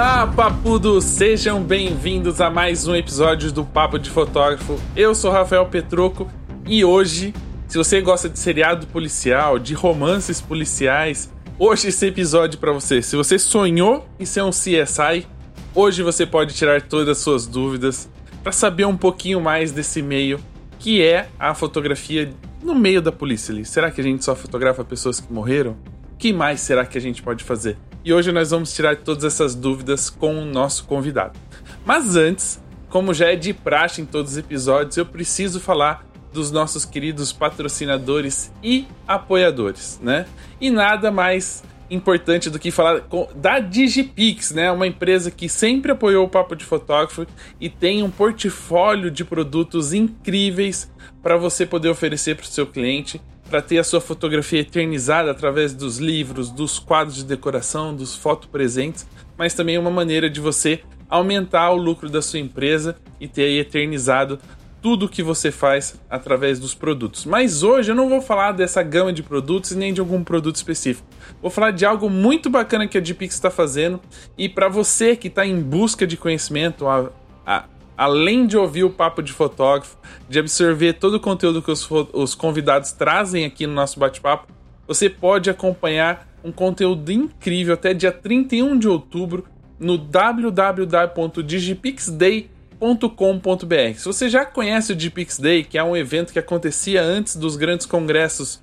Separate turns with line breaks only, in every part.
Olá, papudos! Sejam bem-vindos a mais um episódio do Papo de Fotógrafo. Eu sou Rafael Petroco e hoje, se você gosta de seriado policial, de romances policiais, hoje esse episódio para você. Se você sonhou em ser um CSI, hoje você pode tirar todas as suas dúvidas para saber um pouquinho mais desse meio que é a fotografia no meio da polícia. Será que a gente só fotografa pessoas que morreram? O que mais será que a gente pode fazer? E hoje nós vamos tirar todas essas dúvidas com o nosso convidado. Mas antes, como já é de praxe em todos os episódios, eu preciso falar dos nossos queridos patrocinadores e apoiadores, né? E nada mais importante do que falar da Digipix, né? Uma empresa que sempre apoiou o Papo de Fotógrafo e tem um portfólio de produtos incríveis para você poder oferecer para o seu cliente, para ter a sua fotografia eternizada através dos livros, dos quadros de decoração, dos fotopresentes, mas também uma maneira de você aumentar o lucro da sua empresa e ter eternizado tudo que você faz através dos produtos. Mas hoje eu não vou falar dessa gama de produtos nem de algum produto específico. Vou falar de algo muito bacana que a Dpix está fazendo e para você que está em busca de conhecimento, a, a, além de ouvir o papo de fotógrafo, de absorver todo o conteúdo que os, os convidados trazem aqui no nosso bate-papo, você pode acompanhar um conteúdo incrível até dia 31 de outubro no www.digipixday.com .com.br. Se você já conhece o GPix Day, que é um evento que acontecia antes dos grandes congressos,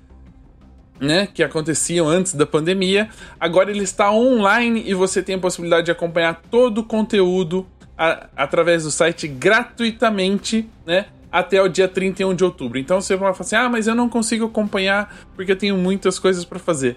né, que aconteciam antes da pandemia, agora ele está online e você tem a possibilidade de acompanhar todo o conteúdo a, através do site gratuitamente, né, até o dia 31 de outubro. Então você vai falar assim: "Ah, mas eu não consigo acompanhar porque eu tenho muitas coisas para fazer".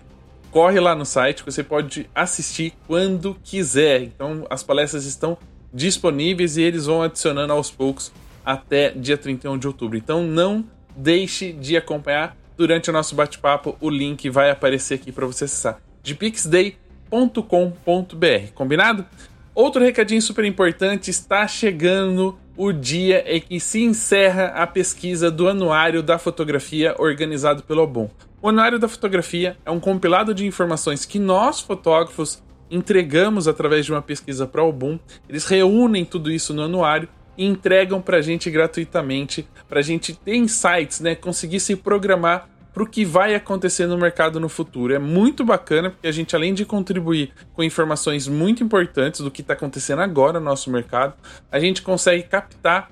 Corre lá no site, você pode assistir quando quiser. Então as palestras estão disponíveis e eles vão adicionando aos poucos até dia 31 de outubro. Então não deixe de acompanhar durante o nosso bate-papo. O link vai aparecer aqui para você acessar dpixday.com.br. Combinado? Outro recadinho super importante: está chegando o dia em que se encerra a pesquisa do Anuário da Fotografia organizado pelo Obon. O Anuário da Fotografia é um compilado de informações que nós, fotógrafos, entregamos através de uma pesquisa para o Boom. Eles reúnem tudo isso no anuário e entregam para a gente gratuitamente, para a gente ter insights, né? Conseguir se programar para o que vai acontecer no mercado no futuro. É muito bacana porque a gente, além de contribuir com informações muito importantes do que está acontecendo agora no nosso mercado, a gente consegue captar,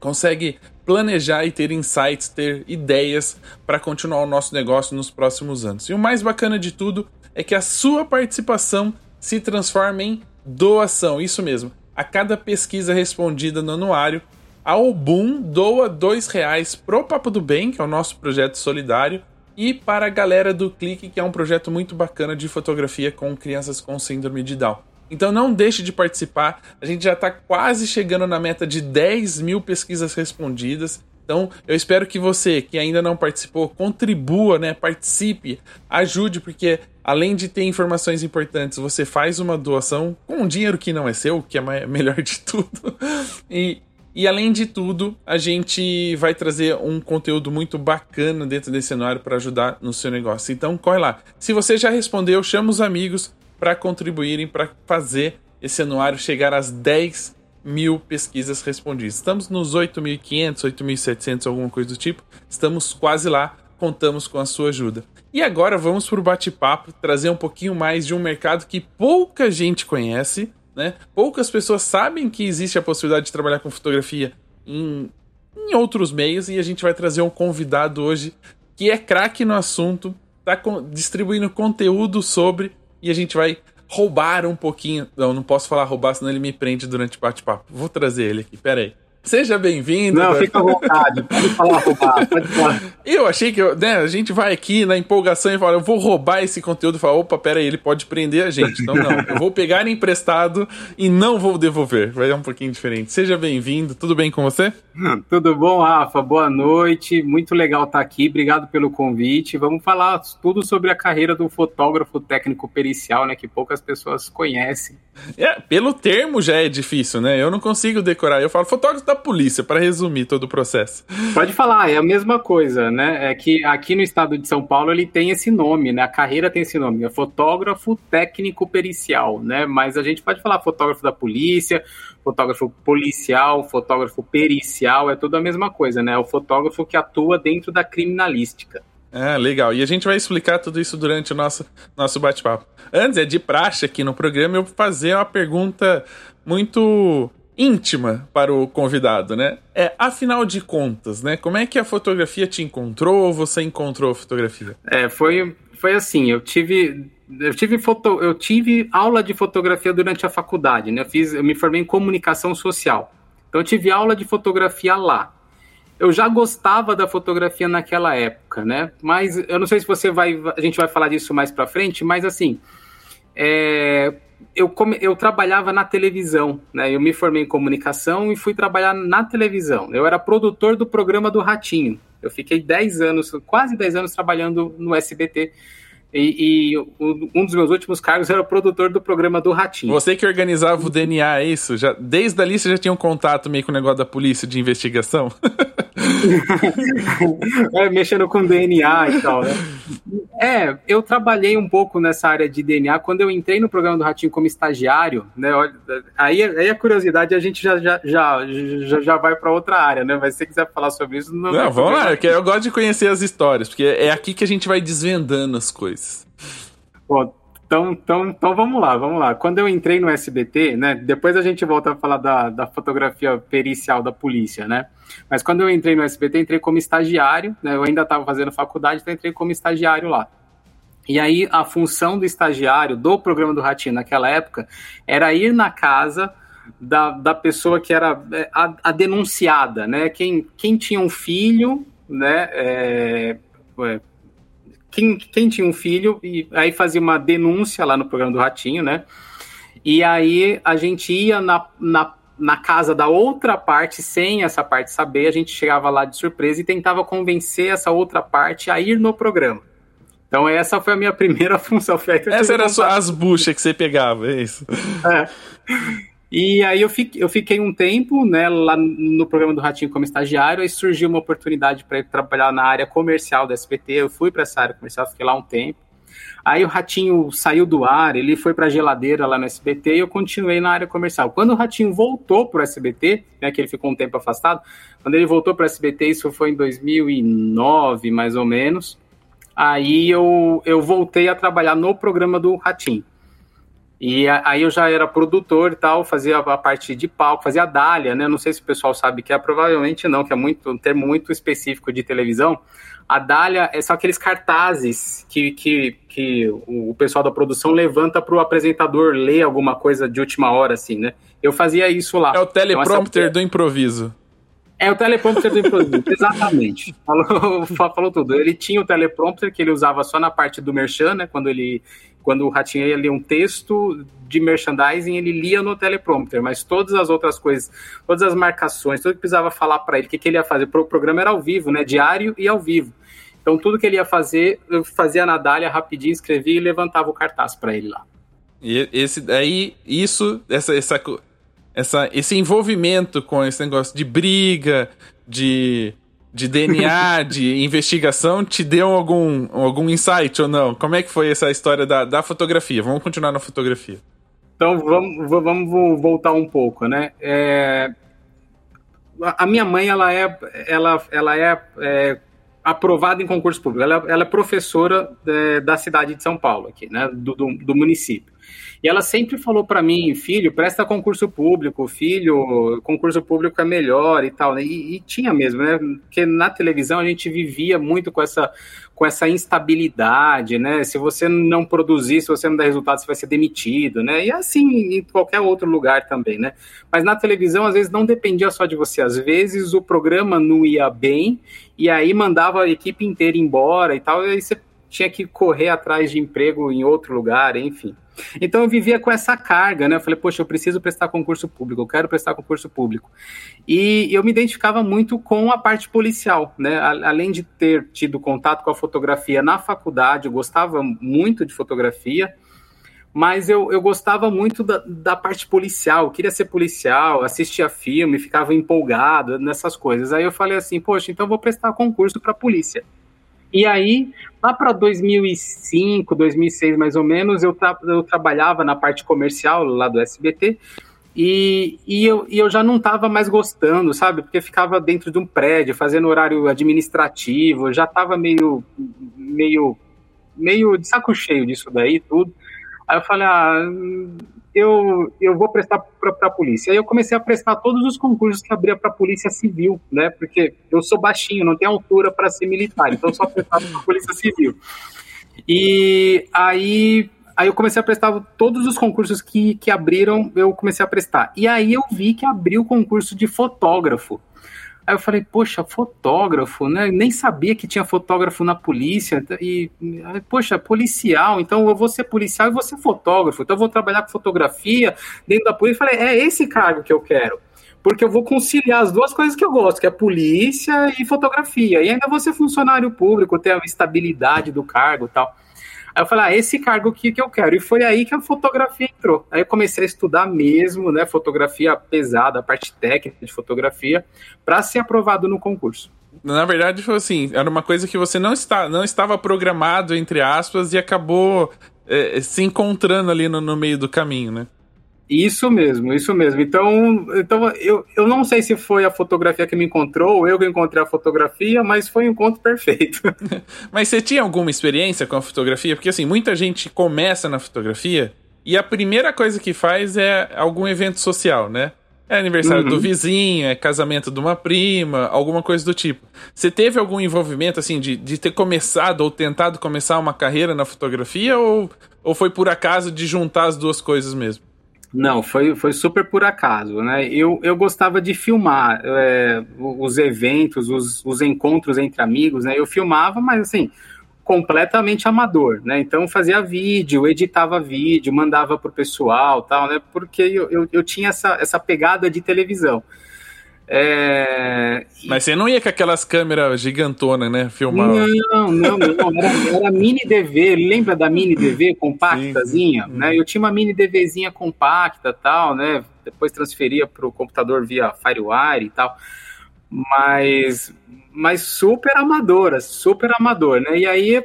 consegue planejar e ter insights, ter ideias para continuar o nosso negócio nos próximos anos. E o mais bacana de tudo é que a sua participação se transforma em doação. Isso mesmo. A cada pesquisa respondida no anuário, a Obum doa dois reais pro Papo do Bem, que é o nosso projeto solidário, e para a galera do Clique, que é um projeto muito bacana de fotografia com crianças com síndrome de Down. Então não deixe de participar, a gente já está quase chegando na meta de 10 mil pesquisas respondidas. Então, eu espero que você que ainda não participou contribua, né? Participe, ajude, porque além de ter informações importantes, você faz uma doação com um dinheiro que não é seu, que é melhor de tudo. E, e além de tudo, a gente vai trazer um conteúdo muito bacana dentro desse cenário para ajudar no seu negócio. Então, corre lá. Se você já respondeu, chama os amigos para contribuírem para fazer esse anuário chegar às 10 mil pesquisas respondidas. Estamos nos 8.500, 8.700, alguma coisa do tipo. Estamos quase lá, contamos com a sua ajuda. E agora vamos para o bate-papo, trazer um pouquinho mais de um mercado que pouca gente conhece, né? Poucas pessoas sabem que existe a possibilidade de trabalhar com fotografia em, em outros meios e a gente vai trazer um convidado hoje que é craque no assunto, está distribuindo conteúdo sobre e a gente vai roubar um pouquinho. Não, não posso falar roubar, senão ele me prende durante o bate-papo. Vou trazer ele aqui, pera aí. Seja bem-vindo.
Não, fica à vontade, pode falar roubar, pode falar.
Eu achei que né, a gente vai aqui na empolgação e fala, eu vou roubar esse conteúdo falar, opa, pera aí, ele pode prender a gente. Então não, eu vou pegar emprestado e não vou devolver. Vai ser um pouquinho diferente. Seja bem-vindo, tudo bem com você?
Tudo bom, Rafa? Boa noite, muito legal estar aqui, obrigado pelo convite. Vamos falar tudo sobre a carreira do fotógrafo técnico pericial, né, que poucas pessoas conhecem.
É, pelo termo já é difícil, né? Eu não consigo decorar. Eu falo fotógrafo da polícia, para resumir todo o processo.
Pode falar, é a mesma coisa, né? É que aqui no estado de São Paulo ele tem esse nome, né? A carreira tem esse nome, é fotógrafo técnico pericial, né? Mas a gente pode falar fotógrafo da polícia, fotógrafo policial, fotógrafo pericial, é tudo a mesma coisa, né? É o fotógrafo que atua dentro da criminalística.
Ah, legal. E a gente vai explicar tudo isso durante o nosso, nosso bate-papo. Antes, é de praxe aqui no programa eu fazer uma pergunta muito íntima para o convidado, né? É, afinal de contas, né? Como é que a fotografia te encontrou? Você encontrou a fotografia?
É, foi, foi assim, eu tive eu tive foto, eu tive aula de fotografia durante a faculdade, né? Eu fiz, eu me formei em comunicação social. Então eu tive aula de fotografia lá eu já gostava da fotografia naquela época, né? Mas eu não sei se você vai, a gente vai falar disso mais para frente, mas assim, é, eu, come, eu trabalhava na televisão, né? Eu me formei em comunicação e fui trabalhar na televisão. Eu era produtor do programa do Ratinho. Eu fiquei 10 anos, quase 10 anos trabalhando no SBT e, e, um dos meus últimos cargos era produtor do programa do Ratinho.
Você que organizava o DNA, é isso? Já, desde ali você já tinha um contato meio com o negócio da polícia de investigação?
é, mexendo com DNA e tal, né? É, eu trabalhei um pouco nessa área de DNA quando eu entrei no programa do Ratinho como estagiário, né? Aí, aí a curiosidade a gente já, já, já, já, já vai para outra área, né? Mas se você quiser falar sobre isso,
não. Não, vamos lá, eu gosto de conhecer as histórias, porque é aqui que a gente vai desvendando as coisas.
Bom, então, então, então vamos lá, vamos lá. Quando eu entrei no SBT, né? Depois a gente volta a falar da, da fotografia pericial da polícia, né? Mas quando eu entrei no SBT, entrei como estagiário, né? Eu ainda estava fazendo faculdade, então entrei como estagiário lá. E aí a função do estagiário do programa do Ratinho naquela época era ir na casa da, da pessoa que era é, a, a denunciada, né? Quem, quem tinha um filho, né? É, quem, quem tinha um filho, e aí fazia uma denúncia lá no programa do Ratinho, né? E aí a gente ia na, na, na casa da outra parte, sem essa parte saber, a gente chegava lá de surpresa e tentava convencer essa outra parte a ir no programa. Então essa foi a minha primeira função.
Essa era as buchas que você pegava, é isso? É.
E aí eu fiquei, eu fiquei um tempo né, lá no programa do Ratinho como estagiário, aí surgiu uma oportunidade para trabalhar na área comercial da SPT, eu fui para essa área comercial, fiquei lá um tempo. Aí o Ratinho saiu do ar, ele foi para a geladeira lá no SBT e eu continuei na área comercial. Quando o Ratinho voltou para o SBT, né, que ele ficou um tempo afastado, quando ele voltou para o SBT, isso foi em 2009, mais ou menos, aí eu, eu voltei a trabalhar no programa do Ratinho. E aí eu já era produtor e tal, fazia a parte de palco, fazia a dália, né? Não sei se o pessoal sabe que é, provavelmente não, que é muito, um termo muito específico de televisão. A dália é só aqueles cartazes que, que, que o pessoal da produção levanta para o apresentador ler alguma coisa de última hora, assim, né? Eu fazia isso lá.
É o teleprompter então, essa... do improviso.
É o teleprompter do improviso, exatamente. Falou, falou tudo. Ele tinha o teleprompter que ele usava só na parte do merchan, né? Quando ele quando o Ratinho ia ler um texto de merchandising, ele lia no teleprompter, mas todas as outras coisas, todas as marcações, tudo que precisava falar para ele, o que, que ele ia fazer, o programa era ao vivo, né, diário e ao vivo. Então tudo que ele ia fazer, eu fazia na dália rapidinho, escrevia e levantava o cartaz para ele lá.
E esse daí, isso, essa, essa, essa, esse envolvimento com esse negócio de briga, de de DNA, de investigação, te deu algum, algum insight ou não? Como é que foi essa história da, da fotografia? Vamos continuar na fotografia.
Então vamos, vamos voltar um pouco, né? É, a minha mãe ela é, ela, ela é, é aprovada em concurso público. Ela, ela é professora é, da cidade de São Paulo aqui, né? Do, do, do município. E ela sempre falou para mim, filho, presta concurso público, filho, concurso público é melhor e tal. Né? E, e, tinha mesmo, né? Porque na televisão a gente vivia muito com essa, com essa instabilidade, né? Se você não produzir, se você não der resultado, você vai ser demitido, né? E assim em qualquer outro lugar também, né? Mas na televisão, às vezes, não dependia só de você. Às vezes o programa não ia bem e aí mandava a equipe inteira embora e tal, e aí você tinha que correr atrás de emprego em outro lugar, enfim. Então eu vivia com essa carga, né? Eu falei, poxa, eu preciso prestar concurso público, eu quero prestar concurso público. E eu me identificava muito com a parte policial, né? Além de ter tido contato com a fotografia na faculdade, eu gostava muito de fotografia, mas eu, eu gostava muito da, da parte policial, eu queria ser policial, assistia filme, ficava empolgado nessas coisas. Aí eu falei assim, poxa, então vou prestar concurso para polícia. E aí, lá para 2005, 2006 mais ou menos, eu, tra eu trabalhava na parte comercial lá do SBT e, e, eu, e eu já não estava mais gostando, sabe? Porque ficava dentro de um prédio, fazendo horário administrativo, já estava meio, meio, meio de saco cheio disso daí, tudo. Aí eu falei, ah, eu, eu vou prestar para a polícia. Aí eu comecei a prestar todos os concursos que abria para a polícia civil, né? Porque eu sou baixinho, não tenho altura para ser militar, então eu só prestava para a polícia civil. E aí, aí eu comecei a prestar todos os concursos que, que abriram, eu comecei a prestar. E aí eu vi que abriu o concurso de fotógrafo. Aí eu falei, poxa, fotógrafo, né? Nem sabia que tinha fotógrafo na polícia. E, poxa, policial, então eu vou ser policial e vou ser fotógrafo. Então eu vou trabalhar com fotografia dentro da polícia. Eu falei, é esse cargo que eu quero. Porque eu vou conciliar as duas coisas que eu gosto, que é polícia e fotografia. E ainda vou ser funcionário público, ter a estabilidade do cargo e tal. Aí eu falei, ah, esse cargo aqui que eu quero. E foi aí que a fotografia entrou. Aí eu comecei a estudar mesmo, né, fotografia pesada, a parte técnica de fotografia, para ser aprovado no concurso.
Na verdade, foi assim, era uma coisa que você não, está, não estava programado, entre aspas, e acabou é, se encontrando ali no, no meio do caminho, né?
Isso mesmo, isso mesmo. Então, então eu, eu não sei se foi a fotografia que me encontrou, ou eu que encontrei a fotografia, mas foi um encontro perfeito.
mas você tinha alguma experiência com a fotografia? Porque assim, muita gente começa na fotografia e a primeira coisa que faz é algum evento social, né? É aniversário uhum. do vizinho, é casamento de uma prima, alguma coisa do tipo. Você teve algum envolvimento, assim, de, de ter começado ou tentado começar uma carreira na fotografia ou, ou foi por acaso de juntar as duas coisas mesmo?
Não, foi, foi super por acaso, né? Eu, eu gostava de filmar é, os eventos, os, os encontros entre amigos, né? Eu filmava, mas assim, completamente amador, né? Então fazia vídeo, editava vídeo, mandava pro pessoal, tal, né? Porque eu, eu, eu tinha essa, essa pegada de televisão.
É... Mas você não ia com aquelas câmeras gigantonas, né? Filmar.
Não, não, não. Era, era mini DV. Lembra da mini DV compactazinha? Sim. Né? Eu tinha uma mini DVzinha compacta tal, né? Depois transferia para o computador via Firewire e tal. Mas, mas super amadora, super amador, né? E aí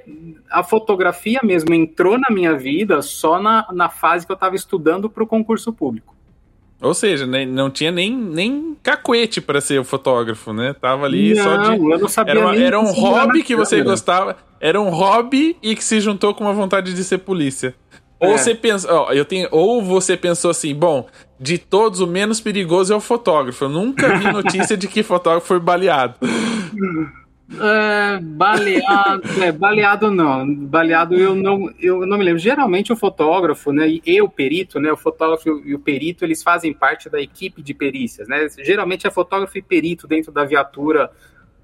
a fotografia mesmo entrou na minha vida só na, na fase que eu estava estudando para o concurso público.
Ou seja, né, não tinha nem, nem cacuete para ser o fotógrafo, né? Tava ali
não,
só
de. Eu não sabia
era,
uma,
era um hobby que você gostava. Era um hobby e que se juntou com uma vontade de ser polícia. É. Ou você pensa, ó, eu tenho, ou você pensou assim, bom, de todos o menos perigoso é o fotógrafo. Eu nunca vi notícia de que fotógrafo foi baleado.
É, baleado, é, baleado não, baleado eu não, eu não me lembro. Geralmente o fotógrafo, né, e o perito, né, o fotógrafo e o perito, eles fazem parte da equipe de perícias, né. Geralmente é fotógrafo e perito dentro da viatura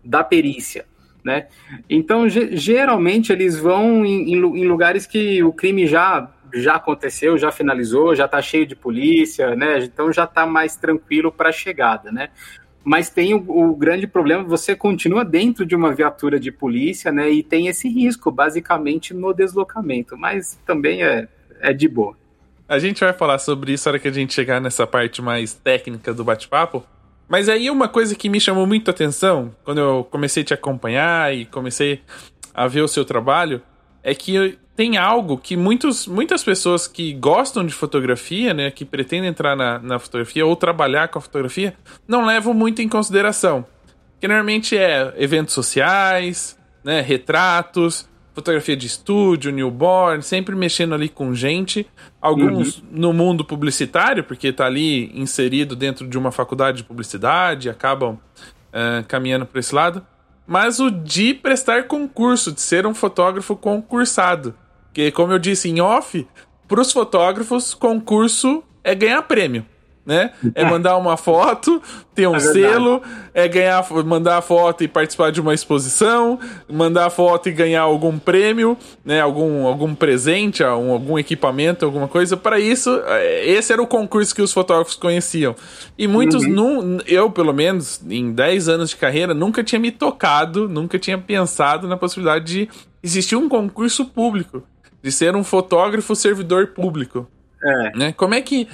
da perícia, né. Então geralmente eles vão em, em lugares que o crime já já aconteceu, já finalizou, já está cheio de polícia, né? Então já está mais tranquilo para a chegada, né? Mas tem o, o, grande problema, você continua dentro de uma viatura de polícia, né, e tem esse risco, basicamente, no deslocamento, mas também é, é de boa.
A gente vai falar sobre isso na hora que a gente chegar nessa parte mais técnica do bate-papo, mas aí uma coisa que me chamou muito a atenção, quando eu comecei a te acompanhar e comecei a ver o seu trabalho, é que tem algo que muitos, muitas pessoas que gostam de fotografia, né, que pretendem entrar na, na fotografia ou trabalhar com a fotografia, não levam muito em consideração. Que normalmente é eventos sociais, né, retratos, fotografia de estúdio, newborn, sempre mexendo ali com gente. Alguns uhum. no mundo publicitário, porque está ali inserido dentro de uma faculdade de publicidade, acabam uh, caminhando para esse lado. Mas o de prestar concurso, de ser um fotógrafo concursado. Porque, como eu disse em off, para os fotógrafos, concurso é ganhar prêmio. Né? É mandar uma foto, ter um é selo, é ganhar, mandar a foto e participar de uma exposição, mandar a foto e ganhar algum prêmio, né? Algum, algum presente, algum equipamento, alguma coisa. Para isso, é, esse era o concurso que os fotógrafos conheciam. E muitos, uhum. eu pelo menos, em 10 anos de carreira, nunca tinha me tocado, nunca tinha pensado na possibilidade de existir um concurso público de ser um fotógrafo servidor público. É. Né? Como é que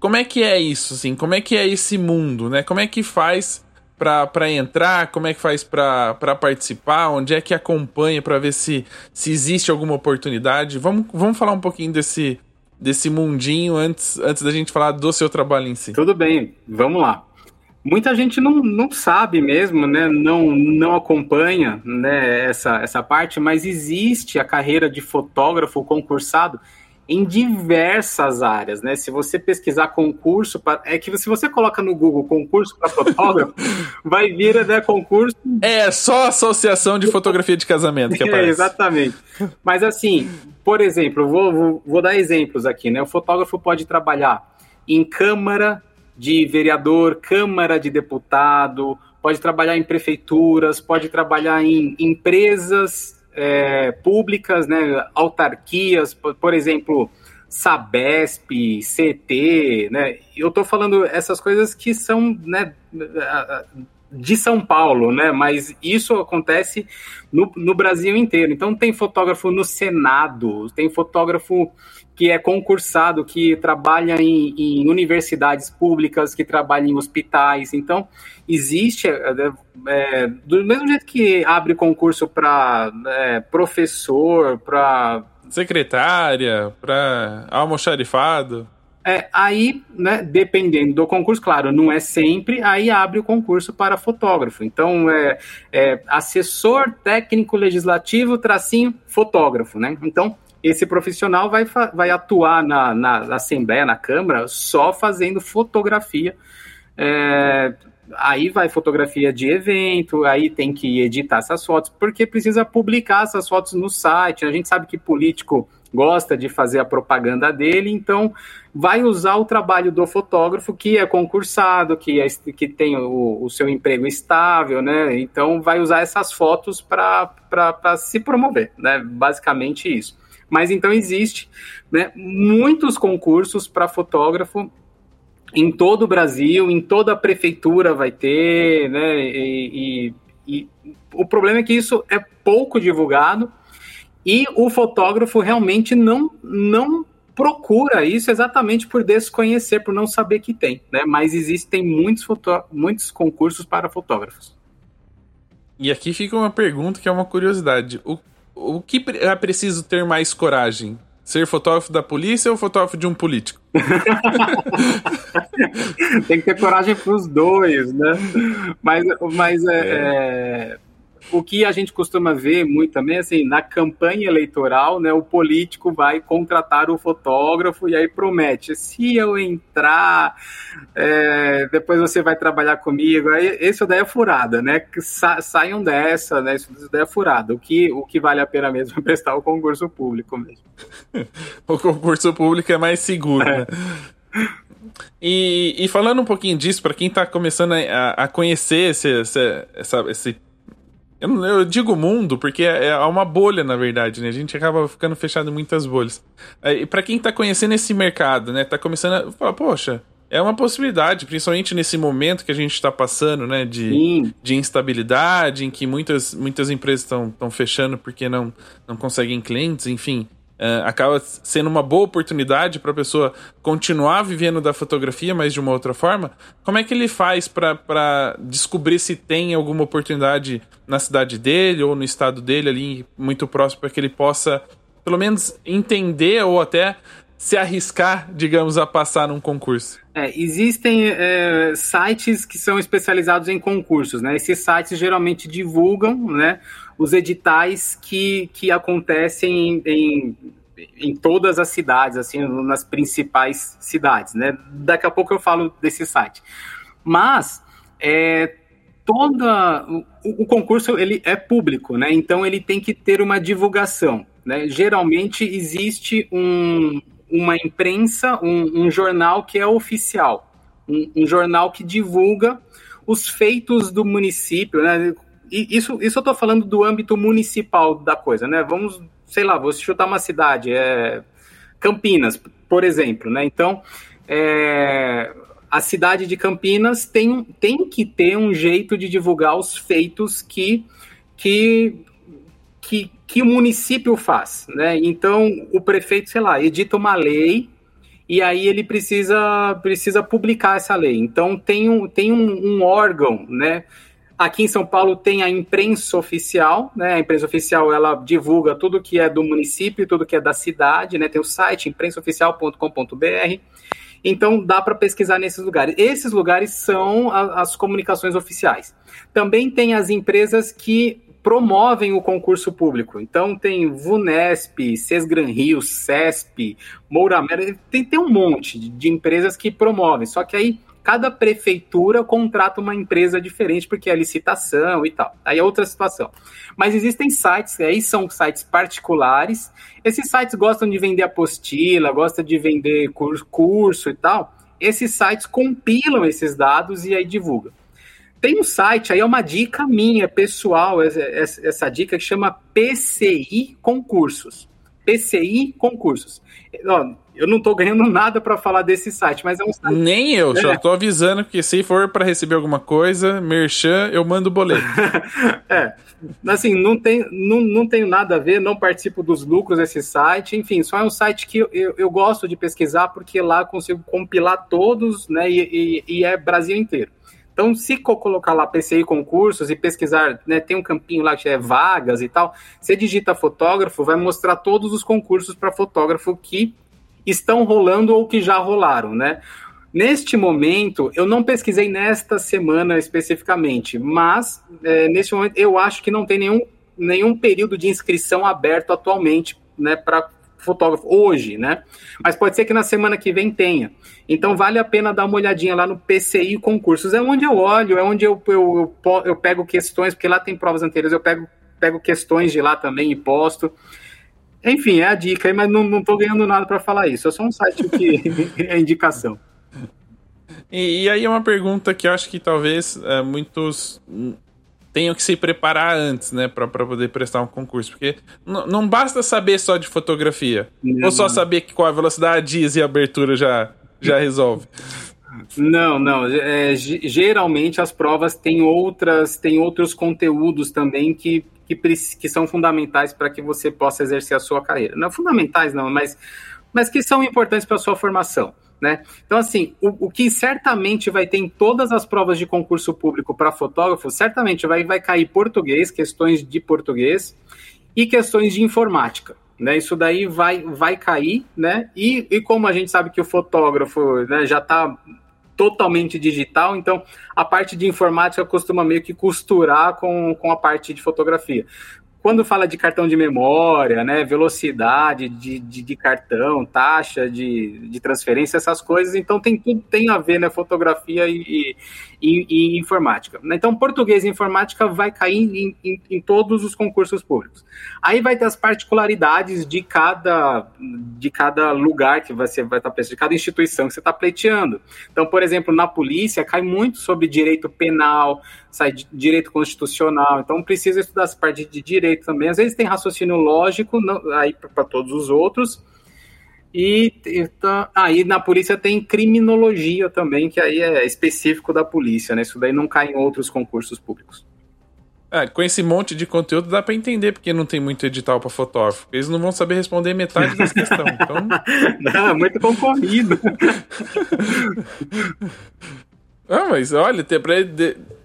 como é que é isso, assim? Como é que é esse mundo, né? Como é que faz para entrar? Como é que faz para participar? Onde é que acompanha para ver se, se existe alguma oportunidade? Vamos, vamos falar um pouquinho desse, desse mundinho antes, antes da gente falar do seu trabalho em si.
Tudo bem, vamos lá. Muita gente não, não sabe mesmo, né? Não, não acompanha né, essa, essa parte, mas existe a carreira de fotógrafo concursado em diversas áreas, né? Se você pesquisar concurso, pra, é que se você coloca no Google concurso para fotógrafo, vai vir né, concurso.
É só associação de fotografia de casamento que é, aparece.
É, exatamente. Mas assim, por exemplo, vou, vou, vou dar exemplos aqui, né? O fotógrafo pode trabalhar em câmara de vereador, câmara de deputado, pode trabalhar em prefeituras, pode trabalhar em empresas é, públicas, né, autarquias, por, por, exemplo, Sabesp, CT, né, eu estou falando essas coisas que são, né, de São Paulo, né, mas isso acontece no, no Brasil inteiro. Então tem fotógrafo no Senado, tem fotógrafo que é concursado, que trabalha em, em, universidades públicas, que trabalha em hospitais. Então, existe, é, é, do mesmo jeito que abre concurso para é, professor, para.
Secretária, para almoxarifado.
É, aí, né, dependendo do concurso, claro, não é sempre, aí abre o concurso para fotógrafo. Então, é, é assessor técnico legislativo, tracinho, fotógrafo, né? Então, esse profissional vai, vai atuar na, na Assembleia, na Câmara, só fazendo fotografia. É, aí vai fotografia de evento, aí tem que editar essas fotos, porque precisa publicar essas fotos no site. A gente sabe que político gosta de fazer a propaganda dele, então vai usar o trabalho do fotógrafo que é concursado, que, é, que tem o, o seu emprego estável, né? Então vai usar essas fotos para se promover, né? Basicamente isso. Mas então existe né, muitos concursos para fotógrafo em todo o Brasil, em toda a prefeitura vai ter, né? E, e, e, o problema é que isso é pouco divulgado e o fotógrafo realmente não, não procura isso exatamente por desconhecer, por não saber que tem, né? Mas existem muitos, muitos concursos para fotógrafos.
E aqui fica uma pergunta que é uma curiosidade. O o que é preciso ter mais coragem? Ser fotógrafo da polícia ou fotógrafo de um político?
Tem que ter coragem para os dois, né? Mas, mas é, é. É, o que a gente costuma ver muito também, assim, na campanha eleitoral, né, o político vai contratar o fotógrafo e aí promete, se eu entrar, é, depois você vai trabalhar comigo, aí isso daí é furada, né, Sa saiam dessa, né, isso daí é furada, o que, o que vale a pena mesmo é prestar o concurso público mesmo.
o concurso público é mais seguro, né? E, e, falando um pouquinho disso, para quem está começando a, a conhecer esse, esse, essa, esse eu, eu, digo mundo porque é, é uma bolha, na verdade, né? A gente acaba ficando fechado em muitas bolhas. É, e para quem tá conhecendo esse mercado, né? Tá começando a falar, poxa, é uma possibilidade, principalmente nesse momento que a gente está passando, né? De, de instabilidade, em que muitas, muitas empresas estão fechando porque não, não conseguem clientes, enfim. Uh, acaba sendo uma boa oportunidade para a pessoa continuar vivendo da fotografia, mas de uma outra forma. Como é que ele faz para descobrir se tem alguma oportunidade na cidade dele ou no estado dele, ali muito próximo, para que ele possa, pelo menos, entender ou até se arriscar, digamos, a passar num concurso?
É, existem é, sites que são especializados em concursos, né? Esses sites geralmente divulgam, né? Os editais que, que acontecem em, em todas as cidades, assim, nas principais cidades, né? Daqui a pouco eu falo desse site. Mas é, toda o, o, concurso ele é público, né? Então ele tem que ter uma divulgação, né? Geralmente existe um, uma imprensa, um, um, jornal que é oficial, um, um jornal que divulga os feitos do município, né? Isso, isso eu estou falando do âmbito municipal da coisa, né? Vamos, sei lá, vou chutar uma cidade, é Campinas, por exemplo, né? Então, é, a cidade de Campinas tem, tem que ter um jeito de divulgar os feitos que, que, que, que o município faz, né? Então, o prefeito, sei lá, edita uma lei e aí ele precisa, precisa publicar essa lei. Então, tem um, tem um, um órgão, né? Aqui em São Paulo tem a imprensa oficial, né? A imprensa oficial ela divulga tudo que é do município, tudo que é da cidade, né? Tem o site imprensaoficial.com.br. Então dá para pesquisar nesses lugares. Esses lugares são a, as comunicações oficiais. Também tem as empresas que promovem o concurso público. Então tem VUNESP, Sesgran Rio, CESP, Moura tem, tem um monte de, de empresas que promovem. Só que aí cada prefeitura contrata uma empresa diferente, porque é licitação e tal. Aí é outra situação. Mas existem sites, aí são sites particulares. Esses sites gostam de vender apostila, gostam de vender curso e tal. Esses sites compilam esses dados e aí divulgam. Tem um site, aí é uma dica minha, pessoal, essa, essa dica que chama PCI Concursos. PCI Concursos. Eu não estou ganhando nada para falar desse site, mas é um site.
Nem eu, é. já estou avisando que se for para receber alguma coisa, merchan, eu mando o boleto.
é. Assim, não, tem, não, não tenho nada a ver, não participo dos lucros desse site, enfim, só é um site que eu, eu, eu gosto de pesquisar porque lá consigo compilar todos, né, e, e, e é Brasil inteiro. Então, se colocar lá PCI concursos e pesquisar, né, tem um campinho lá que é vagas e tal, você digita fotógrafo, vai mostrar todos os concursos para fotógrafo que estão rolando ou que já rolaram, né? Neste momento, eu não pesquisei nesta semana especificamente, mas é, neste momento eu acho que não tem nenhum, nenhum período de inscrição aberto atualmente né, para fotógrafo hoje, né? Mas pode ser que na semana que vem tenha. Então vale a pena dar uma olhadinha lá no PCI Concursos. É onde eu olho, é onde eu, eu, eu, eu pego questões, porque lá tem provas anteriores, eu pego, pego questões de lá também e posto. Enfim, é a dica aí, mas não, não tô ganhando nada para falar isso. É só um site que é indicação.
E, e, aí é uma pergunta que eu acho que talvez é, muitos tenham que se preparar antes, né, para poder prestar um concurso, porque não basta saber só de fotografia, não, ou só saber que, qual a velocidade e a abertura já, já resolve.
Não, não. É, geralmente as provas têm outras, têm outros conteúdos também que, que, que são fundamentais para que você possa exercer a sua carreira. Não fundamentais, não, mas, mas que são importantes para a sua formação. Né? Então, assim, o, o, que certamente vai ter em todas as provas de concurso público para fotógrafo, certamente vai, vai cair português, questões de português e questões de informática. Né, isso daí vai, vai cair, né? E, e como a gente sabe que o fotógrafo né, já está totalmente digital, então a parte de informática costuma meio que costurar com, com a parte de fotografia quando fala de cartão de memória, né, velocidade de, de, de cartão, taxa de, de, transferência, essas coisas, então tem tudo tem a ver, né, fotografia e, e, e informática. Então, português e informática vai cair em, em, em, todos os concursos públicos. Aí vai ter as particularidades de cada, de cada lugar que você vai estar pensando, de cada instituição que você está pleiteando. Então, por exemplo, na polícia cai muito sobre direito penal, sai direito constitucional, então precisa estudar essa parte de direito também. Às vezes tem raciocínio lógico não, aí para todos os outros. E tá, aí ah, na polícia tem criminologia também, que aí é específico da polícia, né? Isso daí não cai em outros concursos públicos.
É, com esse monte de conteúdo dá para entender porque não tem muito edital para fotógrafo. Eles não vão saber responder metade das questões. Então...
Não, é muito concorrido.
Ah, mas olha, tem pra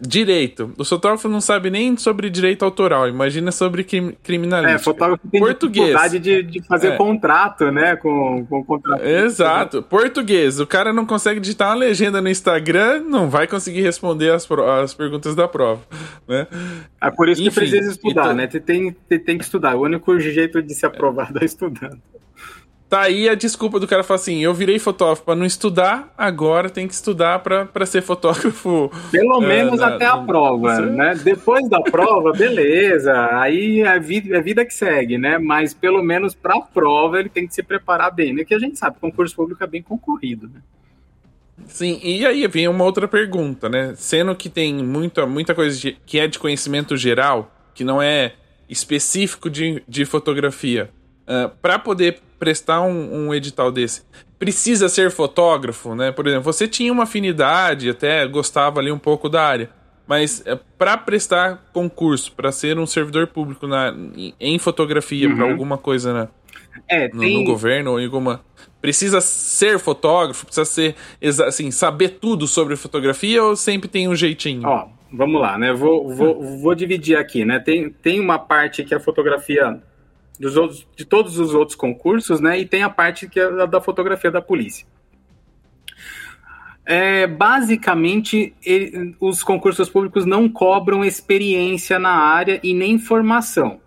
direito. O fotógrafo não sabe nem sobre direito autoral. Imagina sobre crim, criminalística. É,
fotógrafo tem Português. dificuldade de, de fazer é. contrato, né? Com, com contrato.
Exato. Português. O cara não consegue digitar uma legenda no Instagram, não vai conseguir responder as, as perguntas da prova, né?
É por isso Enfim, que precisa estudar, então... né? Tem, tem, tem que estudar. O único jeito de se aprovar é estudando.
Tá aí a desculpa do cara falar assim: eu virei fotógrafo para não estudar, agora tem que estudar para ser fotógrafo.
Pelo é, menos na, até a prova, né? Depois da prova, beleza, aí é vida, é vida que segue, né? Mas pelo menos para a prova ele tem que se preparar bem, né? Que a gente sabe, concurso público é bem concorrido, né?
Sim, e aí vem uma outra pergunta, né? Sendo que tem muita, muita coisa de, que é de conhecimento geral, que não é específico de, de fotografia. Uh, para poder prestar um, um, edital desse, precisa ser fotógrafo, né? Por exemplo, você tinha uma afinidade, até gostava ali um pouco da área, Mas é, para prestar concurso, para ser um servidor público na, em fotografia, uhum. para alguma coisa né, é, no, tem... no, governo ou em alguma. Precisa ser fotógrafo? Precisa ser, assim, saber tudo sobre fotografia ou sempre tem um jeitinho?
Ó, vamos lá, né? Vou, vou, vou dividir aqui, né? Tem, tem uma parte que a fotografia dos outros, de todos os outros concursos, né? E tem a parte que é da fotografia da polícia. É, basicamente, ele, os concursos públicos não cobram experiência na área e nem formação.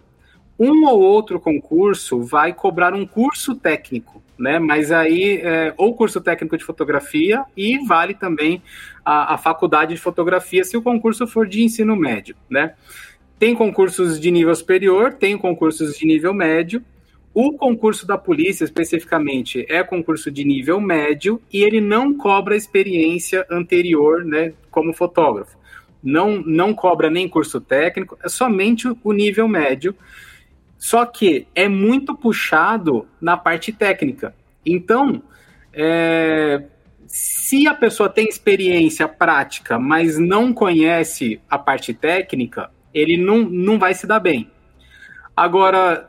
Um ou outro concurso vai cobrar um curso técnico, né? Mas aí, é, ou curso técnico de fotografia, e vale também a, a faculdade de fotografia se o concurso for de ensino médio, né? Tem concursos de nível superior, tem concursos de nível médio, o concurso da polícia, especificamente, é concurso de nível médio e ele não cobra experiência anterior, né, como fotógrafo. Não, não cobra nem curso técnico, é somente o nível médio. Só que é muito puxado na parte técnica. Então, é, se a pessoa tem experiência prática, mas não conhece a parte técnica, ele não, não vai se dar bem. Agora,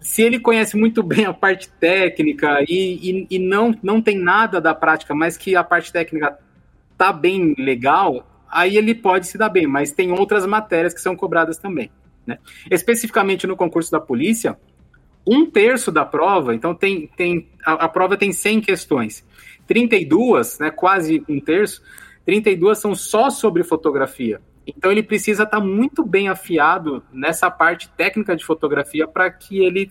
se ele conhece muito bem a parte técnica e, e, e, não, não tem nada da prática, mas que a parte técnica tá bem legal, aí ele pode se dar bem, mas tem outras matérias que são cobradas também. Né? Especificamente no concurso da polícia, um terço da prova, então tem, tem a, a prova tem 100 questões, 32, né, quase um terço, 32 são só sobre fotografia. Então ele precisa estar tá muito bem afiado nessa parte técnica de fotografia para que ele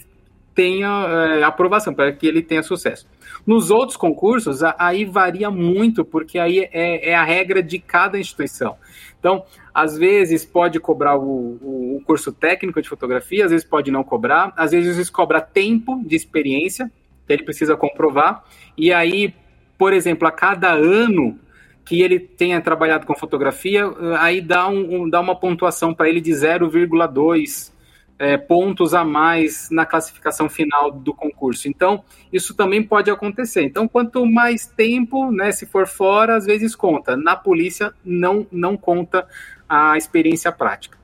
tenha é, aprovação, para que ele tenha sucesso. Nos outros concursos, aí varia muito, porque aí é, é, a regra de cada instituição. Então, às vezes pode cobrar o, o, o, curso técnico de fotografia, às vezes pode não cobrar, às vezes cobra tempo de experiência, que ele precisa comprovar, e aí, por exemplo, a cada ano que ele tenha trabalhado com fotografia, aí dá, um, um dá uma pontuação para ele de 0,2 é, pontos a mais na classificação final do concurso. Então, isso também pode acontecer. Então, quanto mais tempo, né, se for fora, às vezes conta. Na polícia, não, não conta a experiência prática.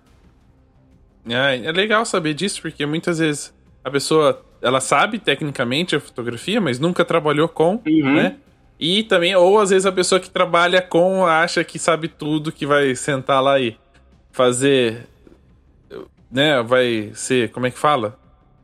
É, é legal saber disso, porque muitas vezes a pessoa ela sabe tecnicamente a fotografia, mas nunca trabalhou com, uhum. né? E também, ou às vezes a pessoa que trabalha com acha que sabe tudo, que vai sentar lá e fazer. Né, vai ser. Como é que fala?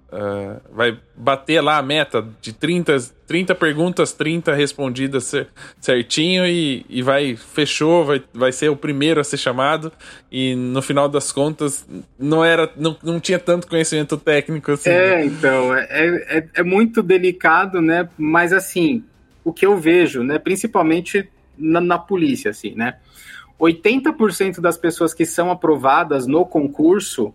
Uh, vai bater lá a meta de 30, 30 perguntas, 30 respondidas certinho e, e vai, fechou, vai, vai ser o primeiro a ser chamado. E no final das contas, não era não, não tinha tanto conhecimento técnico assim.
É, então, é, é, é muito delicado, né? Mas assim, o que eu vejo, né, principalmente na, na polícia, assim, né? 80% das pessoas que são aprovadas no concurso,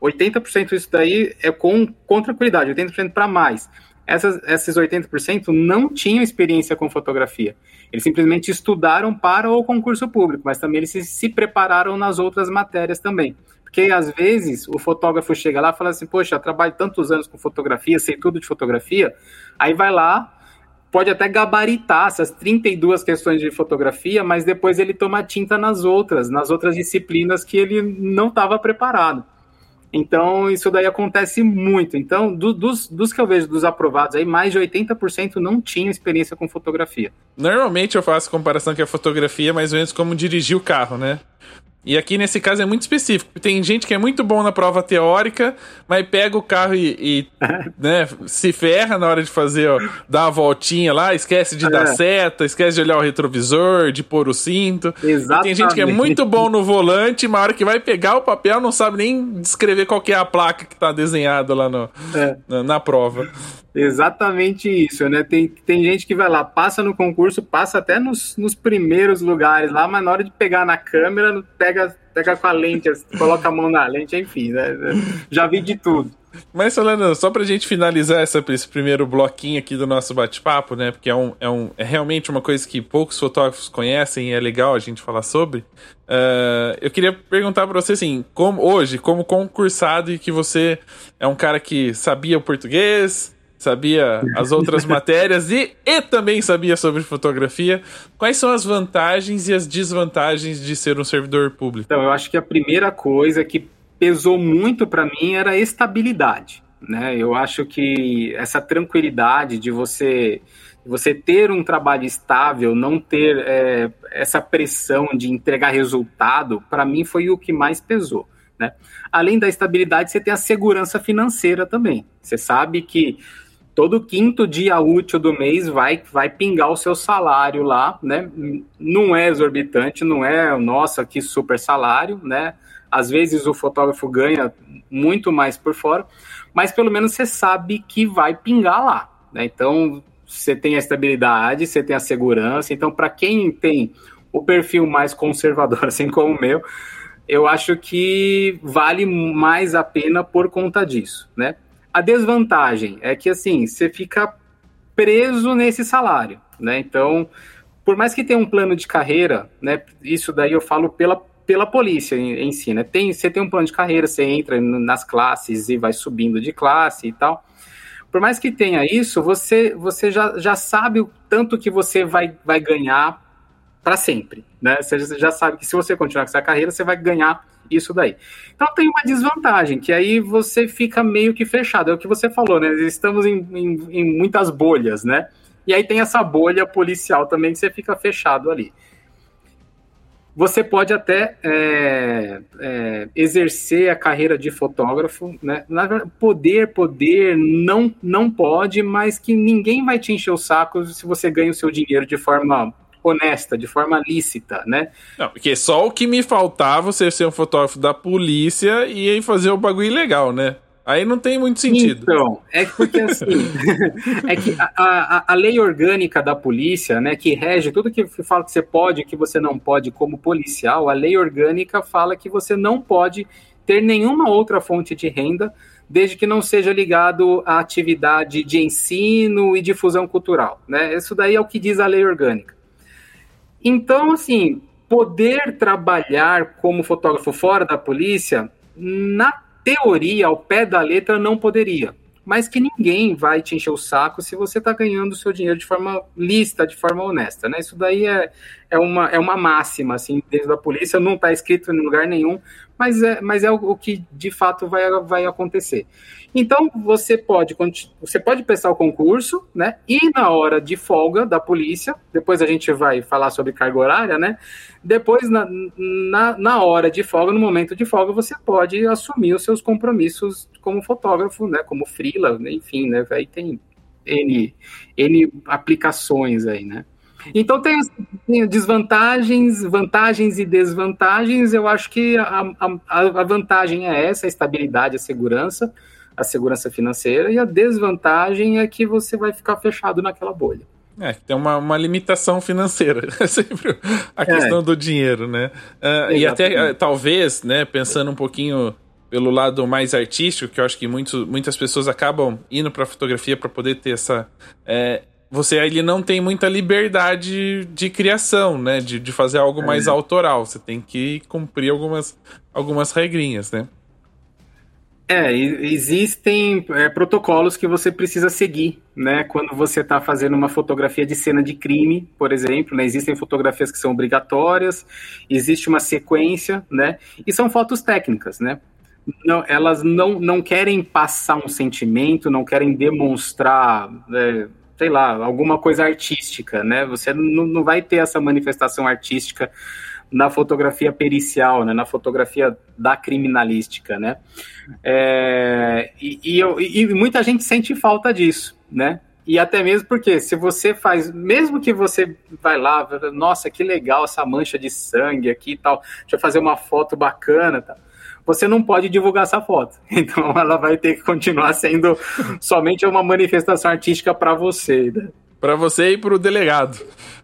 80% isso daí é com, com tranquilidade, 80% para mais. Essas, esses 80% não tinham experiência com fotografia. Eles simplesmente estudaram para o concurso público, mas também eles se, se prepararam nas outras matérias também. Porque às vezes o fotógrafo chega lá e fala assim: Poxa, trabalho tantos anos com fotografia, sei tudo de fotografia. Aí vai lá, pode até gabaritar essas 32 questões de fotografia, mas depois ele toma tinta nas outras, nas outras disciplinas que ele não estava preparado. Então, isso daí acontece muito. Então, do, dos, dos que eu vejo dos aprovados aí, mais de 80% não tinham experiência com fotografia.
Normalmente eu faço comparação que a fotografia é mais ou menos como dirigir o carro, né? E aqui nesse caso é muito específico. Tem gente que é muito bom na prova teórica, mas pega o carro e, e né, se ferra na hora de fazer, ó, dar uma voltinha lá, esquece de é. dar seta, esquece de olhar o retrovisor, de pôr o cinto. Exatamente. tem gente que é muito bom no volante, mas na hora que vai pegar o papel não sabe nem descrever qual é a placa que está desenhada lá no, é. na, na prova.
Exatamente isso, né? Tem, tem gente que vai lá, passa no concurso, passa até nos, nos primeiros lugares lá, mas na hora de pegar na câmera, pega, pega com a lente, coloca a mão na lente, enfim, né? Já vi de tudo.
Mas, Solano, só pra gente finalizar essa, esse primeiro bloquinho aqui do nosso bate-papo, né? Porque é, um, é, um, é realmente uma coisa que poucos fotógrafos conhecem e é legal a gente falar sobre. Uh, eu queria perguntar pra você, assim, como, hoje, como concursado e que você é um cara que sabia o português, sabia as outras matérias e, e também sabia sobre fotografia. Quais são as vantagens e as desvantagens de ser um servidor público?
Então, eu acho que a primeira coisa que pesou muito para mim era a estabilidade. Né? Eu acho que essa tranquilidade de você você ter um trabalho estável, não ter é, essa pressão de entregar resultado, para mim foi o que mais pesou. Né? Além da estabilidade, você tem a segurança financeira também. Você sabe que todo quinto dia útil do mês vai, vai pingar o seu salário lá, né? Não é exorbitante, não é, nossa, que super salário, né? Às vezes o fotógrafo ganha muito mais por fora, mas pelo menos você sabe que vai pingar lá, né? Então, você tem a estabilidade, você tem a segurança. Então, para quem tem o perfil mais conservador, assim como o meu, eu acho que vale mais a pena por conta disso, né? A desvantagem é que, assim, você fica preso nesse salário, né? Então, por mais que tenha um plano de carreira, né? Isso daí eu falo pela, pela polícia em, em si, né? Tem, você tem um plano de carreira, você entra nas classes e vai subindo de classe e tal. Por mais que tenha isso, você, você já, já sabe o tanto que você vai, vai ganhar para sempre, né? Você já sabe que se você continuar com essa carreira, você vai ganhar isso daí. Então tem uma desvantagem, que aí você fica meio que fechado. É o que você falou, né? Estamos em, em, em muitas bolhas, né? E aí tem essa bolha policial também que você fica fechado ali. Você pode até é, é, exercer a carreira de fotógrafo, né? poder, poder, não, não pode, mas que ninguém vai te encher o saco se você ganha o seu dinheiro de forma honesta, de forma lícita, né?
Não, porque só o que me faltava você ser um fotógrafo da polícia e fazer o bagulho ilegal, né? Aí não tem muito sentido.
Então, é porque assim, é que a, a, a, lei orgânica da polícia, né, que rege tudo que fala que você pode e que você não pode como policial, a lei orgânica fala que você não pode ter nenhuma outra fonte de renda desde que não seja ligado à atividade de ensino e difusão cultural, né? Isso daí é o que diz a lei orgânica. Então, assim, poder trabalhar como fotógrafo fora da polícia, na teoria, ao pé da letra, não poderia. Mas que ninguém vai te encher o saco se você está ganhando o seu dinheiro de forma lícita, de forma honesta, né? Isso daí é, é, uma, é uma máxima, assim, dentro da polícia, não está escrito em lugar nenhum, mas é, mas é o, o, que de fato vai, vai acontecer. Então você pode você pode prestar o concurso, né? E na hora de folga da polícia, depois a gente vai falar sobre carga horária, né? Depois na, na, na hora de folga, no momento de folga, você pode assumir os seus compromissos como fotógrafo, né? Como freela, né? enfim, né? Aí tem N, N aplicações aí, né? Então tem, tem, desvantagens, vantagens e desvantagens. Eu acho que a, a, a, vantagem é essa, a estabilidade, a segurança, a segurança financeira, e a desvantagem é que você vai ficar fechado naquela bolha.
É, tem uma, uma limitação financeira, é sempre a questão é. do dinheiro, né? Uh, e até, uh, talvez, né, pensando um pouquinho pelo lado mais artístico, que eu acho que muito, muitas pessoas acabam indo para a fotografia para poder ter essa é, você ele não tem muita liberdade de criação, né? De, de fazer algo é. mais autoral. Você tem que cumprir algumas, algumas regrinhas, né?
É, existem é, protocolos que você precisa seguir, né? Quando você está fazendo uma fotografia de cena de crime, por exemplo, né? Existem fotografias que são obrigatórias, existe uma sequência, né? E são fotos técnicas, né? Não, elas não, não querem passar um sentimento, não querem demonstrar é, sei lá, alguma coisa artística, né? Você não, não vai ter essa manifestação artística na fotografia pericial, né? Na fotografia da criminalística, né? É, e, e, eu, e muita gente sente falta disso, né? E até mesmo porque se você faz, mesmo que você vai lá, nossa, que legal essa mancha de sangue aqui e tal, deixa eu fazer uma foto bacana, tá? você não pode divulgar essa foto. Então ela vai ter que continuar sendo somente uma manifestação artística para você. Né?
Para você e para o delegado.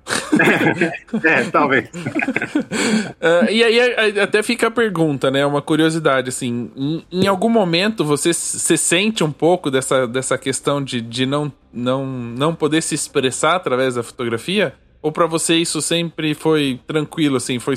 é, talvez.
uh, e aí até fica a pergunta, né? Uma curiosidade, assim, em, em, algum momento você se sente um pouco dessa, dessa questão de, de não, não, não poder se expressar através da fotografia? Ou para você isso sempre foi tranquilo, assim, foi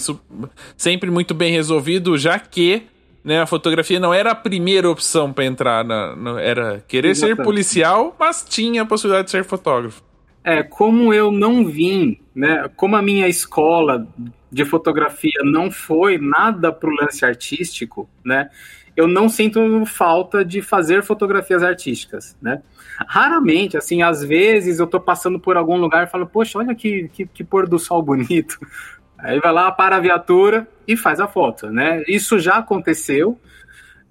sempre muito bem resolvido, já que né, a fotografia não era a primeira opção para entrar na, na, era querer Exatamente. ser policial, mas tinha a possibilidade de ser fotógrafo.
É, como eu não vim, né, como a minha escola de fotografia não foi nada pro lance artístico, né, eu não sinto falta de fazer fotografias artísticas, né. Raramente, assim, às vezes eu tô passando por algum lugar e falo, poxa, olha que, que, que pôr do sol bonito, Aí vai lá, para a viatura e faz a foto, né? Isso já aconteceu,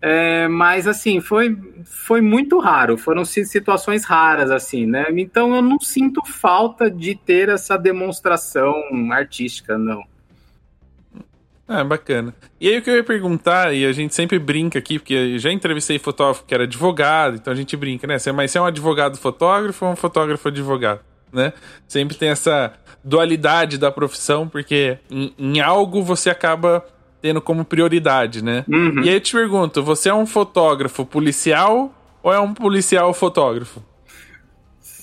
é, mas assim, foi, foi muito raro, foram situações raras, assim, né? Então eu não sinto falta de ter essa demonstração artística, não.
Ah, bacana. E aí o que eu ia perguntar, e a gente sempre brinca aqui, porque já entrevistei fotógrafo que era advogado, então a gente brinca, né? Mas você é um advogado fotógrafo ou um fotógrafo advogado? né? Sempre tem essa dualidade da profissão, porque em, em algo você acaba tendo como prioridade, né? Uhum. E aí eu te pergunto, você é um fotógrafo policial ou é um policial fotógrafo?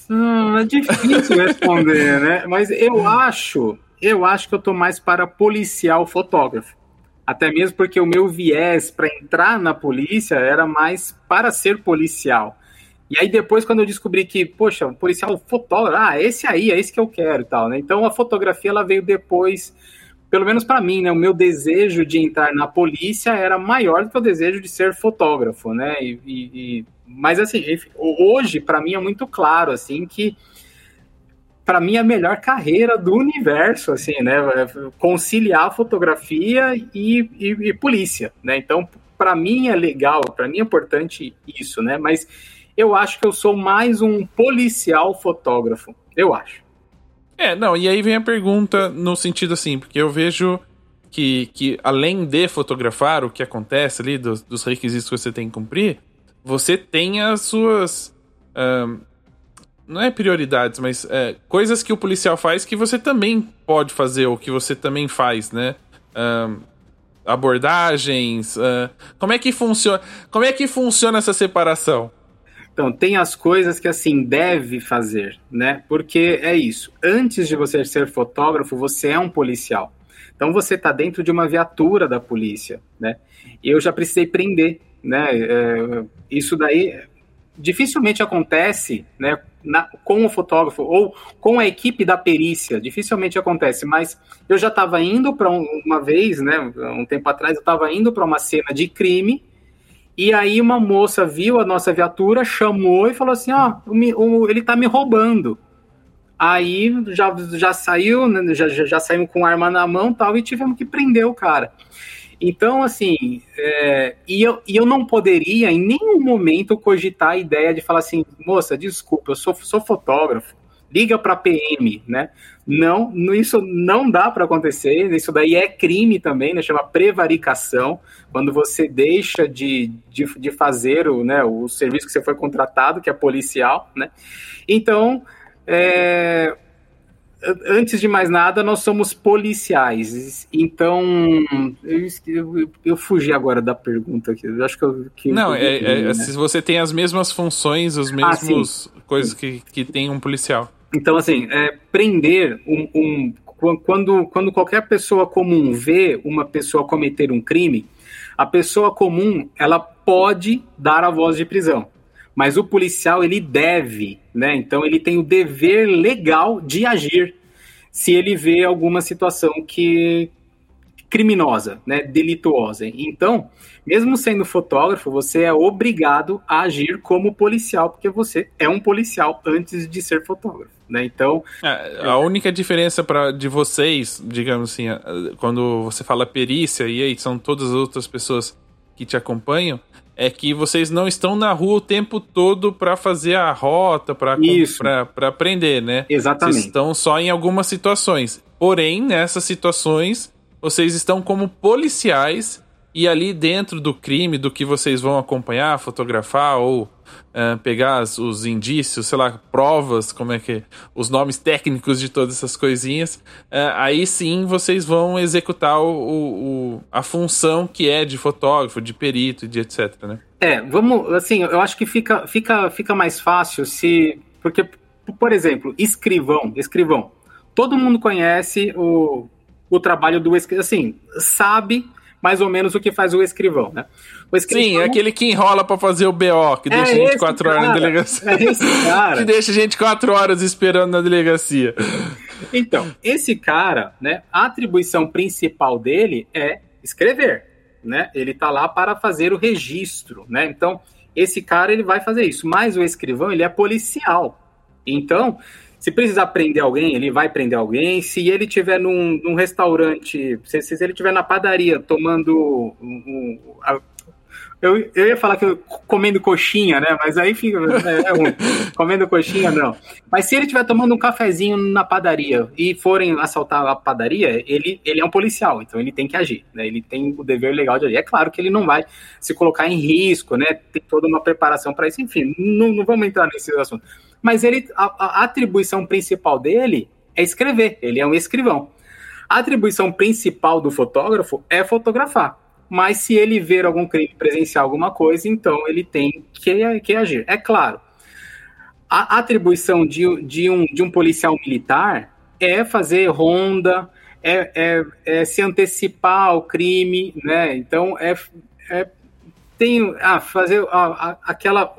Hum, é difícil responder, né? Mas eu acho, eu acho que eu tô mais para policial fotógrafo. Até mesmo porque o meu viés para entrar na polícia era mais para ser policial. E aí depois, quando eu descobri que, poxa, um policial fotógrafo, ah, esse aí, é esse que eu quero e tal, né? Então a fotografia, ela veio depois, pelo menos para mim, né? O meu desejo de entrar na polícia era maior do que o desejo de ser fotógrafo, né? E, e, mas assim, hoje, para mim é muito claro, assim, que para mim é a melhor carreira do universo, assim, né? Conciliar fotografia e, e, e polícia, né? Então, para mim é legal, para mim é importante isso, né? Mas eu acho que eu sou mais um policial fotógrafo. Eu acho.
É, não, e aí vem a pergunta no sentido assim, porque eu vejo que, que além de fotografar o que acontece ali, dos, dos requisitos que você tem que cumprir, você tem as suas. Não é prioridades, mas é, coisas que o policial faz que você também pode fazer, ou que você também faz, né? Abordagens. Uh, como é que funciona? Como é que funciona essa separação?
Então, tem as coisas que assim deve fazer, né? Porque é isso. Antes de você ser fotógrafo, você é um policial. Então você está dentro de uma viatura da polícia, né? E eu já precisei prender, né? É, isso daí dificilmente acontece, né? Na, com o fotógrafo ou com a equipe da perícia, dificilmente acontece. Mas eu já estava indo para um, uma vez, né? Um tempo atrás, eu estava indo para uma cena de crime e aí uma moça viu a nossa viatura, chamou e falou assim, ó, oh, ele tá me roubando. Aí já, já saiu, né, já, já, saímos com arma na mão tal, e tivemos que prender o cara. Então, assim, é, e, eu, e eu não poderia em nenhum momento cogitar a ideia de falar assim, moça, desculpa, eu sou, sou fotógrafo, liga para PM, né? Não, isso não dá para acontecer, isso daí é crime também, né? Chama prevaricação, quando você deixa de, de, de fazer o, né, o serviço que você foi contratado, que é policial, né? Então, é, antes de mais nada, nós somos policiais. Então, eu, eu, eu fugi agora da pergunta aqui. Eu acho que eu. Que
Não, é, é, né? se você tem as mesmas funções, os ah, mesmos ah, coisas que, que tem um policial.
Então, assim, é, prender um, um, quando, quando qualquer pessoa comum vê uma pessoa cometer um crime, a pessoa comum ela pode dar a voz de prisão, mas o policial ele deve, né? Então ele tem o dever legal de agir se ele vê alguma situação que criminosa, né, delituosa. Então, mesmo sendo fotógrafo, você é obrigado a agir como policial, porque você é um policial antes de ser fotógrafo. Né? Então.
É, a única diferença para de vocês, digamos assim, quando você fala perícia e aí são todas as outras pessoas que te acompanham, é que vocês não estão na rua o tempo todo para fazer a rota, para aprender, né?
Exatamente.
Vocês estão só em algumas situações. Porém, nessas situações, vocês estão como policiais e ali dentro do crime, do que vocês vão acompanhar, fotografar ou uh, pegar os, os indícios, sei lá, provas, como é que. os nomes técnicos de todas essas coisinhas, uh, aí sim vocês vão executar o, o, a função que é de fotógrafo, de perito de etc, né?
É, vamos, assim, eu acho que fica, fica, fica mais fácil se. Porque, por exemplo, escrivão, escrivão. Todo mundo conhece o, o trabalho do escrivão, assim, sabe mais ou menos o que faz o escrivão, né? O escrivão,
Sim, é aquele que enrola para fazer o BO, que deixa é a gente quatro horas na delegacia. É esse cara. que deixa a gente quatro horas esperando na delegacia.
Então, esse cara, né, a atribuição principal dele é escrever, né? Ele tá lá para fazer o registro, né? Então, esse cara ele vai fazer isso, mas o escrivão ele é policial. Então, se precisar prender alguém, ele vai prender alguém. Se ele tiver num, num restaurante, se, se, ele tiver na padaria tomando um, um, a, eu, eu ia falar que eu, comendo coxinha, né? Mas aí fica. É, é ruim. comendo coxinha, não. Mas se ele estiver tomando um cafezinho na padaria e forem assaltar a padaria, ele, ele é um policial, então ele tem que agir, né? Ele tem o dever legal de agir. É claro que ele não vai se colocar em risco, né? Tem toda uma preparação para isso. Enfim, não, não vamos entrar nesse assunto. Mas ele, a, a atribuição principal dele é escrever. Ele é um escrivão. A atribuição principal do fotógrafo é fotografar mas se ele ver algum crime, presenciar alguma coisa, então ele tem que, que agir. É claro, a atribuição de, de, um, de um policial militar é fazer ronda, é, é, é se antecipar ao crime, né? Então, é, é tem ah, fazer ah, aquela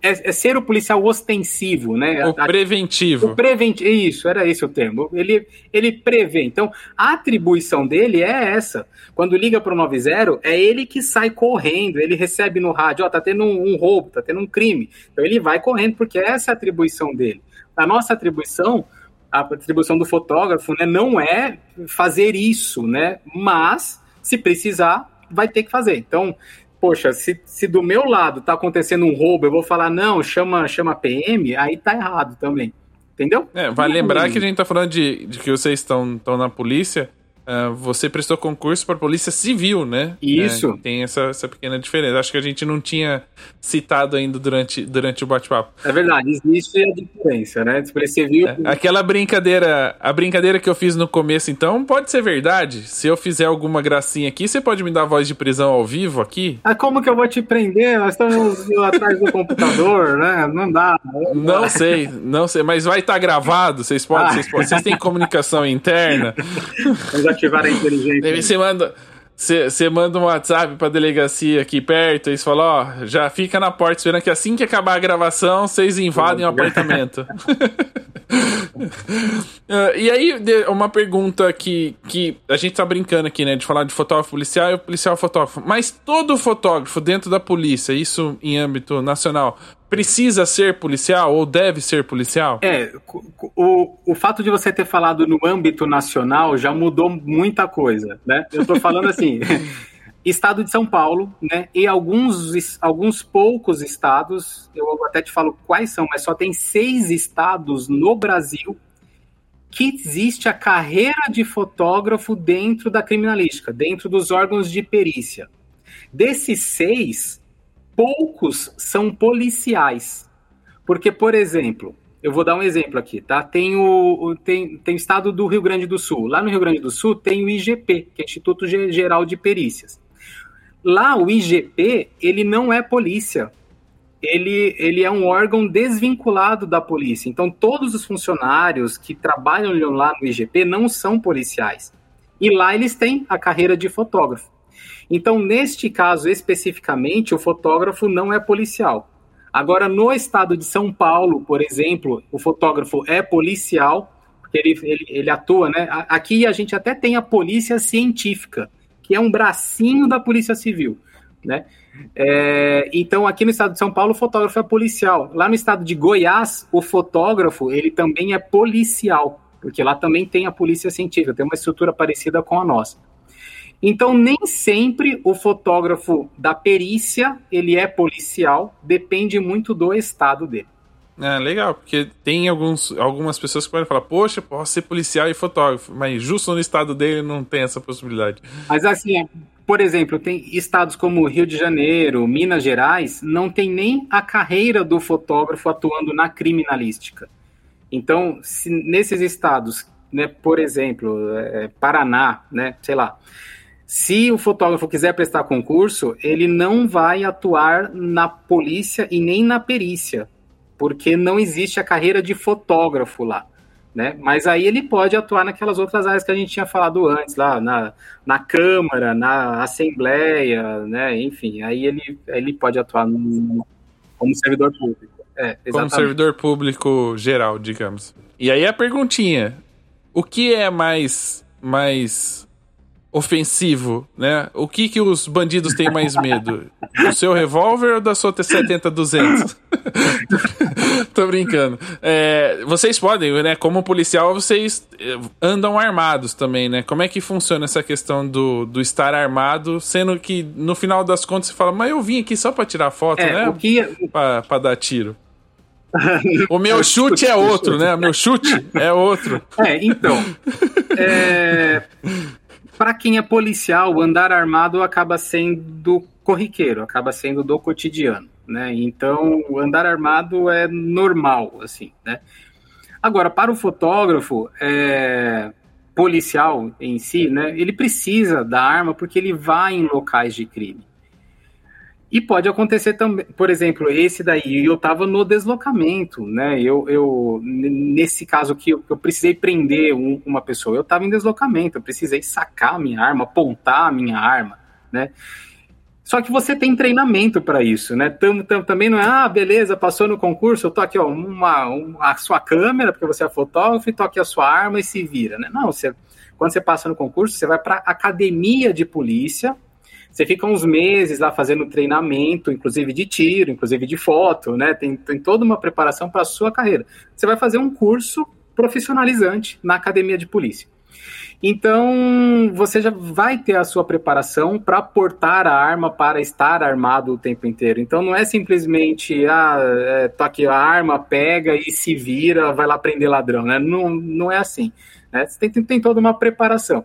é, é, ser o policial ostensivo, né?
O preventivo.
O preventivo, isso, era esse o termo. Ele, ele prevê. Então, a atribuição dele é essa. Quando liga para o 90, é ele que sai correndo, ele recebe no rádio, ó, tá tendo um, um, roubo, tá tendo um crime. Então, ele vai correndo, porque essa é a atribuição dele. A nossa atribuição, a atribuição do fotógrafo, né, não é fazer isso, né? Mas, se precisar, vai ter que fazer. Então, poxa, se, se do meu lado tá acontecendo um roubo, eu vou falar, não, chama, chama PM, aí tá errado também. Entendeu?
É, vale lembrar que a gente tá falando de, de que vocês estão na polícia Uh, você prestou concurso para a Polícia Civil, né?
Isso.
É, tem essa, essa pequena diferença. Acho que a gente não tinha citado ainda durante, durante o bate-papo.
É verdade, existe a diferença, né? Polícia Civil. É,
aquela brincadeira, a brincadeira que eu fiz no começo, então, pode ser verdade. Se eu fizer alguma gracinha aqui, você pode me dar voz de prisão ao vivo aqui?
Ah, como que eu vou te prender? Nós estamos atrás do computador, né? Não dá.
Não, sei, não sei, mas vai estar tá gravado. Vocês podem, ah. vocês, podem, vocês têm comunicação interna.
ativar a inteligência.
Você manda. Você manda um WhatsApp pra delegacia aqui perto e você fala, ó, já fica na porta esperando que assim que acabar a gravação, vocês invadem o apartamento. uh, e aí, uma pergunta que, que a gente tá brincando aqui, né, de falar de fotógrafo policial e policial fotógrafo, mas todo fotógrafo dentro da polícia, isso em âmbito nacional, precisa ser policial ou deve ser policial?
É, o, o fato de você ter falado no âmbito nacional já mudou muita coisa, né? Eu tô falando assim, estado de São Paulo, né? E alguns, alguns poucos estados, eu até te falo quais são, mas só tem seis estados no Brasil que existe a carreira de fotógrafo dentro da criminalística, dentro dos órgãos de perícia. Desses seis, poucos são policiais. Porque, por exemplo, eu vou dar um exemplo aqui, tá? Tem o, tem, tem o estado do Rio Grande do Sul. Lá no Rio Grande do Sul tem o IGP, que é Instituto Geral de Perícias. Lá o IGP, ele não é polícia. Ele, ele é um órgão desvinculado da polícia. Então, todos os funcionários que trabalham lá no IGP não são policiais. E lá eles têm a carreira de fotógrafo. Então, neste caso especificamente, o fotógrafo não é policial. Agora, no estado de São Paulo, por exemplo, o fotógrafo é policial, porque ele, ele, ele atua, né? Aqui a gente até tem a polícia científica, que é um bracinho da polícia civil, né? É, então, aqui no estado de São Paulo, o fotógrafo é policial. Lá no estado de Goiás, o fotógrafo, ele também é policial, porque lá também tem a polícia científica, tem uma estrutura parecida com a nossa. Então, nem sempre o fotógrafo da perícia, ele é policial, depende muito do estado dele.
É, legal, porque tem alguns, algumas pessoas que podem falar, poxa, posso ser policial e fotógrafo, mas justo no estado dele não tem essa possibilidade.
Mas assim, por exemplo, tem estados como Rio de Janeiro, Minas Gerais, não tem nem a carreira do fotógrafo atuando na criminalística. Então, se nesses estados, né, por exemplo, é, Paraná, né, sei lá, se o fotógrafo quiser prestar concurso, ele não vai atuar na polícia e nem na perícia, porque não existe a carreira de fotógrafo lá. né? Mas aí ele pode atuar naquelas outras áreas que a gente tinha falado antes, lá na, na Câmara, na Assembleia, né? Enfim, aí ele, ele pode atuar no, como servidor público.
É, como servidor público geral, digamos. E aí a perguntinha: o que é mais mais ofensivo, né? O que que os bandidos têm mais medo? Do seu revólver ou da sua T70-200? Tô brincando. É, vocês podem, né? Como policial, vocês eh, andam armados também, né? Como é que funciona essa questão do, do estar armado, sendo que no final das contas você fala, mas eu vim aqui só pra tirar foto, é, né? O que... pra, pra dar tiro. o meu chute é outro, né? O meu chute é outro.
É, então. É para quem é policial, andar armado acaba sendo corriqueiro, acaba sendo do cotidiano, né? Então, andar armado é normal, assim, né? Agora, para o fotógrafo, é, policial em si, né? Ele precisa da arma porque ele vai em locais de crime. E pode acontecer também, por exemplo, esse daí, eu estava no deslocamento, né? Eu, eu nesse caso aqui, eu, eu precisei prender um, uma pessoa, eu estava em deslocamento, eu precisei sacar a minha arma, apontar a minha arma, né? Só que você tem treinamento para isso, né? Tam, tam, também não é, ah, beleza, passou no concurso, eu tô aqui, ó, uma, uma, a sua câmera, porque você é fotógrafo, e tô aqui a sua arma e se vira, né? Não, você, quando você passa no concurso, você vai para academia de polícia, você fica uns meses lá fazendo treinamento, inclusive de tiro, inclusive de foto, né? Tem, tem toda uma preparação para a sua carreira. Você vai fazer um curso profissionalizante na academia de polícia. Então, você já vai ter a sua preparação para portar a arma, para estar armado o tempo inteiro. Então, não é simplesmente, ah, é, tá aqui a arma, pega e se vira, vai lá prender ladrão, né? Não, não é assim. Né? Você tem, tem, tem toda uma preparação.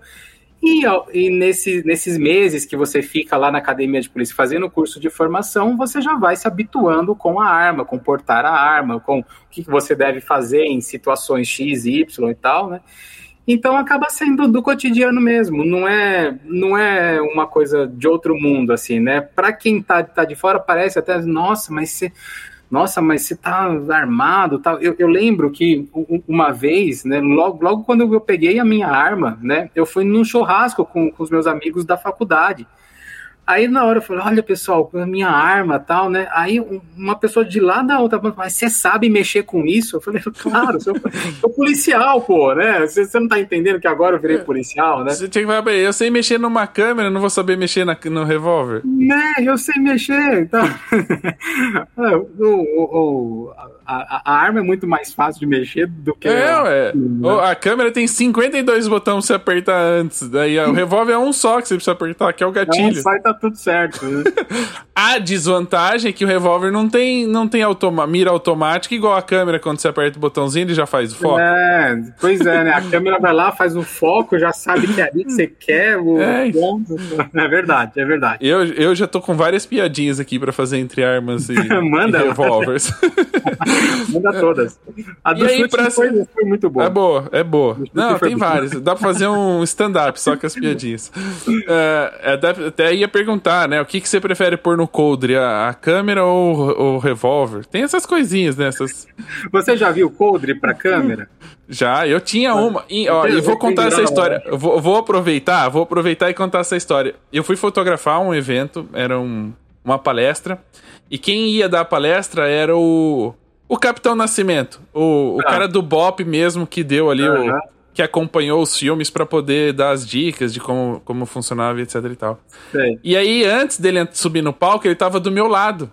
E, e nesse, nesses meses que você fica lá na academia de polícia fazendo o curso de formação, você já vai se habituando com a arma, com portar a arma, com o que você deve fazer em situações X, Y e tal, né? Então acaba sendo do cotidiano mesmo, não é não é uma coisa de outro mundo assim, né? Para quem tá, tá de fora parece até, nossa, mas você nossa, mas você tá armado, tal. Eu, eu lembro que uma vez, né, logo, logo quando eu peguei a minha arma, né, eu fui num churrasco com, com os meus amigos da faculdade. Aí na hora eu falei, olha pessoal, a minha arma tal, né? Aí uma pessoa de lá da outra, mas você sabe mexer com isso? Eu falei, claro, sou, sou policial, pô, né? Você, você, não tá entendendo que agora eu virei é. policial, né?
Você tinha que falar, eu sei mexer numa câmera, não vou saber mexer na, no revólver.
Né, eu sei mexer, então... O, o, o, a, a, arma é muito mais fácil de mexer do que.
É, ué. Né? A câmera tem 52 botões pra você apertar antes. Daí o revólver é um só que você precisa apertar, que é o gatilho. É um
só e tá tudo certo.
A desvantagem é que o revólver não tem, não tem automa mira automática, igual a câmera, quando você aperta o botãozinho, ele já faz o foco.
É, pois é, né? A câmera vai lá, faz o foco, já sabe que é ali que você quer. O é, ponto. é verdade, é verdade.
Eu, eu já tô com várias piadinhas aqui pra fazer entre armas e,
Manda,
e revólveres.
Manda todas. A do e aí, pra... foi, foi, muito boa.
É boa, é boa. Não, tem várias. Dá pra fazer um stand-up só com as piadinhas. É, é até ia perguntar, né? O que, que você prefere pôr no coldre? A, a câmera ou o revólver? Tem essas coisinhas, né? Essas...
Você já viu coldre pra câmera?
Já, eu tinha uma. E, ó, eu vou contar essa história. Eu vou, vou aproveitar, vou aproveitar e contar essa história. Eu fui fotografar um evento, era um, uma palestra. E quem ia dar a palestra era o o Capitão Nascimento, o, o ah. cara do Bop mesmo que deu ali, uhum. o, que acompanhou os filmes para poder dar as dicas de como, como funcionava, etc e tal. Sei. E aí, antes dele subir no palco, ele tava do meu lado.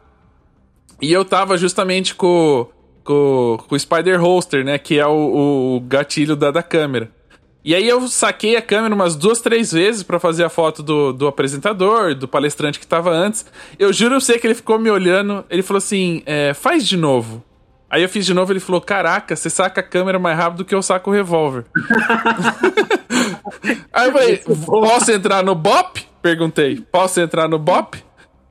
E eu tava justamente com, com, com o Spider Holster, né? Que é o, o gatilho da, da câmera. E aí eu saquei a câmera umas duas, três vezes para fazer a foto do, do apresentador, do palestrante que tava antes. Eu juro eu sei que ele ficou me olhando, ele falou assim, é, faz de novo. Aí eu fiz de novo, ele falou: Caraca, você saca a câmera mais rápido que eu saco o revólver. Aí eu falei: Posso entrar no BOP? Perguntei: Posso entrar no BOP?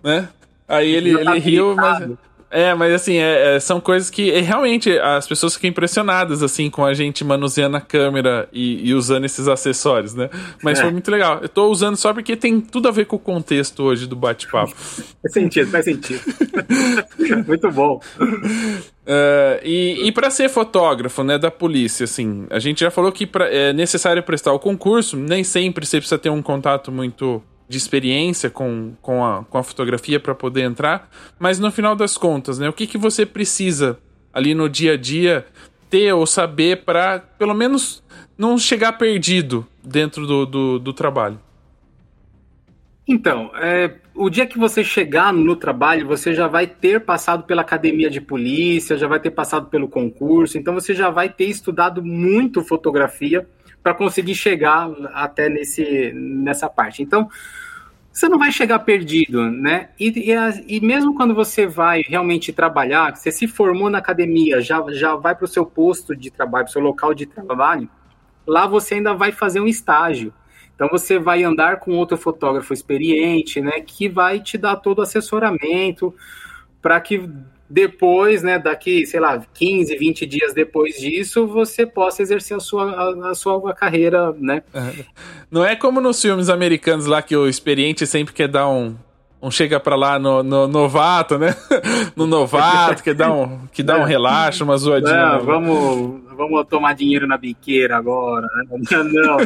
Né? Aí ele, ele riu, mas. É, mas assim, é, é, são coisas que é, realmente as pessoas ficam impressionadas assim com a gente manuseando a câmera e, e usando esses acessórios, né? Mas é. foi muito legal. Eu tô usando só porque tem tudo a ver com o contexto hoje do bate-papo.
faz sentido, faz sentido. muito bom.
Uh, e, e para ser fotógrafo, né, da polícia, assim, a gente já falou que pra, é necessário prestar o concurso, nem sempre você precisa ter um contato muito de experiência com, com, a, com a fotografia para poder entrar, mas no final das contas, né, o que, que você precisa ali no dia a dia ter ou saber para, pelo menos, não chegar perdido dentro do, do, do trabalho?
Então, é, o dia que você chegar no trabalho, você já vai ter passado pela academia de polícia, já vai ter passado pelo concurso, então você já vai ter estudado muito fotografia para conseguir chegar até nesse, nessa parte. Então, você não vai chegar perdido, né? E, e, e, mesmo quando você vai realmente trabalhar, você se formou na academia, já, já vai para o seu posto de trabalho, para o seu local de trabalho, lá você ainda vai fazer um estágio. Então você vai andar com outro fotógrafo experiente, né, que vai te dar todo o assessoramento para que depois, né, daqui, sei lá, 15, 20 dias depois disso, você possa exercer a sua, a, a sua carreira, né?
É. Não é como nos filmes americanos lá que o experiente sempre quer dar um, um chega para lá no, no, novato, né? no novato, que dá um, que dá um é. relaxo, uma zoadinha.
Não, vamos, vamos tomar dinheiro na biqueira agora. Né? Não, não,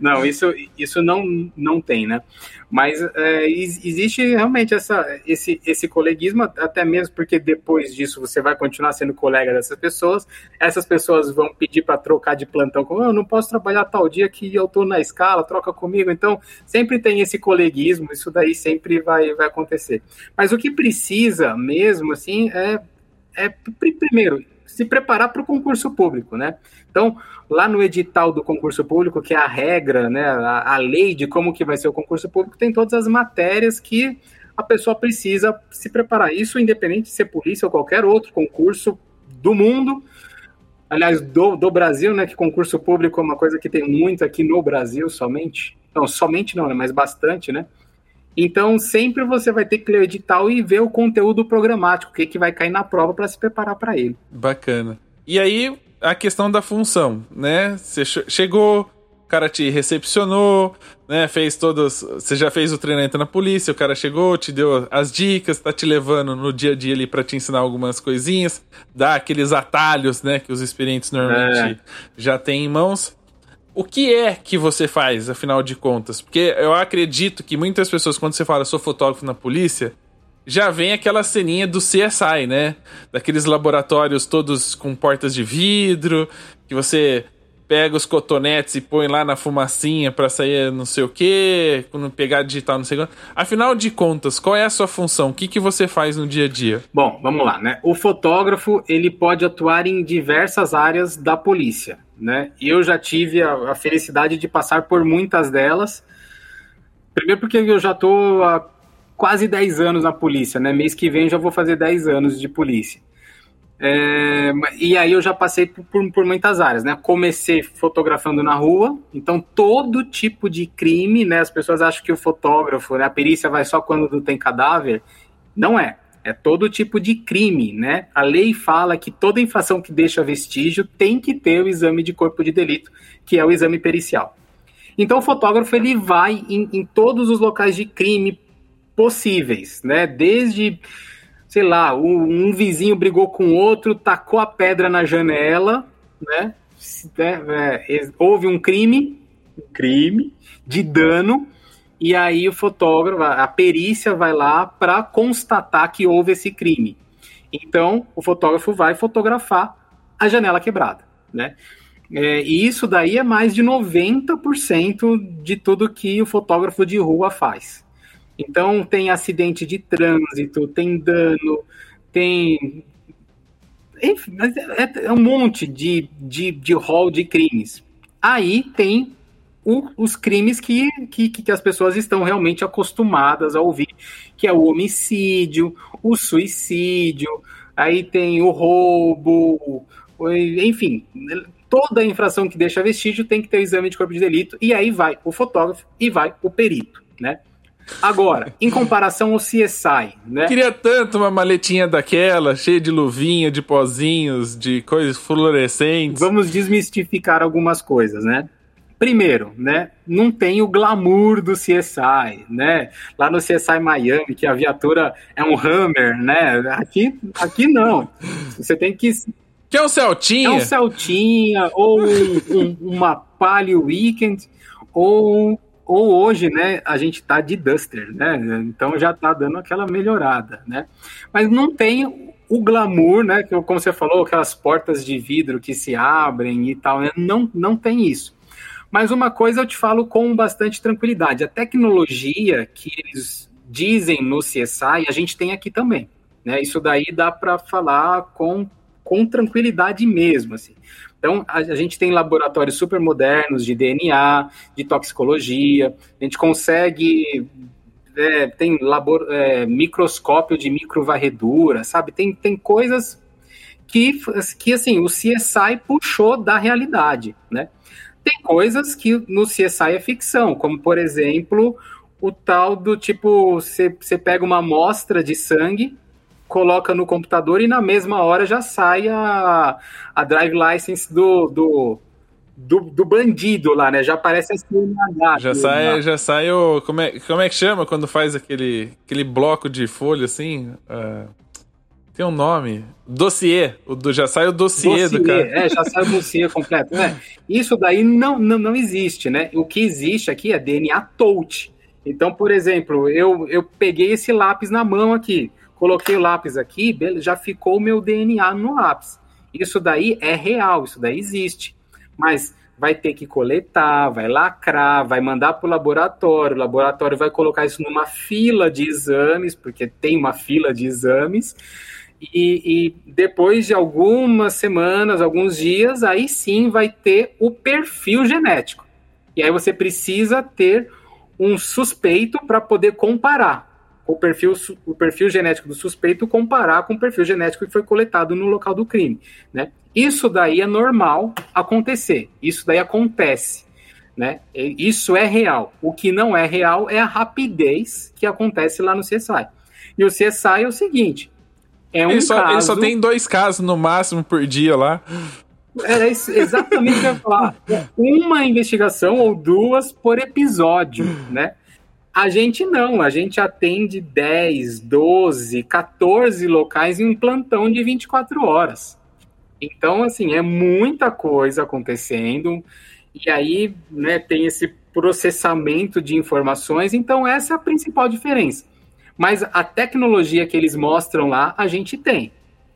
não, isso, isso não, não tem, né? Mas é, existe realmente essa, esse, esse coleguismo, até mesmo porque depois disso você vai continuar sendo colega dessas pessoas. Essas pessoas vão pedir para trocar de plantão, como eu não posso trabalhar tal dia que eu estou na escala, troca comigo. Então, sempre tem esse coleguismo, isso daí sempre vai, vai acontecer. Mas o que precisa mesmo, assim, é, é primeiro, se preparar para o concurso público, né? Então, lá no edital do concurso público, que é a regra, né, a, a, lei de como que vai ser o concurso público, tem todas as matérias que a pessoa precisa se preparar. Isso independente de ser polícia ou qualquer outro concurso do mundo, aliás, do, do Brasil, né, que concurso público é uma coisa que tem muito aqui no Brasil somente. Não, somente não, né, mas bastante, né? Então, sempre você vai ter que ler o edital e ver o conteúdo programático, o que, que vai cair na prova para se preparar para ele.
Bacana. E aí, a questão da função, né? Você chegou, o cara te recepcionou, né? Fez todos. Você já fez o treinamento na polícia, o cara chegou, te deu as dicas, tá te levando no dia a dia ali para te ensinar algumas coisinhas, dá aqueles atalhos, né? Que os experientes normalmente é. já têm em mãos o que é que você faz, afinal de contas? Porque eu acredito que muitas pessoas, quando você fala sou fotógrafo na polícia, já vem aquela ceninha do CSI, né? Daqueles laboratórios todos com portas de vidro, que você pega os cotonetes e põe lá na fumacinha para sair não sei o que, quando pegar digital não sei o que. Afinal de contas, qual é a sua função? O que, que você faz no dia a dia?
Bom, vamos lá, né? O fotógrafo, ele pode atuar em diversas áreas da polícia, né? E eu já tive a, a felicidade de passar por muitas delas. Primeiro porque eu já estou há quase 10 anos na polícia, né? Mês que vem já vou fazer 10 anos de polícia. É, e aí eu já passei por, por, muitas áreas, né? Comecei fotografando na rua, então todo tipo de crime, né? As pessoas acham que o fotógrafo, né, a perícia vai só quando tem cadáver. Não é. É todo tipo de crime, né? A lei fala que toda infração que deixa vestígio tem que ter o exame de corpo de delito, que é o exame pericial. Então o fotógrafo ele vai em, em todos os locais de crime possíveis, né? Desde sei lá, um, um vizinho brigou com outro, tacou a pedra na janela, né? É, houve um crime, um crime de dano, e aí o fotógrafo, a perícia vai lá para constatar que houve esse crime. Então, o fotógrafo vai fotografar a janela quebrada, né? É, e isso daí é mais de 90% de tudo que o fotógrafo de rua faz. Então tem acidente de trânsito, tem dano, tem. Enfim, é, é um monte de, de, de rol de crimes. Aí tem o, os crimes que, que, que as pessoas estão realmente acostumadas a ouvir, que é o homicídio, o suicídio, aí tem o roubo, enfim, toda infração que deixa vestígio tem que ter exame de corpo de delito, e aí vai o fotógrafo e vai o perito, né? Agora, em comparação ao CSI, né?
Queria tanto uma maletinha daquela, cheia de luvinha, de pozinhos, de coisas fluorescentes.
Vamos desmistificar algumas coisas, né? Primeiro, né, não tem o glamour do CSI, né? Lá no CSI Miami, que a viatura é um Hammer, né? Aqui, aqui não. Você tem que
que é um Celtinha? É
um Celtinha, ou um, um, uma Palio Weekend, ou, ou hoje, né, a gente tá de Duster, né? Então já tá dando aquela melhorada, né? Mas não tem o glamour, né? Que, como você falou, aquelas portas de vidro que se abrem e tal, né? Não, não tem isso. Mas uma coisa eu te falo com bastante tranquilidade: a tecnologia que eles dizem no CSI, a gente tem aqui também. Né? Isso daí dá para falar com, com tranquilidade mesmo. Assim. Então, a, a, gente tem laboratórios super modernos de DNA, de toxicologia, a gente consegue. É, tem labor, é, microscópio de microvarredura, sabe? Tem, tem coisas que, que, assim, o CSI puxou da realidade, né? Tem coisas que no CSI é ficção, como por exemplo o tal do tipo, você pega uma amostra de sangue, coloca no computador e na mesma hora já sai a, a drive license do, do, do, do bandido lá, né? Já aparece a
CNH. Já sai, já sai o. Como é, como é que chama quando faz aquele, aquele bloco de folha assim? Uh, tem um nome. Dossiê. O do, já sai o dossiê, dossiê do cara.
É, já sai o dossiê completo. Né? Isso daí não, não, não existe, né? O que existe aqui é DNA touch. Então, por exemplo, eu, eu peguei esse lápis na mão aqui, coloquei o lápis aqui, já ficou o meu DNA no lápis. Isso daí é real, isso daí existe. Mas vai ter que coletar, vai lacrar, vai mandar para o laboratório, o laboratório vai colocar isso numa fila de exames, porque tem uma fila de exames, e, e, depois de algumas semanas, alguns dias, aí sim vai ter o perfil genético. E aí você precisa ter um suspeito para poder comparar o perfil, o perfil genético do suspeito, comparar com o perfil genético que foi coletado no local do crime. Né? Isso daí é normal acontecer. Isso daí acontece. Né? Isso é real. O que não é real é a rapidez que acontece lá no CSI. E o CSI é o seguinte: é um
ele só,
caso...
ele só tem dois casos no máximo por dia lá.
É exatamente o que eu ia falar. Uma investigação ou duas por episódio, né? A gente não, a gente atende 10, 12, 14 locais em um plantão de 24 horas. Então, assim, é muita coisa acontecendo, e aí né, tem esse processamento de informações, então essa é a principal diferença. Mas a tecnologia que eles mostram lá, a gente tem.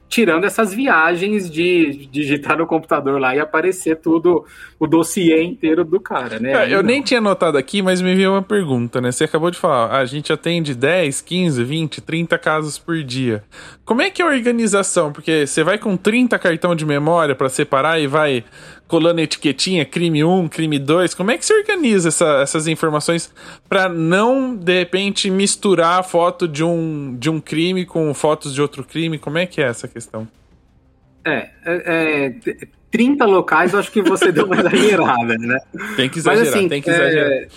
Tirando essas viagens de digitar no computador lá e aparecer tudo, o dossiê inteiro do cara, né?
É, eu nem tinha notado aqui, mas me veio uma pergunta, né? Você acabou de falar, a gente atende 10, 15, 20, 30 casos por dia. Como é que é a organização? Porque você vai com 30 cartão de memória para separar e vai colando etiquetinha, crime 1, crime 2. Como é que você organiza essa, essas informações para não, de repente, misturar a foto de um, de um crime com fotos de outro crime? Como é que é essa questão?
É, é, é 30 locais eu acho que você deu uma exagerada, né?
Tem que exagerar, Mas, assim, tem que exagerar. É,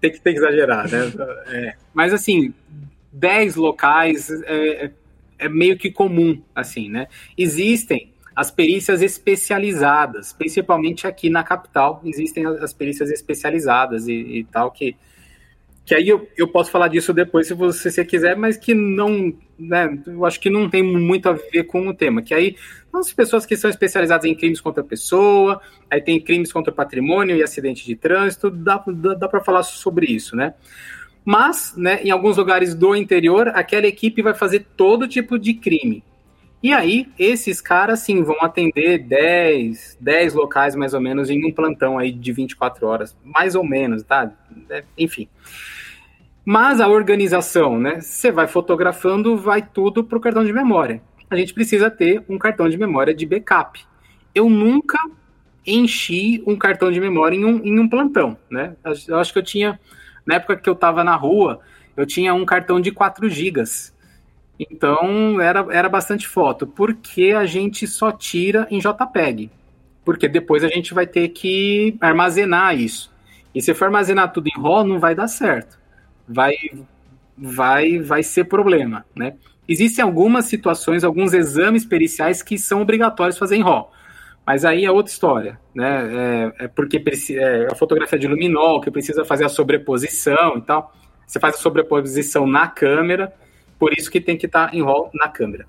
tem, que, tem que exagerar, né? É, mas assim, 10 locais é, é meio que comum, assim, né? Existem as perícias especializadas, principalmente aqui na capital, existem as perícias especializadas e, e tal, que, que aí eu, eu posso falar disso depois se você, se quiser, mas que não, né, eu acho que não tem muito a ver com o tema, que aí as pessoas que são especializadas em crimes contra a pessoa, aí tem crimes contra patrimônio e acidente de trânsito, dá, dá, dá para falar sobre isso, né? Mas, né, em alguns lugares do interior, aquela equipe vai fazer todo tipo de crime. E aí, esses caras, sim, vão atender 10, 10 locais mais ou menos em um plantão aí de 24 horas, mais ou menos, tá? É, enfim. Mas a organização, né? Você vai fotografando, vai tudo para o cartão de memória. A gente precisa ter um cartão de memória de backup. Eu nunca enchi um cartão de memória em um, em um plantão, né? Eu acho que eu tinha, na época que eu estava na rua, eu tinha um cartão de 4 gigas então era, era bastante foto, porque a gente só tira em JPEG. Porque depois a gente vai ter que armazenar isso. E se for armazenar tudo em RAW, não vai dar certo. vai, vai, vai ser problema, né? Existem algumas situações, alguns exames periciais que são obrigatórios fazer em RAW. Mas aí é outra história, né? É, é porque é a fotografia de luminol, que precisa fazer a sobreposição e tal. Você faz a sobreposição na câmera, por isso que tem que estar em RAW na câmera.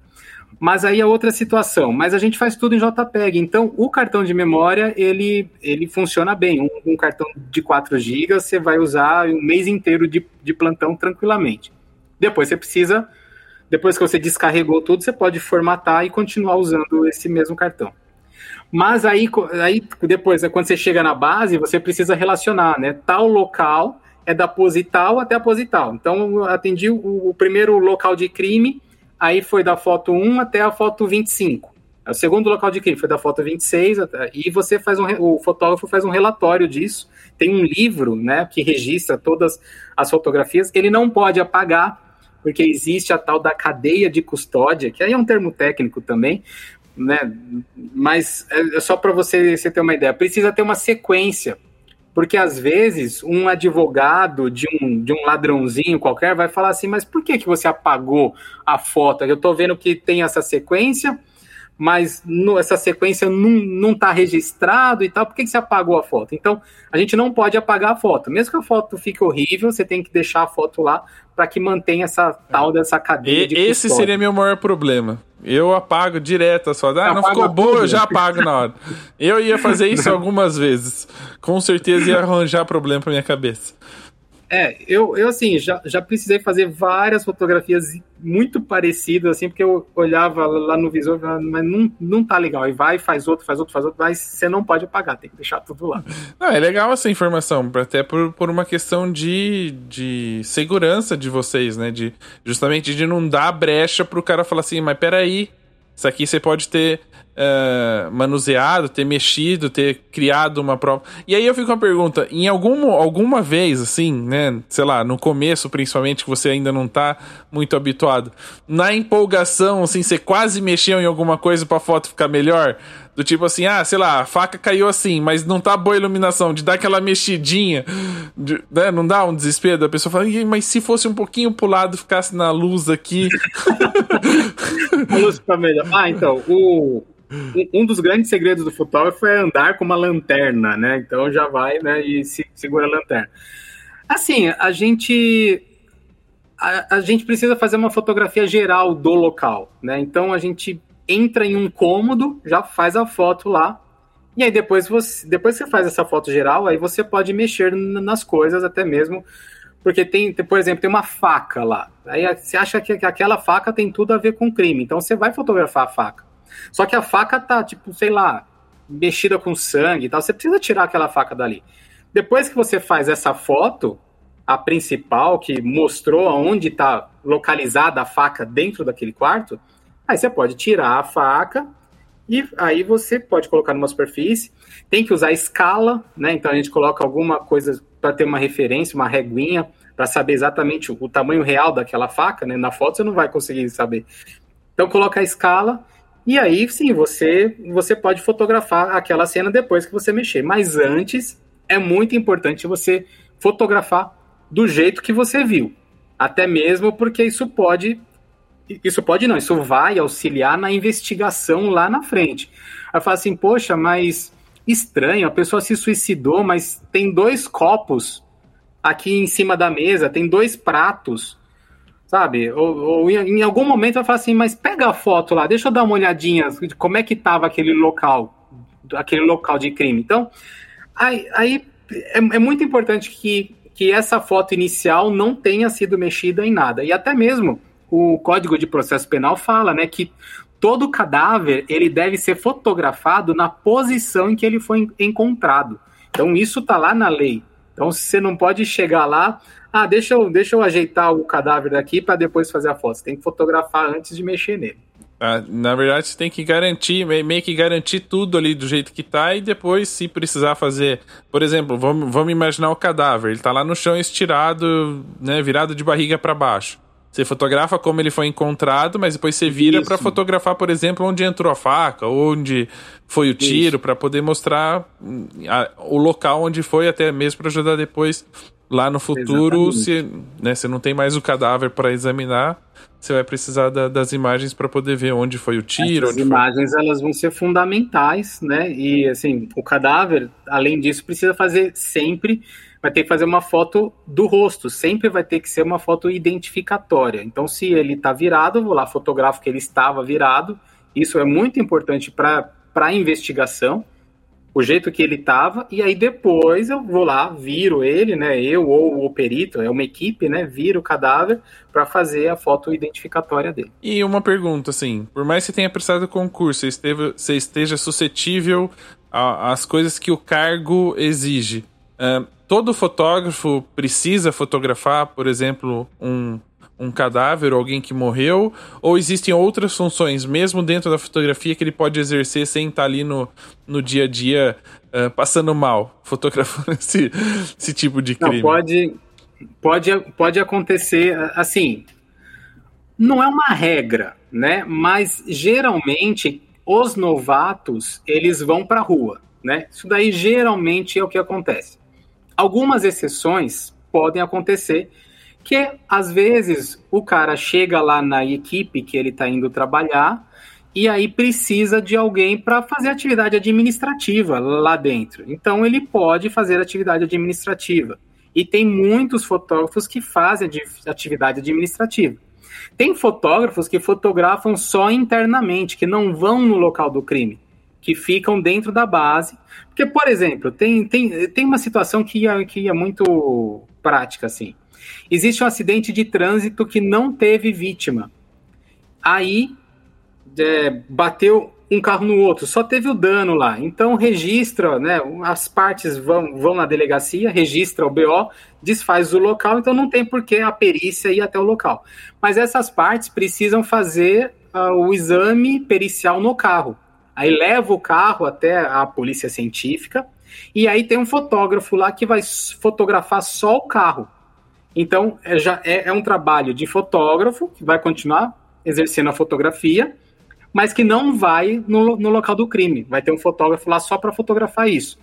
Mas aí é outra situação. Mas a gente faz tudo em JPEG. Então, o cartão de memória, ele, ele funciona bem. Um, um cartão de 4 GB, você vai usar um mês inteiro de, de plantão tranquilamente. Depois você precisa, depois que você descarregou tudo, você pode formatar e continuar usando esse mesmo cartão. Mas aí, aí depois, quando você chega na base, você precisa relacionar, né? Tal local é da pose tal até a pose tal. Então, atendi o, o primeiro local de crime, aí foi da foto 1 até a foto 25. O segundo local de crime foi da foto 26, e você faz um, o fotógrafo faz um relatório disso. Tem um livro, né, que registra todas as fotografias. Ele não pode apagar, porque existe a tal da cadeia de custódia, que aí é um termo técnico também, né? Mas é só para você, você ter uma ideia. Precisa ter uma sequência porque às vezes um advogado de um, de um ladrãozinho qualquer vai falar assim: mas por que, que você apagou a foto? Eu estou vendo que tem essa sequência, mas no, essa sequência não está registrado e tal, por que, que você apagou a foto? Então, a gente não pode apagar a foto. Mesmo que a foto fique horrível, você tem que deixar a foto lá para que mantenha essa tal dessa cadeia
e, de Esse seria meu maior problema. Eu apago direto a sua. Ah, não ficou boa, eu já apago na hora. Eu ia fazer isso algumas vezes. Com certeza ia arranjar problema pra minha cabeça.
É, eu, eu assim, já, já precisei fazer várias fotografias muito parecidas, assim, porque eu olhava lá no visor, mas não, não tá legal. E vai, faz outro, faz outro, faz outro, mas você não pode apagar, tem que deixar tudo lá.
Não, é legal essa informação, até por, por uma questão de, de segurança de vocês, né? De, justamente de não dar brecha pro cara falar assim, mas peraí, isso aqui você pode ter uh, manuseado, ter mexido, ter criado uma prova. E aí eu fico com a pergunta: em algum, alguma vez, assim, né? Sei lá, no começo, principalmente, que você ainda não tá muito habituado, na empolgação, assim, você quase mexeu em alguma coisa pra foto ficar melhor? Do tipo assim, ah, sei lá, a faca caiu assim, mas não tá boa iluminação, de dar aquela mexidinha, de, né? Não dá um desespero da pessoa falar, mas se fosse um pouquinho pro lado, ficasse na luz aqui.
a luz fica melhor. Ah, então, o, um dos grandes segredos do fotógrafo é andar com uma lanterna, né? Então já vai, né, e se, segura a lanterna. Assim, a gente a, a, gente precisa fazer uma fotografia geral do local, né? Então a gente entra em um cômodo, já faz a foto lá, e aí depois você, depois que você faz essa foto geral, aí você pode mexer nas coisas até mesmo, porque tem, por exemplo, tem uma faca lá. Aí você acha que, que aquela faca tem tudo a ver com crime, então você vai fotografar a faca. Só que a faca tá, tipo, sei lá, mexida com sangue e tal, você precisa tirar aquela faca dali. Depois que você faz essa foto, a principal, que mostrou onde está localizada a faca dentro daquele quarto, Aí você pode tirar a faca e aí você pode colocar numa superfície. Tem que usar escala, né? Então a gente coloca alguma coisa para ter uma referência, uma reguinha, para saber exatamente o, o, tamanho real daquela faca, né? Na foto você não vai conseguir saber. Então coloca a escala e aí sim você você pode fotografar aquela cena depois que você mexer. Mas antes é muito importante você fotografar do jeito que você viu. Até mesmo porque isso pode isso pode não, isso vai auxiliar na investigação lá na frente. Aí fala assim, poxa, mas estranho, a pessoa se suicidou, mas tem dois copos aqui em cima da mesa, tem dois pratos, sabe? Ou, ou em, algum momento vai falar assim, mas pega a foto lá, deixa eu dar uma olhadinha de como é que estava aquele local, aquele local de crime. Então, aí, aí é, é muito importante que, que essa foto inicial não tenha sido mexida em nada. E até mesmo o Código de Processo Penal fala, né, que todo cadáver ele deve ser fotografado na posição em que ele foi encontrado. Então isso está lá na lei. Então você não pode chegar lá, ah, deixa eu, deixa eu ajeitar o cadáver daqui para depois fazer a foto. Você tem que fotografar antes de mexer nele.
Ah, na verdade, você tem que garantir, meio que garantir tudo ali do jeito que tá, e depois, se precisar fazer. Por exemplo, vamos, vamos imaginar o cadáver. Ele tá lá no chão estirado, né? Virado de barriga para baixo Você fotografa como ele foi encontrado, mas depois você vira para fotografar, por exemplo, onde entrou a faca, onde foi o tiro, para poder mostrar hum, a, o local onde foi, até mesmo para ajudar depois lá no futuro, se né, você não tem mais o cadáver para examinar, você vai precisar da, das imagens para poder ver onde foi o tiro.
As imagens
foi...
elas vão ser fundamentais, né? E assim, o cadáver, além disso, precisa fazer sempre vai ter que fazer uma foto do rosto, sempre vai ter que ser uma foto identificatória. Então, se ele está virado, vou lá, fotografo que ele estava virado. Isso é muito importante para a investigação, o jeito que ele estava, e aí depois eu vou lá, viro ele, né? Eu ou o perito, é uma equipe, né? Viro o cadáver para fazer a foto identificatória dele.
E uma pergunta, assim, por mais que você tenha prestado concurso, você, esteve, você esteja suscetível às coisas que o cargo exige. Uh, todo fotógrafo precisa fotografar, por exemplo, um, um cadáver ou alguém que morreu? Ou existem outras funções, mesmo dentro da fotografia, que ele pode exercer sem estar ali no, no dia a dia uh, passando mal, fotografando esse, esse tipo de crime?
Não, pode, pode, pode acontecer assim. Não é uma regra, né? Mas geralmente os novatos eles vão para a rua, né? Isso daí geralmente é o que acontece. Algumas exceções podem acontecer, que às vezes o cara chega lá na equipe que ele está indo trabalhar e aí precisa de alguém para fazer atividade administrativa lá dentro. Então ele pode fazer atividade administrativa. E tem muitos fotógrafos que fazem atividade administrativa. Tem fotógrafos que fotografam só internamente, que não vão no local do crime que ficam dentro da base. Porque, por exemplo, tem, tem, tem uma situação que é, que é muito prática, assim. Existe um acidente de trânsito que não teve vítima. Aí é, bateu um carro no outro, só teve o dano lá. Então registra, né? As partes vão, vão na delegacia, registra o BO, desfaz o local, então não tem por que a perícia ir até o local. Mas essas partes precisam fazer uh, o exame pericial no carro. Aí leva o carro até a polícia científica e aí tem um fotógrafo lá que vai fotografar só o carro. Então é, já é, é um trabalho de fotógrafo que vai continuar exercendo a fotografia, mas que não vai no, no local do crime. Vai ter um fotógrafo lá só para fotografar isso.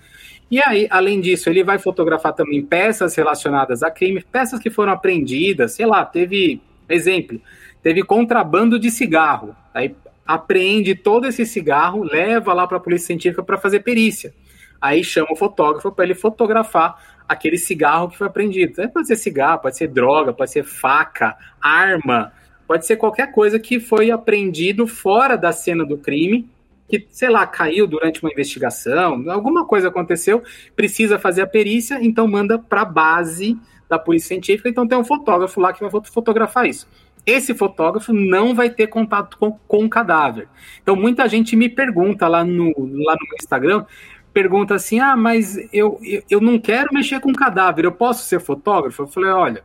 E aí, além disso, ele vai fotografar também peças relacionadas a crime, peças que foram apreendidas, sei lá, teve, exemplo, teve contrabando de cigarro. Aí apreende todo esse cigarro, leva lá para a polícia científica para fazer perícia. Aí chama o fotógrafo para ele fotografar aquele cigarro que foi apreendido. Pode ser cigarro, pode ser droga, pode ser faca, arma, pode ser qualquer coisa que foi apreendido fora da cena do crime, que, sei lá, caiu durante uma investigação, alguma coisa aconteceu, precisa fazer a perícia, então manda para a base da polícia científica, então tem um fotógrafo lá que vai fotografar isso esse fotógrafo não vai ter contato com, com o cadáver. Então, muita gente me pergunta lá no, lá no Instagram, pergunta assim, ah, mas eu, eu, eu não quero mexer com cadáver, eu posso ser fotógrafo? Eu falei, olha,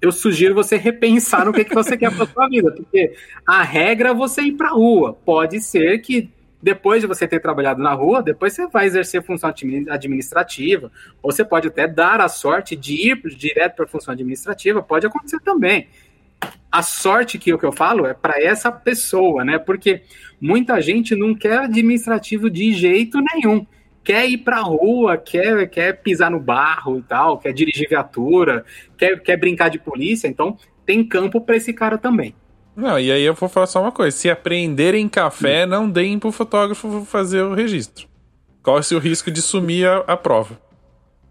eu sugiro você repensar no que, que você quer para sua vida, porque a regra é você ir para a rua. Pode ser que depois de você ter trabalhado na rua, depois você vai exercer função administrativa, ou você pode até dar a sorte de ir direto para a função administrativa, pode acontecer também a sorte que, que eu falo é para essa pessoa, né? Porque muita gente não quer administrativo de jeito nenhum. Quer ir para a rua, quer, quer pisar no barro e tal, quer dirigir viatura, quer, quer brincar de polícia. Então, tem campo para esse cara também.
Não, e aí eu vou falar só uma coisa: se apreenderem café, não deem para o fotógrafo fazer o registro. Corre-se o risco de sumir a, a prova.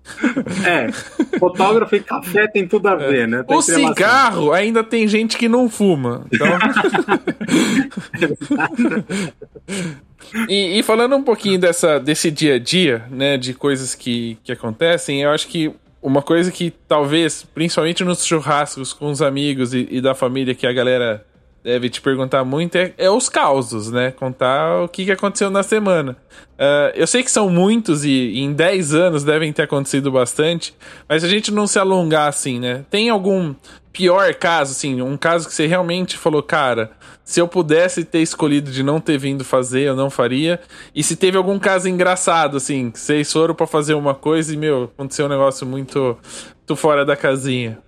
É, fotógrafo e café tem tudo a ver, né?
Tem o cigarro ainda tem gente que não fuma. Então... e, e, falando um pouquinho dessa, desse dia a dia, né, de coisas que, que acontecem, eu acho que uma coisa que talvez, principalmente nos churrascos com os amigos e, e da família, que a galera deve te perguntar muito é, é, os causos, né? Contar o que, que aconteceu na semana. Uh, eu sei que são muitos e, em 10 anos devem ter acontecido bastante, mas a gente não se alongar assim, né? Tem algum pior caso, assim, um caso que você realmente falou, cara, se eu pudesse ter escolhido de não ter vindo fazer, eu não faria. E se teve algum caso engraçado, assim, que vocês foram para fazer uma coisa e, meu, aconteceu um negócio muito, muito fora da casinha.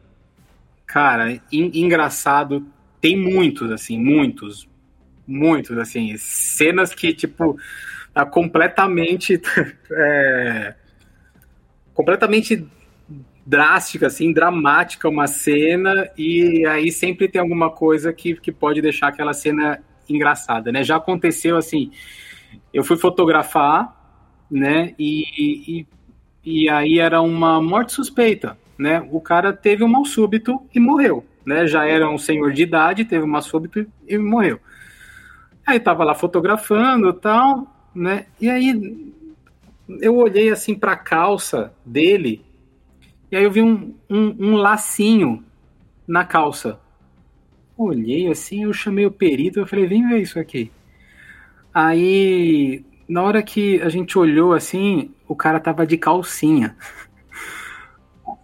Cara, engraçado, tem muitos, assim, muitos, muitos, assim, cenas que, tipo, tá completamente. é, completamente drástica, assim, dramática uma cena, e aí sempre tem alguma coisa que, que pode deixar aquela cena engraçada, né? Já aconteceu assim, eu fui fotografar, né? E, e, e aí era uma morte suspeita, né? O cara teve um mal súbito e morreu, né? Já era um senhor de idade, teve um mal súbito e morreu. Aí tava lá fotografando tal, né? E aí eu olhei assim para a calça dele e aí eu vi um, um, um lacinho na calça. Olhei assim, eu chamei o perito, eu falei, vem ver isso aqui. Aí, na hora que a gente olhou assim, o cara tava de calcinha.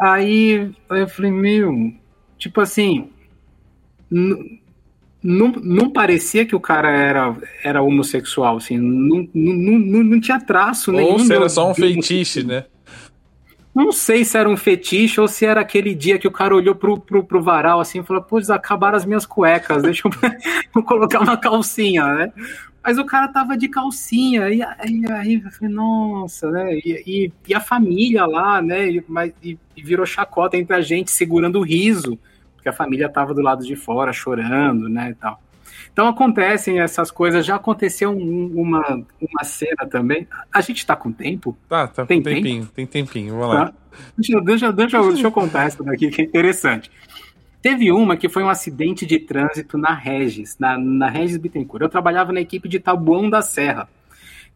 Aí eu falei, meu, tipo assim, não, não parecia que o cara era, era homossexual, assim, não, não, não, não tinha traço nenhum.
Ou se era só um feitiço, né?
Não sei se era um fetiche ou se era aquele dia que o cara olhou pro, pro, pro varal assim e falou: Pô, acabaram as minhas cuecas, deixa eu colocar uma calcinha, né? Mas o cara tava de calcinha, e aí, aí eu falei, nossa, né? E, e, e, a família lá, né? E, mas, e virou chacota entre a gente segurando o riso porque a família estava do lado de fora chorando, né, e tal. Então acontecem essas coisas. Já aconteceu um, uma, uma cena também. A gente está com tempo?
Tá, tá tem com tempinho, tempo? tem tempinho, vamos lá. Tá.
Deixa, deixa, deixa, deixa eu contar essa daqui que é interessante. Teve uma que foi um acidente de trânsito na Regis, na, na Regis Bittencourt. Eu trabalhava na equipe de Tabuão da Serra.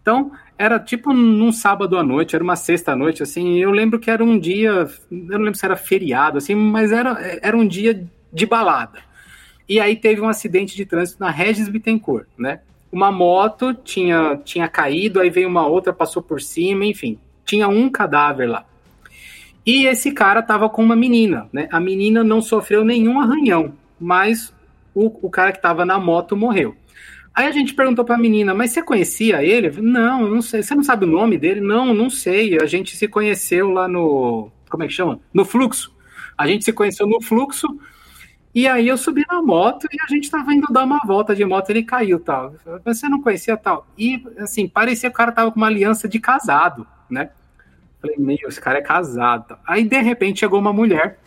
Então, era tipo num sábado à noite, era uma sexta à noite, assim, eu lembro que era um dia, eu não lembro se era feriado, assim, mas era, era um dia de balada. E aí teve um acidente de trânsito na Regis Bittencourt, né? Uma moto tinha, tinha caído, aí veio uma outra, passou por cima, enfim, tinha um cadáver lá. E esse cara tava com uma menina, né? A menina não sofreu nenhum arranhão, mas o, o cara que tava na moto morreu. Aí a gente perguntou para a menina, mas você conhecia ele? Não, não sei. Você não sabe o nome dele? Não, não sei. A gente se conheceu lá no. Como é que chama? No fluxo. A gente se conheceu no fluxo. E aí eu subi na moto e a gente estava indo dar uma volta de moto, ele caiu tal. Você não conhecia tal? E assim, parecia que o cara tava com uma aliança de casado, né? Falei, meu, esse cara é casado. Aí de repente chegou uma mulher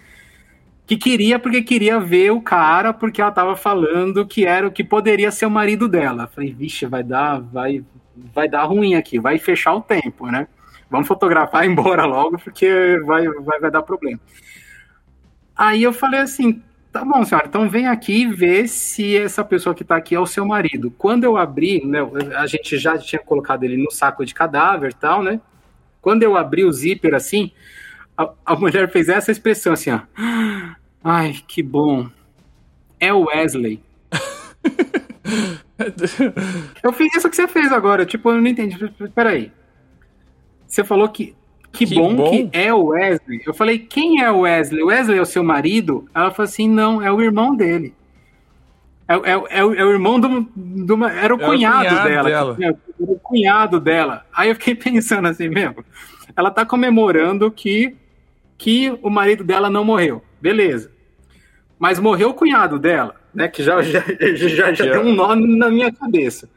que queria porque queria ver o cara, porque ela tava falando que era o que poderia ser o marido dela. Falei, vixe, vai dar, vai, vai dar ruim aqui, vai fechar o tempo, né? Vamos fotografar e embora logo, porque vai, vai, vai dar problema. Aí eu falei assim, tá bom, senhora, então vem aqui ver se essa pessoa que tá aqui é o seu marido. Quando eu abri, né, a gente já tinha colocado ele no saco de cadáver e tal, né? Quando eu abri o zíper assim, a, a mulher fez essa expressão assim, ó. Ai, que bom. É o Wesley. eu fiz isso que você fez agora. Tipo, eu não entendi. Peraí. Você falou que. Que, que bom, bom, que é o Wesley. Eu falei, quem é o Wesley? O Wesley é o seu marido? Ela falou assim: não, é o irmão dele. É, é, é, é o irmão do, do. Era o cunhado, o cunhado dela. dela. Era o cunhado dela. Aí eu fiquei pensando assim mesmo. Ela tá comemorando que que o marido dela não morreu. Beleza. Mas morreu o cunhado dela, né? Que já, já, já, já tem um nó na minha cabeça.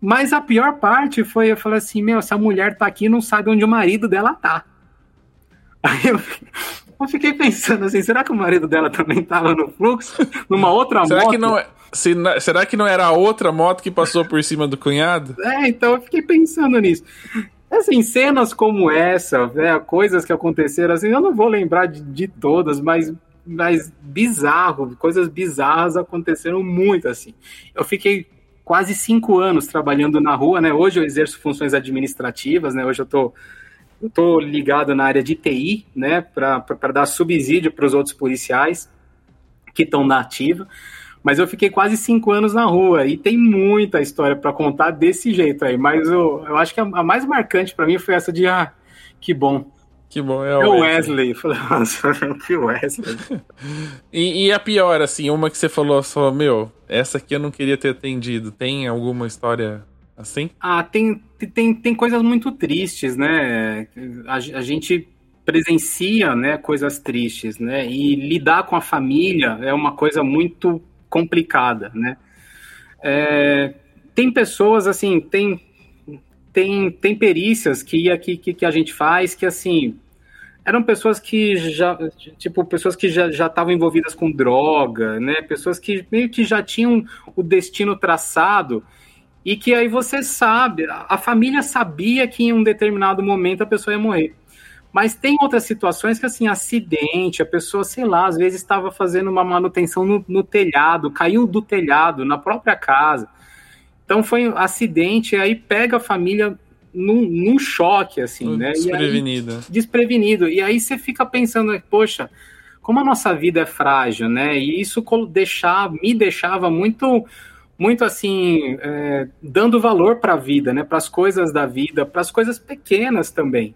Mas a pior parte foi, eu falei assim, meu, essa mulher tá aqui e não sabe onde o marido dela tá. Aí eu, eu fiquei pensando assim, será que o marido dela também tava no fluxo? Numa outra
será
moto?
Que não, é, se, será que não era a outra moto que passou por cima do cunhado?
É, então eu fiquei pensando nisso. Assim, cenas como essa, né, coisas que aconteceram, assim, eu não vou lembrar de, de todas, mas, mas bizarro, coisas bizarras aconteceram muito, assim. Eu fiquei quase cinco anos trabalhando na rua, né? Hoje eu exerço funções administrativas, né? Hoje eu tô, eu tô ligado na área de TI, né? Para dar subsídio para os outros policiais que estão na ativa. Mas eu fiquei quase cinco anos na rua e tem muita história para contar desse jeito aí. Mas eu, eu acho que a, a mais marcante para mim foi essa de ah, que bom.
Que bom, é,
é o Wesley. Wesley. Falei, nossa, que Wesley.
e, e, a pior, assim, uma que você falou só, meu, essa aqui eu não queria ter atendido. Tem alguma história assim?
Ah, tem, tem, tem coisas muito tristes, né? A, a gente presencia, né, coisas tristes, né? E lidar com a família é uma coisa muito complicada, né? É, tem pessoas assim, tem tem, tem perícias que, que, que a gente faz que assim eram pessoas que já, tipo, pessoas que já estavam envolvidas com droga, né? Pessoas que meio que já tinham o destino traçado e que aí você sabe, a família sabia que em um determinado momento a pessoa ia morrer. Mas tem outras situações que, assim, acidente, a pessoa, sei lá, às vezes estava fazendo uma manutenção no, no, telhado, caiu do telhado, na própria casa. Então foi um acidente, aí pega a família num, num choque, assim, né?
Desprevenido.
Aí, desprevenido. E aí você fica pensando, poxa, como a nossa vida é frágil, né? E isso deixar, me deixava muito, muito assim, é, dando valor para a vida, né? Para as coisas da vida, para as coisas pequenas também.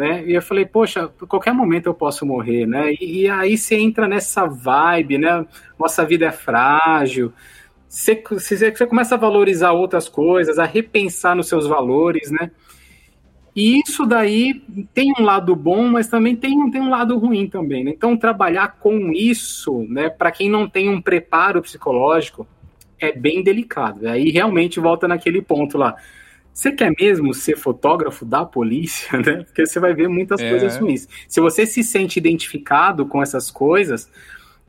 Né? E eu falei, poxa, qualquer momento eu posso morrer, né? E, e aí você entra nessa vibe, né? Nossa vida é frágil, você, você começa a valorizar outras coisas, a repensar nos seus valores, né? E isso daí tem um lado bom, mas também tem, tem um lado ruim também. Né? Então, trabalhar com isso, né, para quem não tem um preparo psicológico, é bem delicado. Aí realmente volta naquele ponto lá. Você quer mesmo ser fotógrafo da polícia, né? Porque você vai ver muitas é. coisas ruins. Se você se sente identificado com essas coisas,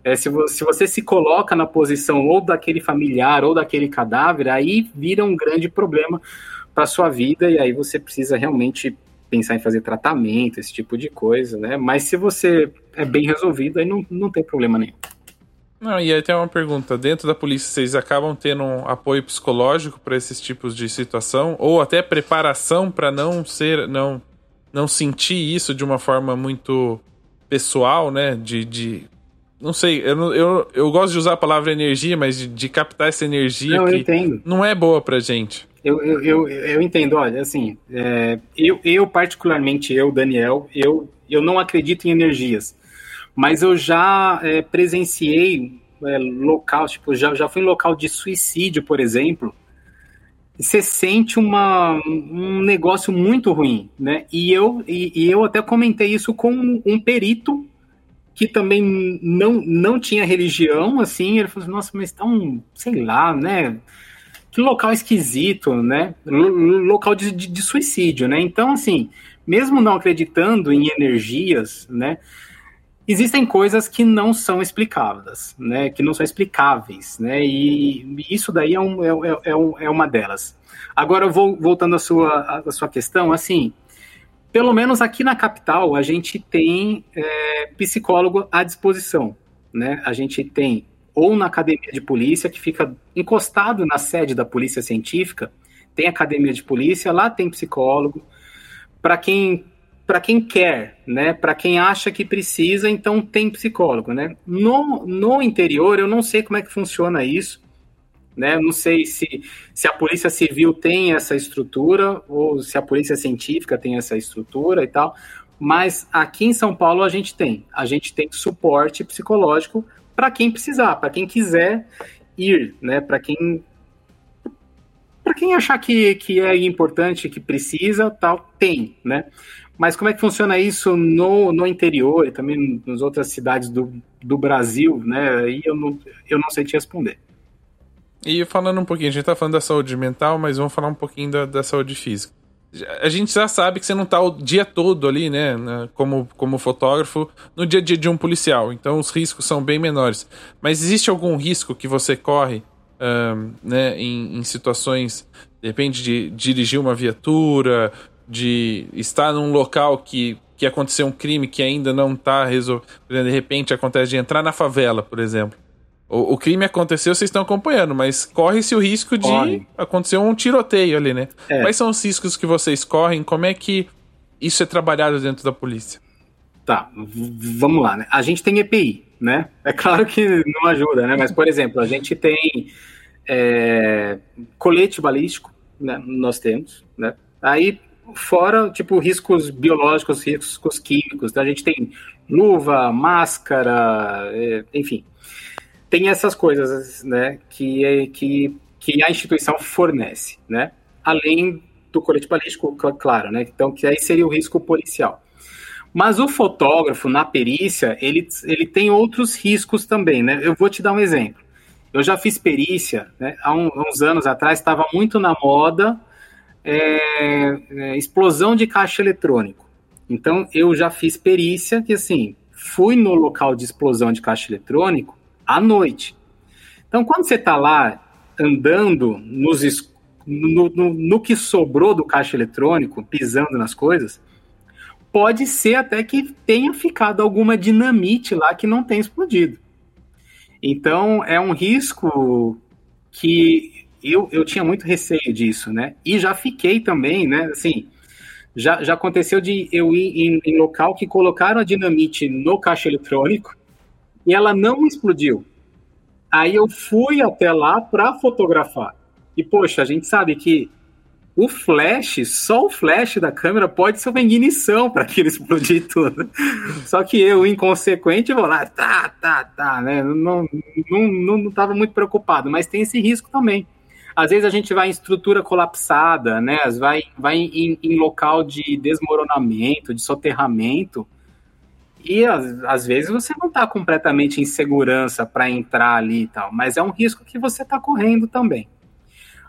é, se, você, se você se coloca na posição ou daquele familiar ou daquele cadáver, aí vira um grande problema para sua vida e aí você precisa realmente pensar em fazer tratamento, esse tipo de coisa, né? Mas se você é bem resolvido, aí não, não tem problema nenhum.
Não, e aí tem uma pergunta: dentro da polícia, vocês acabam tendo um apoio psicológico para esses tipos de situação? Ou até preparação para não ser, não, não sentir isso de uma forma muito pessoal, né? De, de não sei, eu, eu, eu gosto de usar a palavra energia, mas de, de captar essa energia
não,
que não é boa pra gente.
Eu, eu, eu, eu entendo, olha, assim, é, eu, eu particularmente, eu, Daniel, eu, eu não acredito em energias, mas eu já é, presenciei é, local, tipo, já, já fui em local de suicídio, por exemplo, e você sente uma, um negócio muito ruim, né? E eu, e, e eu até comentei isso com um perito que também não, não tinha religião, assim, ele falou assim, nossa, mas tá um, sei lá, né, que local esquisito, né, local de, de, de suicídio, né, então, assim, mesmo não acreditando em energias, né, existem coisas que não são explicadas, né, que não são explicáveis, né, e isso daí é, um, é, é, é, é uma delas. Agora, vou, voltando à sua, à sua questão, assim, pelo menos aqui na capital, a gente tem é, psicólogo à disposição. Né? A gente tem ou na academia de polícia, que fica encostado na sede da polícia científica, tem academia de polícia, lá tem psicólogo. Para quem para quem quer, né? Para quem acha que precisa, então tem psicólogo, né? No, no interior, eu não sei como é que funciona isso. Né? Não sei se, se a polícia civil tem essa estrutura ou se a polícia científica tem essa estrutura e tal, mas aqui em São Paulo a gente tem. A gente tem suporte psicológico para quem precisar, para quem quiser ir, né? Para quem para quem achar que, que é importante, que precisa, tal, tem, né? Mas como é que funciona isso no, no interior e também nas outras cidades do, do Brasil, né? Aí eu não, eu não sei te responder.
E falando um pouquinho, a gente tá falando da saúde mental, mas vamos falar um pouquinho da, da saúde física. A gente já sabe que você não tá o dia todo ali, né, como, como fotógrafo, no dia a dia de um policial. Então os riscos são bem menores. Mas existe algum risco que você corre, um, né, em, em situações, depende de dirigir uma viatura, de estar num local que, que aconteceu um crime que ainda não está resolvido. De repente acontece de entrar na favela, por exemplo. O, o, crime aconteceu, vocês estão acompanhando, mas corre-se o risco de corre. acontecer um tiroteio ali, né? É. Quais são os riscos que vocês correm? Como é que isso é trabalhado dentro da polícia?
Tá, vamos lá, né? A gente tem EPI, né? É claro que não ajuda, né? Mas, por exemplo, a gente tem é, colete balístico, né? Nós temos, né? Aí, fora, tipo, riscos biológicos, riscos químicos, né? a gente tem luva, máscara, é, enfim, tem essas coisas, né, que, é, que, que a instituição fornece, né, além do colete balístico, claro, né, então que aí seria o risco policial. Mas o fotógrafo, na perícia, ele, ele tem outros riscos também, né? Eu vou te dar um exemplo. Eu já fiz perícia, né? há um, uns anos atrás, estava muito na moda é, é, explosão de caixa eletrônico. Então, eu já fiz perícia que, assim, fui no local de explosão de caixa eletrônico à noite. Então, quando você está lá andando nos, no, no, no que sobrou do caixa eletrônico, pisando nas coisas, pode ser até que tenha ficado alguma dinamite lá que não tenha explodido. Então, é um risco que eu, eu tinha muito receio disso, né? E já fiquei também, né? Assim, já, já aconteceu de eu ir em, em local que colocaram a dinamite no caixa eletrônico e ela não explodiu. Aí eu fui até lá para fotografar. E, poxa, a gente sabe que o flash, só o flash da câmera pode ser uma ignição para aquilo explodir tudo. Só que eu, inconsequente, vou lá, tá, tá, tá, né? Não, não, não, não muito preocupado, mas tem esse risco também. Às vezes a gente vai em estrutura colapsada, né? Vai, vai em, em local de desmoronamento, de soterramento, e às, às vezes você não está completamente em segurança para entrar ali e tal, mas é um risco que você está correndo também.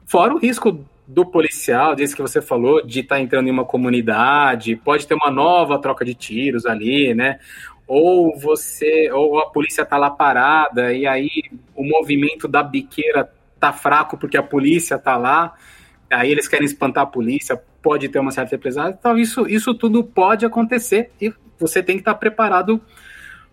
Fora o risco do policial, desse que você falou, de estar tá entrando em uma comunidade, pode ter uma nova troca de tiros ali, né? Ou você, ou a polícia tá lá parada e aí o movimento da biqueira tá fraco porque a polícia tá lá, aí eles querem espantar a polícia, pode ter uma certa represália. Então isso, isso tudo pode acontecer e você tem que estar tá preparado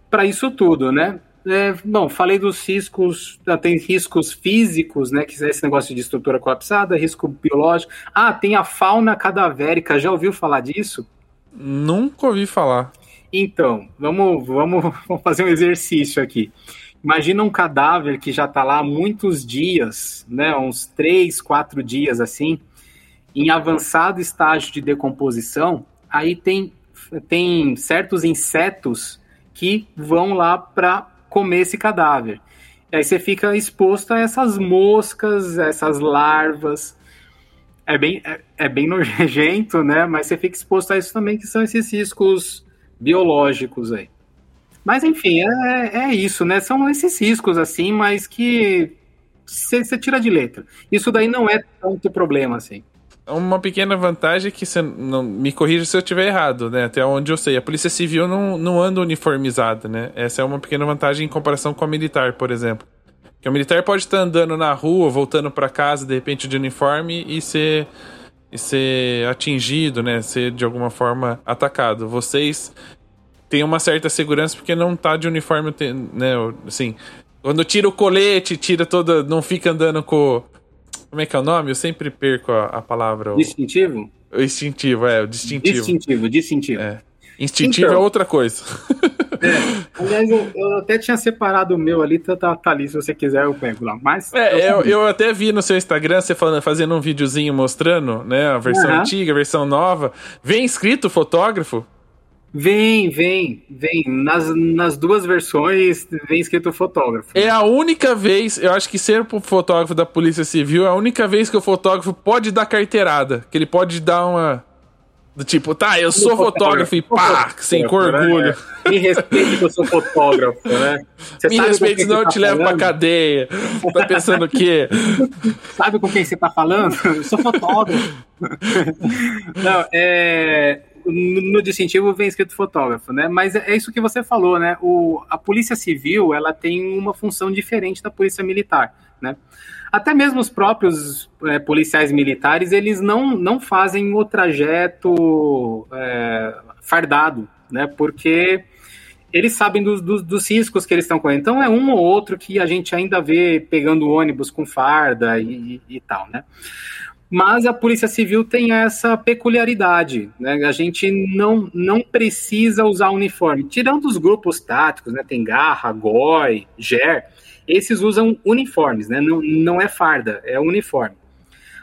para isso tudo, né? É, bom, falei dos riscos, tem riscos físicos, né? Que é esse negócio de estrutura colapsada, risco biológico. Ah, tem a fauna cadavérica. Já ouviu falar disso?
Nunca ouvi falar.
Então, vamos, vamos, vamos fazer um exercício aqui. Imagina um cadáver que já está lá há muitos dias, né? Uns três, quatro dias assim, em avançado estágio de decomposição. Aí tem, tem certos insetos que vão lá para comer esse cadáver. E aí você fica exposto a essas moscas, essas larvas. É bem, é, é bem nojento, né? Mas você fica exposto a isso também, que são esses riscos biológicos aí. Mas enfim, é, é isso, né? São esses riscos assim, mas que você tira de letra. Isso daí não é tanto problema assim
uma pequena vantagem que você não me corrija se eu estiver errado, né? Até onde eu sei, a Polícia Civil não, não anda uniformizada, né? Essa é uma pequena vantagem em comparação com a militar, por exemplo. Que a militar pode estar andando na rua, voltando para casa, de repente de uniforme e ser e ser atingido, né? Ser de alguma forma atacado. Vocês têm uma certa segurança porque não tá de uniforme, né? Assim, quando tira o colete, tira toda, não fica andando com como é que é o nome? Eu sempre perco a, a palavra.
Distintivo?
O instintivo, é, o distintivo.
Distintivo, distintivo. É.
Instintivo então, é outra coisa.
É, aliás, eu, eu, até tinha separado o meu ali, tá, tá, tá, ali, se você quiser eu pego lá. Mas.
É, eu, eu, até vi no seu Instagram você falando, fazendo um videozinho mostrando, né? A versão uhum. antiga, a versão nova. Vem escrito fotógrafo?
Vem, vem, vem. Nas, nas duas versões vem escrito fotógrafo.
É a única vez, eu acho que ser fotógrafo da Polícia Civil é a única vez que o fotógrafo pode dar carteirada. Que ele pode dar uma. Do tipo, tá, eu sou fotógrafo, fotógrafo e pá, sem com orgulho. Né?
Me respeite que eu sou fotógrafo, né?
Você Me respeite, senão eu tá te levo pra cadeia. Tá pensando o quê?
Sabe com quem você tá falando? Eu sou fotógrafo. Não, é no distintivo vem escrito fotógrafo, né? Mas é isso que você falou, né? O, a polícia civil ela tem uma função diferente da polícia militar, né? Até mesmo os próprios é, policiais militares eles não, não fazem o trajeto é, fardado, né? Porque eles sabem dos, dos, dos, riscos que eles estão correndo. Então é um ou outro que a gente ainda vê pegando ônibus com farda e, e, e tal, né? Mas a Polícia Civil tem essa peculiaridade, né? A gente não, não precisa usar uniforme. Tirando os grupos táticos, né? Tem Garra, Goi, GER, esses usam uniformes, né? Não, não é farda, é uniforme.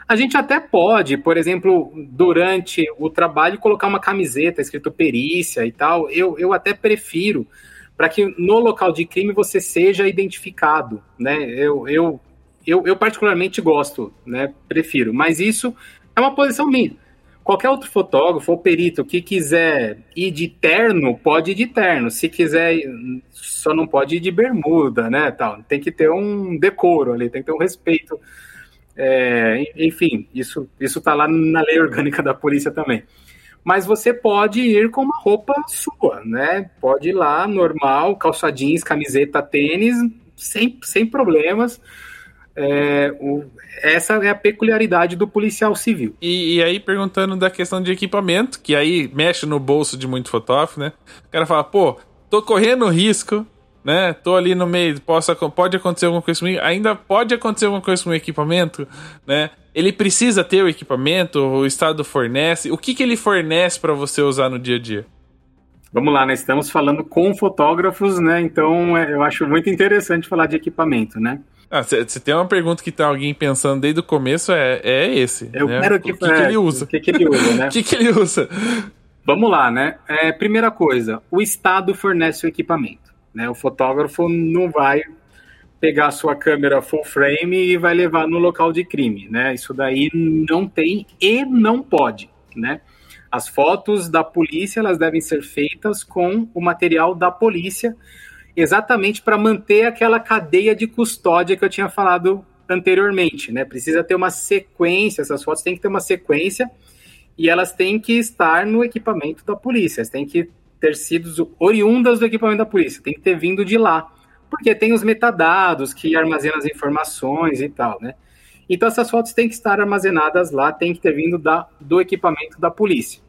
A gente até pode, por exemplo, durante o trabalho, colocar uma camiseta escrito perícia e tal. Eu, eu até prefiro para que no local de crime você seja identificado, né? Eu, eu eu, eu particularmente gosto, né? Prefiro. Mas isso é uma posição minha. Qualquer outro fotógrafo ou perito que quiser ir de terno, pode ir de terno. Se quiser, só não pode ir de bermuda, né? Tal. Tem que ter um decoro ali, tem que ter um respeito. É, enfim, isso isso está lá na lei orgânica da polícia também. Mas você pode ir com uma roupa sua, né? Pode ir lá, normal, calça jeans, camiseta, tênis, sem, sem problemas. É, o, essa é a peculiaridade do policial civil.
E, e, aí, perguntando da questão de equipamento, que aí mexe no bolso de muito fotógrafo, né? O cara fala, pô, tô correndo risco, né? Tô ali no meio, posso, pode acontecer alguma coisa comigo, ainda pode acontecer alguma coisa com o equipamento, né? Ele precisa ter o equipamento, o Estado fornece. O que, que ele fornece para você usar no dia a dia?
Vamos lá, né? Estamos falando com fotógrafos, né? Então é, eu acho muito interessante falar de equipamento, né?
Ah, se, tem uma pergunta que tá alguém pensando desde o começo, é, é esse.
Eu
né?
quero que,
o que, que ele usa.
O que, que ele usa, né?
o que, que ele usa?
Vamos lá, né? É, primeira coisa, o Estado fornece o equipamento. Né? O fotógrafo não vai pegar a sua câmera full frame e vai levar no local de crime, né? Isso daí não tem e não pode, né? As fotos da polícia elas devem ser feitas com o material da polícia, exatamente para manter aquela cadeia de custódia que eu tinha falado anteriormente, né? Precisa ter uma sequência, essas fotos têm que ter uma sequência e elas têm que estar no equipamento da polícia, elas têm que ter sido oriundas do equipamento da polícia, tem que ter vindo de lá, porque tem os metadados que armazenam as informações e tal, né? Então essas fotos têm que estar armazenadas lá, tem que ter vindo da, do equipamento da polícia.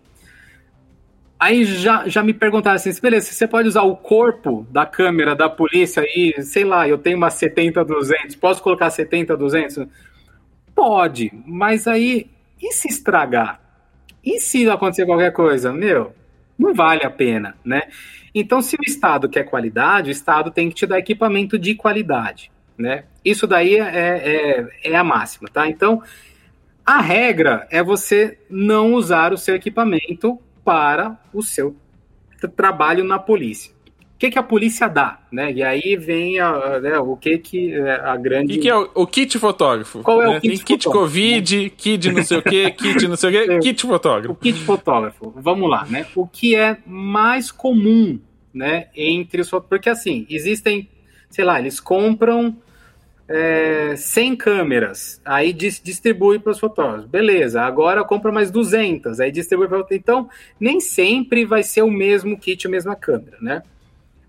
Aí já, já me perguntaram assim, beleza, você pode usar o corpo da câmera da polícia aí, sei lá, eu tenho uma 70-200, posso colocar 70-200? Pode, mas aí, e se estragar? E se acontecer qualquer coisa? Meu, não vale a pena, né? Então, se o Estado quer qualidade, o Estado tem que te dar equipamento de qualidade, né? Isso daí é, é, é a máxima, tá? Então, a regra é você não usar o seu equipamento para o seu trabalho na polícia o que, que a polícia dá, né? E aí vem a, né, o que que é, a grande...
O que, é o, o, kit fotógrafo?
Qual é
né?
o kit
Tem kit
fotógrafo?
Covid, kit não sei o que, kit não sei o que, kit fotógrafo.
O kit fotógrafo, vamos lá, né? O que é mais comum, né, entre os Porque assim, existem, sei lá, eles compram é, 100 câmeras, aí dis distribui para os fotógrafos. Beleza, agora compra mais 200, aí distribui para... Então, nem sempre vai ser o mesmo kit, a mesma câmera, né?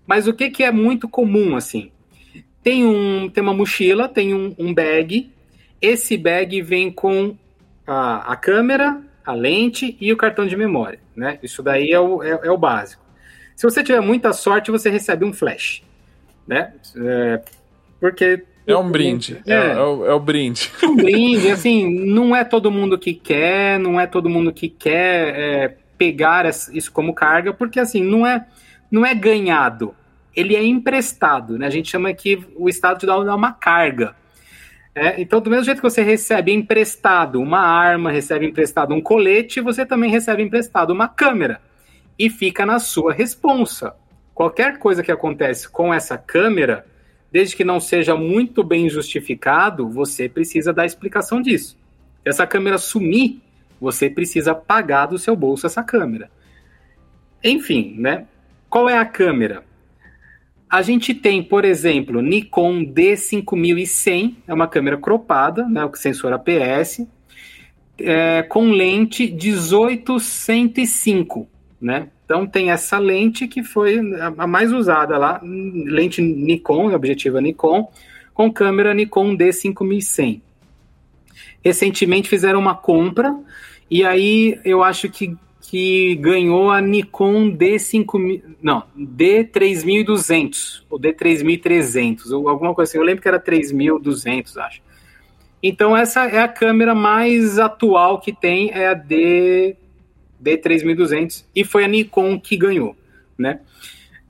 Mas o que, que é muito comum, assim? Tem, um, tem uma mochila, tem um, um bag. Esse bag vem com a, a, câmera, a lente e o cartão de memória, né? Isso daí é o, é, é o básico. Se você tiver muita sorte, você recebe um flash, né? É, porque
é um brinde. É, é, é, o, é o brinde.
É um brinde, assim, não é todo mundo que quer, não é todo mundo que quer é, pegar isso como carga, porque assim, não é, não é ganhado ele é emprestado, né? A gente chama que o Estado te dá uma carga. É, então, do mesmo jeito que você recebe emprestado uma arma, recebe emprestado um colete, você também recebe emprestado uma câmera. E fica na sua responsa. Qualquer coisa que acontece com essa câmera, desde que não seja muito bem justificado, você precisa dar explicação disso. Se essa câmera sumir, você precisa pagar do seu bolso essa câmera. Enfim, né? Qual é a câmera? A gente tem, por exemplo, Nikon D5100, é uma câmera cropada, né, o sensor APS, é, com lente 1805, né? Então tem essa lente que foi a mais usada lá, lente Nikon, objetiva Nikon, com câmera Nikon D5100. Recentemente fizeram uma compra e aí eu acho que que ganhou a Nikon D5000, não, D3200 ou D3300, ou alguma coisa assim. Eu lembro que era 3200, acho. Então essa é a câmera mais atual que tem, é a D D3200 e foi a Nikon que ganhou, né?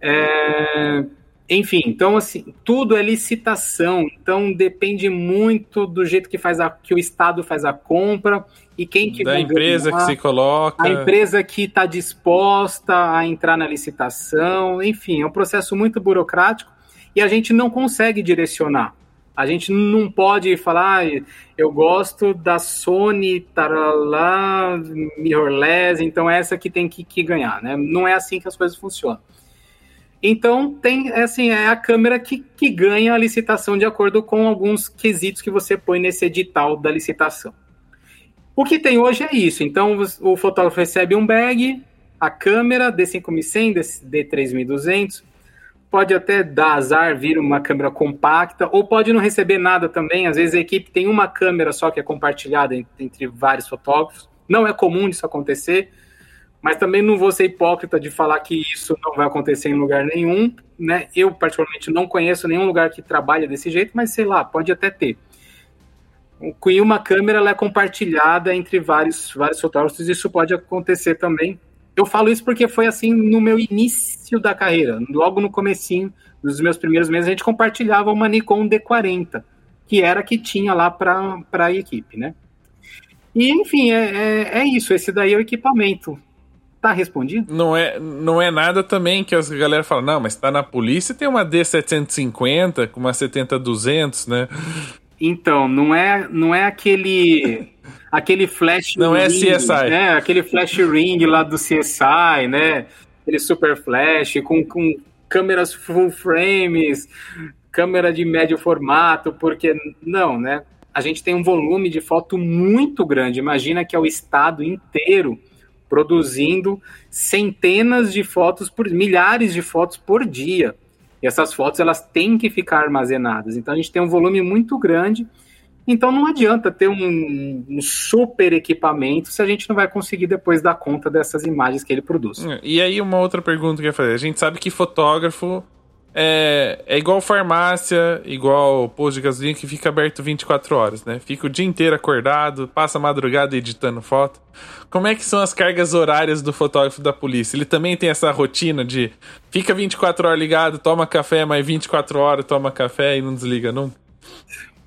É, enfim, então assim, tudo é licitação, então depende muito do jeito que faz a, que o Estado faz a compra e quem que
da empresa ganhar, que se coloca,
a empresa que está disposta a entrar na licitação, enfim, é um processo muito burocrático e a gente não consegue direcionar, A gente não pode falar, ah, eu gosto da Sony, taralá, mirrorless, então é essa que tem que, que ganhar, né? Não é assim que as coisas funcionam. Então, tem, é assim, é a câmera que, que ganha a licitação de acordo com alguns quesitos que você põe nesse edital da licitação. O que tem hoje é isso. Então, o fotógrafo recebe um bag, a câmera D5100, D3200, pode até dar azar, vir uma câmera compacta, ou pode não receber nada também. Às vezes a equipe tem uma câmera só que é compartilhada entre vários fotógrafos. Não é comum isso acontecer, mas também não vou ser hipócrita de falar que isso não vai acontecer em lugar nenhum. Né? Eu, particularmente, não conheço nenhum lugar que trabalha desse jeito, mas sei lá, pode até ter. Com uma câmera ela é compartilhada entre vários, vários fotógrafos, isso pode acontecer também eu falo isso porque foi assim no meu início da carreira, logo no comecinho dos meus primeiros meses, a gente compartilhava uma Nikon D40, que era a que tinha lá para a equipe, né? E, enfim, é, é, é, isso, esse daí é o equipamento. Tá respondido?
Não é, não é nada também que a galera fala, não, mas tá na polícia tem uma D750 com uma 70-200, né?
Então, não é, não é aquele aquele flash
Não é ring, é CSI.
Né? Aquele flash ring lá do CSI, né? Aquele super flash com, com câmeras full frames, câmera de médio formato, porque não, né? A gente tem um volume de foto muito grande. Imagina que é o estado inteiro produzindo centenas de fotos por milhares de fotos por dia. E essas fotos elas têm que ficar armazenadas. Então a gente tem um volume muito grande então não adianta ter um, um, super equipamento se a gente não vai conseguir depois dar conta dessas imagens que ele produz.
E aí uma outra pergunta que eu ia fazer. A gente sabe que fotógrafo é, é igual farmácia, igual posto de gasolina que fica aberto 24 horas, né? Fica o dia inteiro acordado, passa a madrugada editando foto. Como é que são as cargas horárias do fotógrafo da polícia? Ele também tem essa rotina de fica 24 horas ligado, toma café, mas 24 horas toma café e não desliga nunca?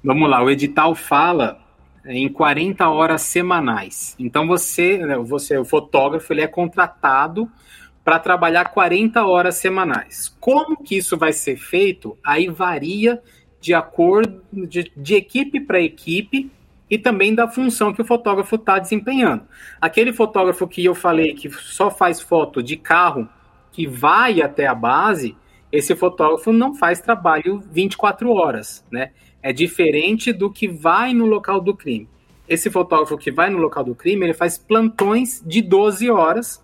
Vamos lá, o edital fala em 40 horas semanais. Então você, né, você o fotógrafo, ele é contratado para trabalhar 40 horas semanais. Como que isso vai ser feito? Aí varia de acordo de, de equipe para equipe e também da função que o fotógrafo está desempenhando. Aquele fotógrafo que eu falei que só faz foto de carro que vai até a base, esse fotógrafo não faz trabalho 24 horas, né? é diferente do que vai no local do crime. Esse fotógrafo que vai no local do crime, ele faz plantões de 12 horas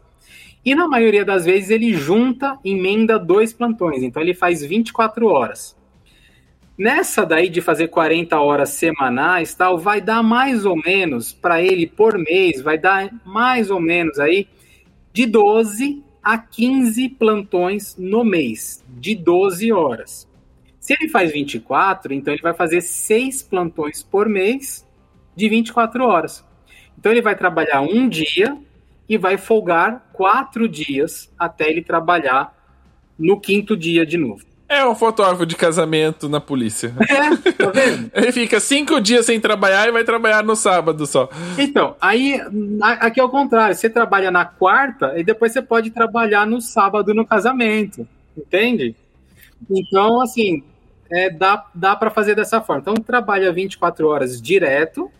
e na maioria das vezes ele junta, emenda dois plantões, então ele faz 24 horas. Nessa daí de fazer 40 horas semanais, tal, vai dar mais ou menos para ele por mês, vai dar mais ou menos aí de 12 a 15 plantões no mês, de 12 horas. Se ele faz 24, então ele vai fazer seis plantões por mês de 24 horas. Então ele vai trabalhar um dia e vai folgar quatro dias até ele trabalhar no quinto dia de novo.
É um fotógrafo de casamento na polícia.
É, tá vendo?
ele fica cinco dias sem trabalhar e vai trabalhar no sábado só.
Então, aí aqui é o contrário. Você trabalha na quarta e depois você pode trabalhar no sábado no casamento. Entende? Então, assim, é, dá, dá para fazer dessa forma. Então, trabalha 24 horas direto.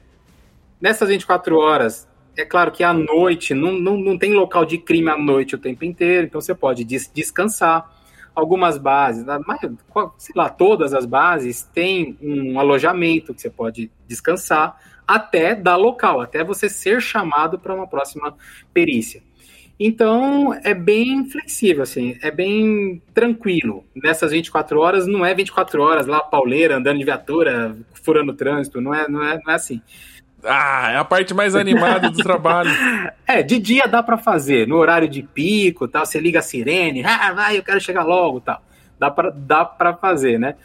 Nessas 24 horas, é claro que à noite, não, não, não tem local de crime à noite o tempo inteiro, então você pode des descansar. Algumas bases, sei lá, todas as bases têm um alojamento que você pode descansar até dar local, até você ser chamado para uma próxima perícia. Então, é bem flexível, assim, é bem tranquilo. Nessas 24 horas, não é 24 horas lá, pauleira, andando de viatura, furando trânsito, não é, não é, não é assim.
Ah, é a parte mais animada do trabalho.
É, de dia dá para fazer, no horário de pico, tal, você liga a sirene, ah, vai, eu quero chegar logo, tal. Dá para dá para fazer, né?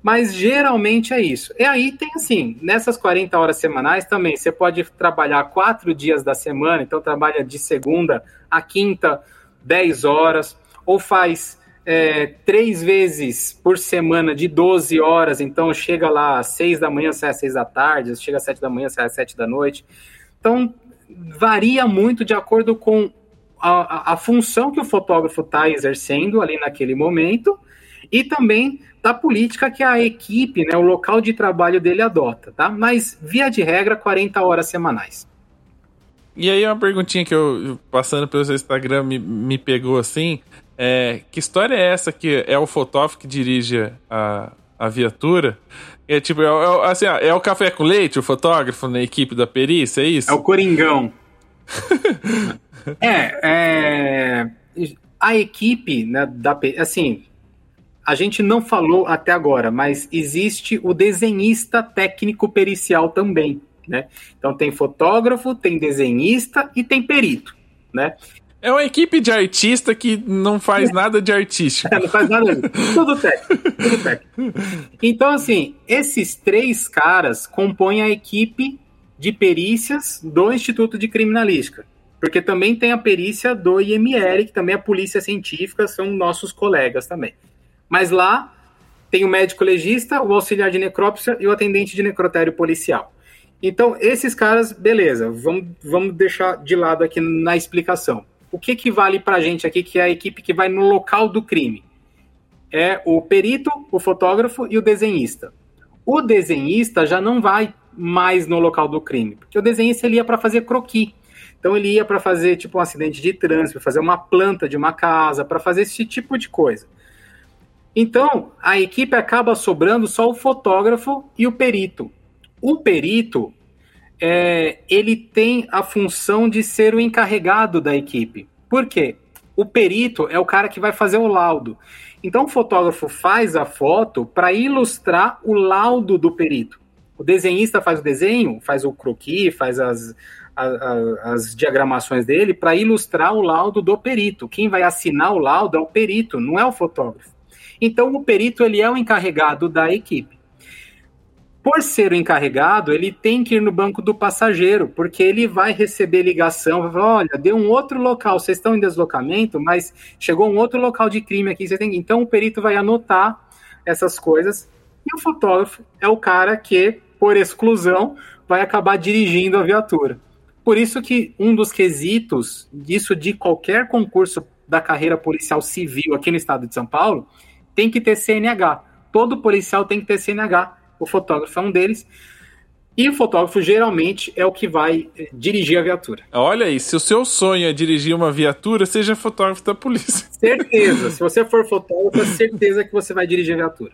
Mas geralmente é isso. E aí tem assim, nessas 40 horas semanais também, você pode trabalhar quatro dias da semana, então trabalha de segunda a quinta, 10 horas, ou faz é, três vezes por semana de 12 horas, então chega lá às 6 da manhã, sai às 6 da tarde, chega às 7 da manhã, sai às 7 da noite. Então, varia muito de acordo com a, a, a função que o fotógrafo está exercendo ali naquele momento E também da política que a equipe, né, o local de trabalho dele adota, tá? Mas, via de regra, 40 horas semanais.
E aí uma perguntinha que eu, passando pelo seu Instagram, me, me pegou assim, é, que história é essa que é o fotógrafo que dirige a, a viatura? É tipo, é, é, assim, é o café com leite, o fotógrafo na equipe da perícia, é isso?
É o Coringão. é, é, a equipe né, da assim, a gente não falou até agora, mas existe o desenhista técnico pericial também, né? Então tem fotógrafo, tem desenhista e tem perito, né?
É uma equipe de artista que não faz nada de artístico.
É, não faz nada. tudo técnico, tudo técnico. Então, assim, esses três caras compõem a equipe de perícias do Instituto de Criminalística. Porque também tem a perícia do IML, que também é a polícia científica, são nossos colegas também. Mas lá tem o médico legista, o auxiliar de necrópsia e o atendente de necrotério policial. Então, esses caras, beleza, vamos, vamos deixar de lado aqui na explicação. O que, que vale para a gente aqui, que é a equipe que vai no local do crime? É o perito, o fotógrafo e o desenhista. O desenhista já não vai mais no local do crime, porque o desenhista ele ia para fazer croquis. Então ele ia para fazer tipo um acidente de trânsito, fazer uma planta de uma casa, para fazer esse tipo de coisa. Então a equipe acaba sobrando só o fotógrafo e o perito. O perito é, ele tem a função de ser o encarregado da equipe. Por quê? O perito é o cara que vai fazer o laudo. Então o fotógrafo faz a foto para ilustrar o laudo do perito. O desenhista faz o desenho, faz o croquis, faz as, as diagramações dele para ilustrar o laudo do perito. Quem vai assinar o laudo é o perito, não é o fotógrafo. Então o perito ele é o encarregado da equipe por ser o encarregado, ele tem que ir no banco do passageiro, porque ele vai receber ligação, vai falar, olha, deu um outro local, vocês estão em deslocamento, mas chegou um outro local de crime aqui, então o perito vai anotar essas coisas, e o fotógrafo é o cara que, por exclusão, vai acabar dirigindo a viatura. Por isso que um dos quesitos disso de qualquer concurso da carreira policial civil aqui no estado de São Paulo, tem que ter CNH. Todo policial tem que ter CNH o fotógrafo é um deles. E o fotógrafo geralmente é o que vai eh, dirigir a viatura.
Olha aí, se o seu sonho é dirigir uma viatura, seja fotógrafo da polícia.
Certeza. se você for fotógrafo, é certeza que você vai dirigir a viatura.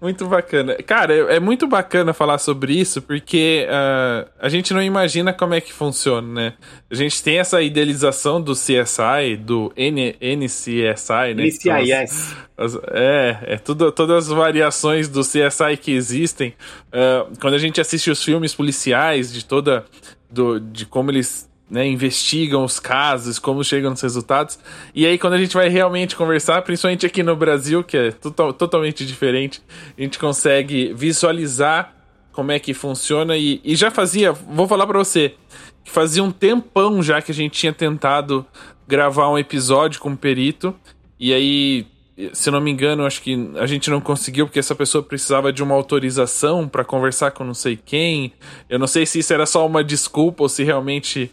Muito bacana. Cara, é, é muito bacana falar sobre isso, porque uh, a gente não imagina como é que funciona, né? A gente tem essa idealização do CSI, do N NCSI, né?
NCIS.
As, é, é tudo, todas as variações do CSI que existem. Uh, quando a gente assiste os filmes policiais, de toda. Do, de como eles né, investigam os casos, como chegam nos resultados. E aí, quando a gente vai realmente conversar, principalmente aqui no Brasil, que é total, totalmente diferente, a gente consegue visualizar como é que funciona. E, e já fazia, vou falar para você, que fazia um tempão já que a gente tinha tentado gravar um episódio com o perito. E aí se não me engano, acho que a gente não conseguiu porque essa pessoa precisava de uma autorização para conversar com não sei quem. Eu não sei se isso era só uma desculpa ou se realmente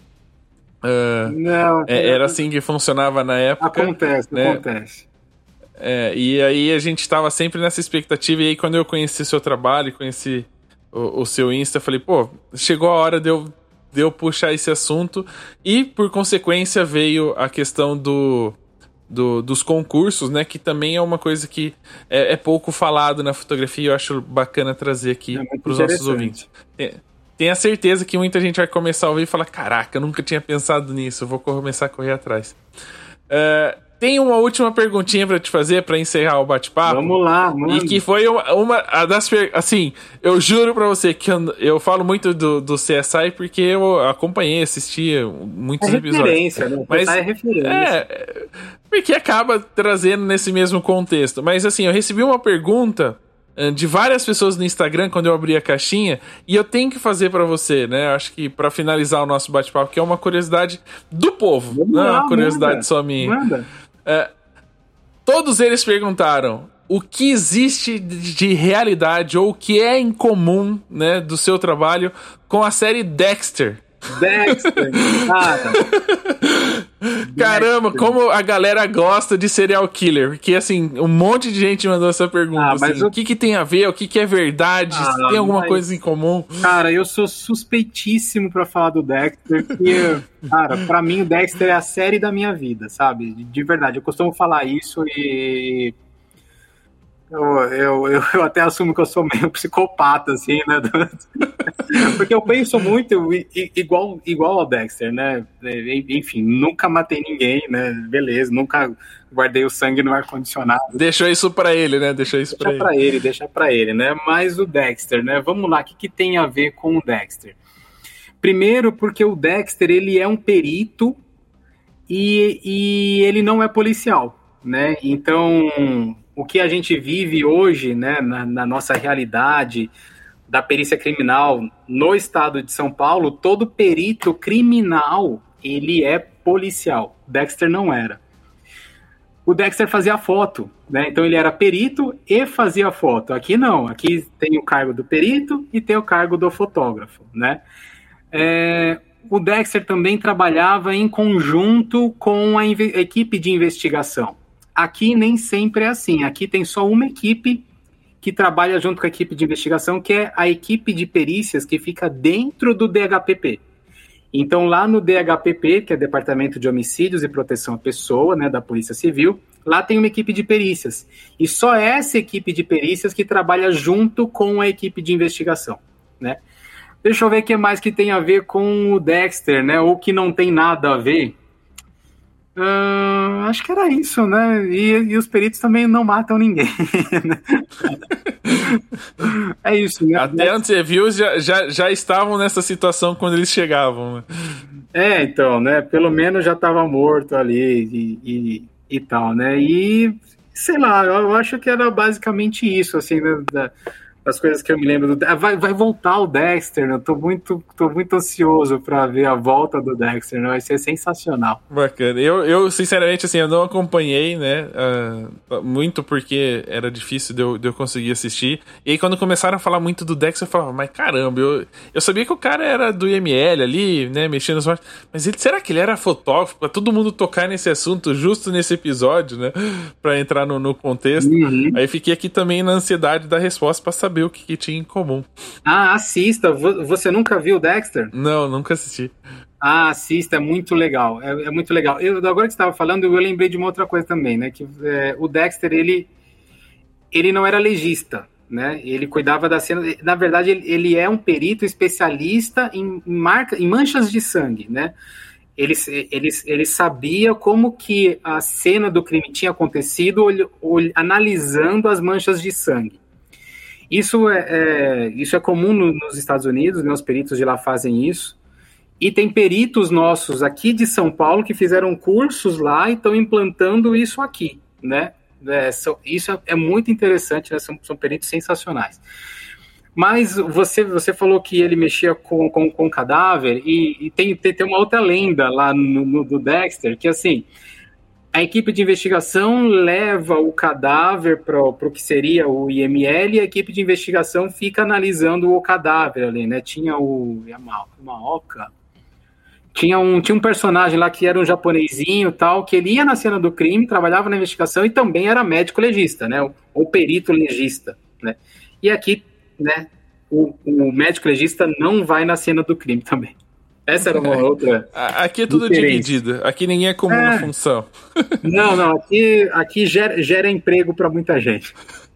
uh, não, é, era assim que funcionava na época.
Acontece, né? acontece.
É, e aí a gente estava sempre nessa expectativa. E aí, quando eu conheci seu trabalho, conheci o, o seu Insta, eu falei, pô, chegou a hora de eu, de eu puxar esse assunto. E, por consequência, veio a questão do do, dos concursos, né? Que também é uma coisa que é, é pouco falado na fotografia e eu acho bacana trazer aqui é para os nossos ouvintes. tenha certeza que muita gente vai começar a ouvir e falar: Caraca, eu nunca tinha pensado nisso, eu vou começar a correr atrás. Uh, tem uma última perguntinha para te fazer para encerrar o bate-papo.
Vamos lá,
mano. E que foi uma, uma das assim, eu juro para você que eu, eu falo muito do, do CSI porque eu acompanhei, assistia muitos
é
episódios.
Né? Mas é referência. É,
porque acaba trazendo nesse mesmo contexto. Mas assim, eu recebi uma pergunta eh, de várias pessoas no Instagram quando eu abri a caixinha e eu tenho que fazer para você, né? Acho que para finalizar o nosso bate-papo, que é uma curiosidade do povo, não é uma curiosidade manda, só minha. Manda. É, todos eles perguntaram o que existe de realidade ou o que é em comum né, do seu trabalho com a série Dexter. Dexter, cara. Caramba, como a galera gosta de serial killer. Porque, assim, um monte de gente mandou essa pergunta. Ah, assim, o que, que tem a ver? O que, que é verdade? Ah, tem alguma mas... coisa em comum?
Cara, eu sou suspeitíssimo para falar do Dexter. Porque, cara, pra mim o Dexter é a série da minha vida, sabe? De verdade. Eu costumo falar isso e eu, eu, eu, até assumo que eu sou meio psicopata, assim, né? Porque eu penso muito igual, igual ao Dexter, né? Enfim, nunca matei ninguém, né? Beleza, nunca guardei o sangue no ar-condicionado.
Deixou isso para ele, né? Deixou isso para ele.
Pra ele. Deixa para ele, né? Mas o Dexter, né? Vamos lá, o que, que tem a ver com o Dexter? Primeiro, porque o Dexter, ele é um perito e, e ele não é policial, né? Então o que a gente vive hoje, né, na, na, nossa realidade da perícia criminal no estado de São Paulo, todo perito criminal ele é policial. Dexter não era. O Dexter fazia foto, né? Então ele era perito e fazia foto. Aqui não, aqui tem o cargo do perito e tem o cargo do fotógrafo, né? É, o Dexter também trabalhava em conjunto com a equipe de investigação. Aqui nem sempre é assim. Aqui tem só uma equipe que trabalha junto com a equipe de investigação, que é a equipe de perícias que fica dentro do DHPP. Então, lá no DHPP, que é Departamento de Homicídios e Proteção à Pessoa, né, da Polícia Civil, lá tem uma equipe de perícias. E só essa equipe de perícias que trabalha junto com a equipe de investigação, né? Deixa eu ver o que mais que tem a ver com o Dexter, né? Ou que não tem nada a ver. Uh, acho que era isso, né? E, e, os peritos também não matam ninguém. Né? é isso, né?
Até antes reviews já, já, já estavam nessa situação quando eles chegavam. Né?
É, então, né? Pelo menos já estava morto ali e, e, e, tal, né? E sei lá, eu acho que era basicamente isso, assim, né? Da, as coisas que eu me lembro. Do, vai, vai voltar o Dexter, né? Eu tô muito, tô muito ansioso para ver a volta do Dexter, né? Vai ser sensacional.
Bacana. Eu, eu sinceramente, assim, eu não acompanhei, né? Uh, muito porque era difícil de eu, de eu conseguir assistir. E aí, quando começaram a falar muito do Dexter, eu falava, mas caramba, eu, eu sabia que o cara era do IML ali, né? Mexendo nos Mas ele, será que ele era fotógrafo? Pra todo mundo tocar nesse assunto justo nesse episódio, né? Pra entrar no, no contexto. Uhum. Aí fiquei aqui também na ansiedade da resposta pra saber saber o que, que tinha em comum.
Ah, assista. Você nunca viu Dexter?
Não, nunca assisti.
Ah, assista, é muito legal. É, é muito legal. Eu, agora que estava falando, eu lembrei de uma outra coisa também, né? Que é, o Dexter, ele, ele não era legista, né? Ele cuidava da cena. Na verdade, ele, ele é um perito especialista em, marca, em manchas de sangue, né? Ele, ele, ele sabia como que a cena do crime tinha acontecido, analisando as manchas de sangue. Isso é, é isso é comum no, nos Estados Unidos, né, os peritos de lá fazem isso. E tem peritos nossos aqui de São Paulo que fizeram cursos lá e estão implantando isso aqui, né? É, so, isso é, é, muito interessante, né? são, são peritos sensacionais. Mas você, você falou que ele mexia com, com, com cadáver, e, e tem, tem, tem, uma outra lenda lá no, no, do Dexter, que assim, a equipe de investigação leva o cadáver para o que seria o IML e a equipe de investigação fica analisando o cadáver ali, né? Tinha o Yamaoka, tinha um, tinha um personagem lá que era um japonesinho tal, que ele ia na cena do crime, trabalhava na investigação e também era médico legista, né? Ou, perito legista, né? E aqui, né, o, o médico legista não vai na cena do crime também. Essa era uma outra.
Aqui é tudo diferença. dividido. Aqui ninguém é comum é. na função.
Não, não. Aqui, aqui gera, gera emprego para muita gente.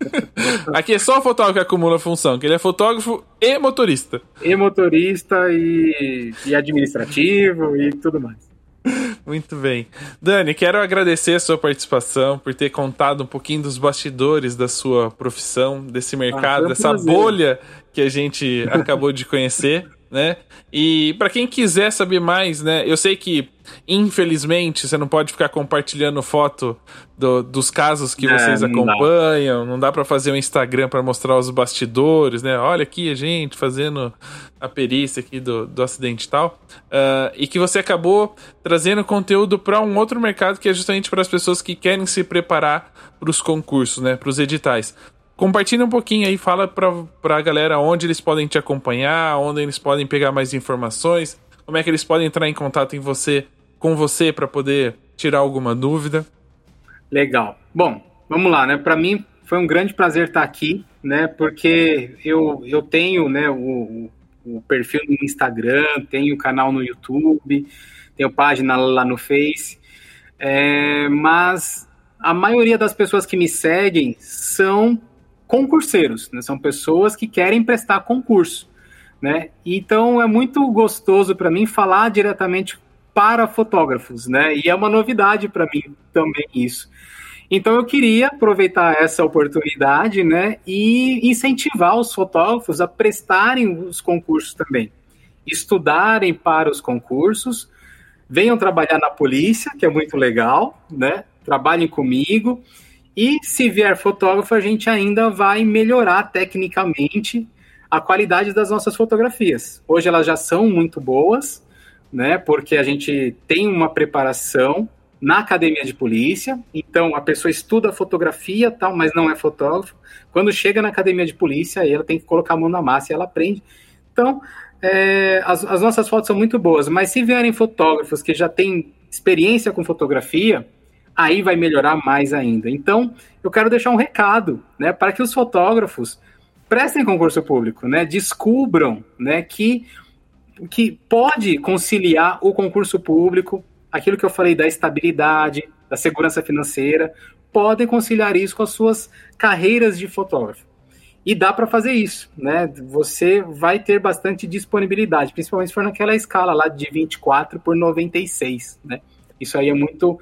Aqui é só o fotógrafo que acumula função, que ele é fotógrafo e motorista.
E motorista e, e administrativo e tudo mais.
Muito bem. Dani, quero agradecer a sua participação, por ter contado um pouquinho dos bastidores da sua profissão, desse mercado, ah, dessa prazer. bolha que a gente acabou de conhecer né? E para quem quiser saber mais, né? Eu sei que infelizmente você não pode ficar compartilhando foto do, dos casos que é, vocês acompanham, não dá, não dá para fazer um Instagram para mostrar os bastidores, né? Olha aqui a gente fazendo a perícia aqui do, do acidente e tal, uh, e que você acabou trazendo conteúdo para um outro mercado que é justamente para as pessoas que querem se preparar para os concursos, né? Para os editais. Compartilha um pouquinho aí, fala pra, pra galera onde eles podem te acompanhar, onde eles podem pegar mais informações, como é que eles podem entrar em contato em você, com você para poder tirar alguma dúvida.
Legal. Bom, vamos lá, né? Para mim foi um grande prazer estar aqui, né? Porque eu, eu tenho, né, o, o perfil no Instagram, tenho canal no YouTube, tenho página lá no Face, é, mas a maioria das pessoas que me seguem são concurseiros, né? São pessoas que querem prestar concurso, né? Então é muito gostoso para mim falar diretamente para fotógrafos, né? E é uma novidade para mim também isso. Então eu queria aproveitar essa oportunidade, né, e incentivar os fotógrafos a prestarem os concursos também, estudarem para os concursos, venham trabalhar na polícia, que é muito legal, né? Trabalhem comigo. E se vier fotógrafo, a gente ainda vai melhorar tecnicamente a qualidade das nossas fotografias. Hoje elas já são muito boas, né? Porque a gente tem uma preparação na academia de polícia. Então a pessoa estuda fotografia, tal, mas não é fotógrafo. Quando chega na academia de polícia, ela tem que colocar a mão na massa e ela aprende. Então é, as, as nossas fotos são muito boas, mas se vierem fotógrafos que já têm experiência com fotografia, aí vai melhorar mais ainda. Então, eu quero deixar um recado, né, para que os fotógrafos prestem concurso público, né, descubram, né, que que pode conciliar o concurso público aquilo que eu falei da estabilidade, da segurança financeira, podem conciliar isso com as suas carreiras de fotógrafo. E dá para fazer isso, né? Você vai ter bastante disponibilidade, principalmente se for naquela escala lá de 24 por 96, né? Isso aí é muito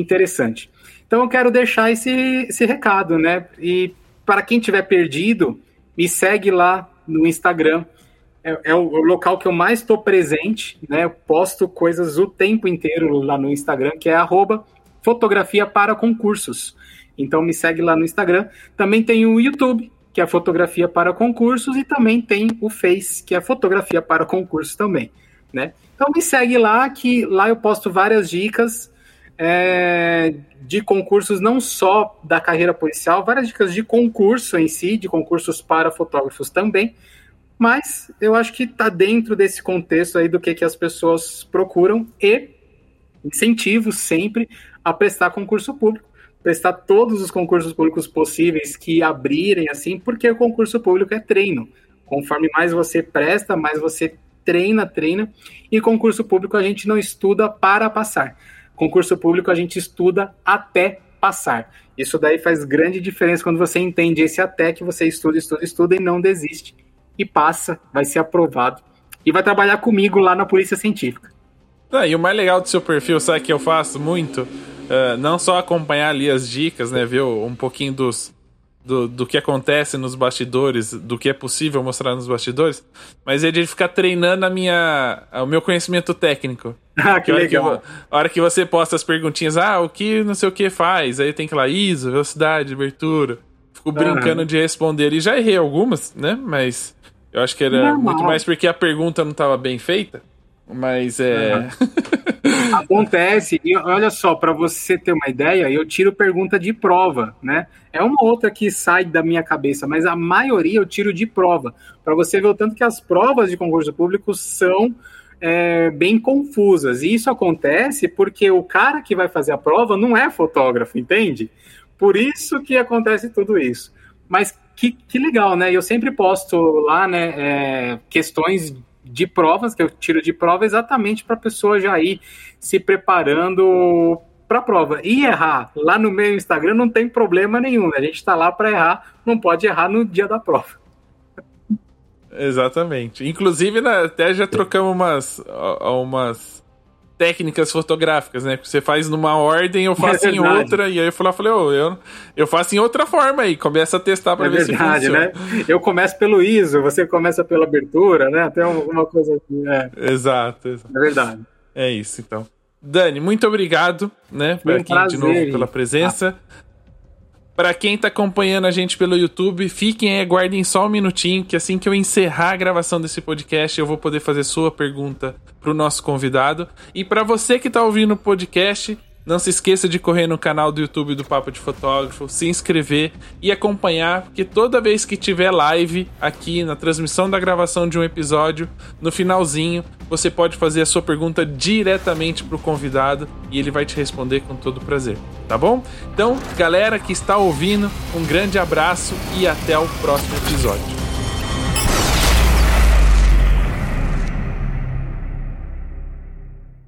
interessante. Então eu quero deixar esse, esse recado, né? E para quem tiver perdido, me segue lá no Instagram, é, é, o local que eu mais estou presente, né? Eu posto coisas o tempo inteiro lá no Instagram, que é arroba fotografia para concursos. Então me segue lá no Instagram. Também tem o YouTube, que é fotografia para concursos, e também tem o Face, que é fotografia para concursos também, né? Então me segue lá, que lá eu posto várias dicas é, de concursos, não só da carreira policial, várias dicas de concurso em si, de concursos para fotógrafos também. Mas eu acho que está dentro desse contexto aí do que, que as pessoas procuram e incentivo sempre a prestar concurso público, prestar todos os concursos públicos possíveis que abrirem assim, porque o concurso público é treino. Conforme mais você presta, mais você treina, treina. E concurso público a gente não estuda para passar. Concurso público a gente estuda até passar. Isso daí faz grande diferença quando você entende esse até que você estuda, estuda, estuda e não desiste e passa, vai ser aprovado e vai trabalhar comigo lá na Polícia Científica.
Ah, e o mais legal do seu perfil, sabe que eu faço muito? Uh, não só acompanhar ali as dicas, né? Ver um pouquinho dos, do, do que acontece nos bastidores, do que é possível mostrar nos bastidores, mas é de ficar treinando a minha, o meu conhecimento técnico.
Ah, que, que legal.
Que, a hora que você posta as perguntinhas, ah, o que não sei o que faz, aí tem que ir lá, ISO, velocidade, abertura. Fico brincando de responder e já errei algumas, né? Mas eu acho que era Normal. muito mais porque a pergunta não estava bem feita. Mas é.
Acontece, e olha só, para você ter uma ideia, eu tiro pergunta de prova, né? É uma outra que sai da minha cabeça, mas a maioria eu tiro de prova. Para você ver o tanto que as provas de concurso público são é, bem confusas. E isso acontece porque o cara que vai fazer a prova não é fotógrafo, entende? Por isso que acontece tudo isso. Mas que, que legal, né? Eu sempre posto lá, né, é, questões de provas, que eu tiro de prova exatamente para a pessoa já ir se preparando para a prova. E errar lá no meu Instagram não tem problema nenhum, né? A gente está lá para errar, não pode errar no dia da prova.
Exatamente. Inclusive, né, até já trocamos umas, umas técnicas fotográficas, né? Você faz numa ordem, eu faço é em outra, e aí eu falei, falei oh, eu, eu faço em outra forma aí, começa a testar para é ver verdade, se funciona.
Né? Eu começo pelo ISO, você começa pela abertura, né? Até alguma coisa assim. É.
Exato, exato.
É verdade.
É isso, então. Dani, muito obrigado, né? Um aqui prazer, de novo pela presença. Ah. Para quem está acompanhando a gente pelo YouTube, fiquem aí, aguardem só um minutinho, que assim que eu encerrar a gravação desse podcast, eu vou poder fazer sua pergunta para o nosso convidado. E para você que está ouvindo o podcast, Não se esqueça de correr no canal do YouTube do Papo de Fotógrafo, se inscrever e acompanhar, porque toda vez que tiver live aqui na transmissão da gravação de um episódio, no finalzinho, você pode fazer a sua pergunta diretamente para o convidado e ele vai te responder com todo prazer, tá bom? Então, galera que está ouvindo, um grande abraço e até o próximo episódio.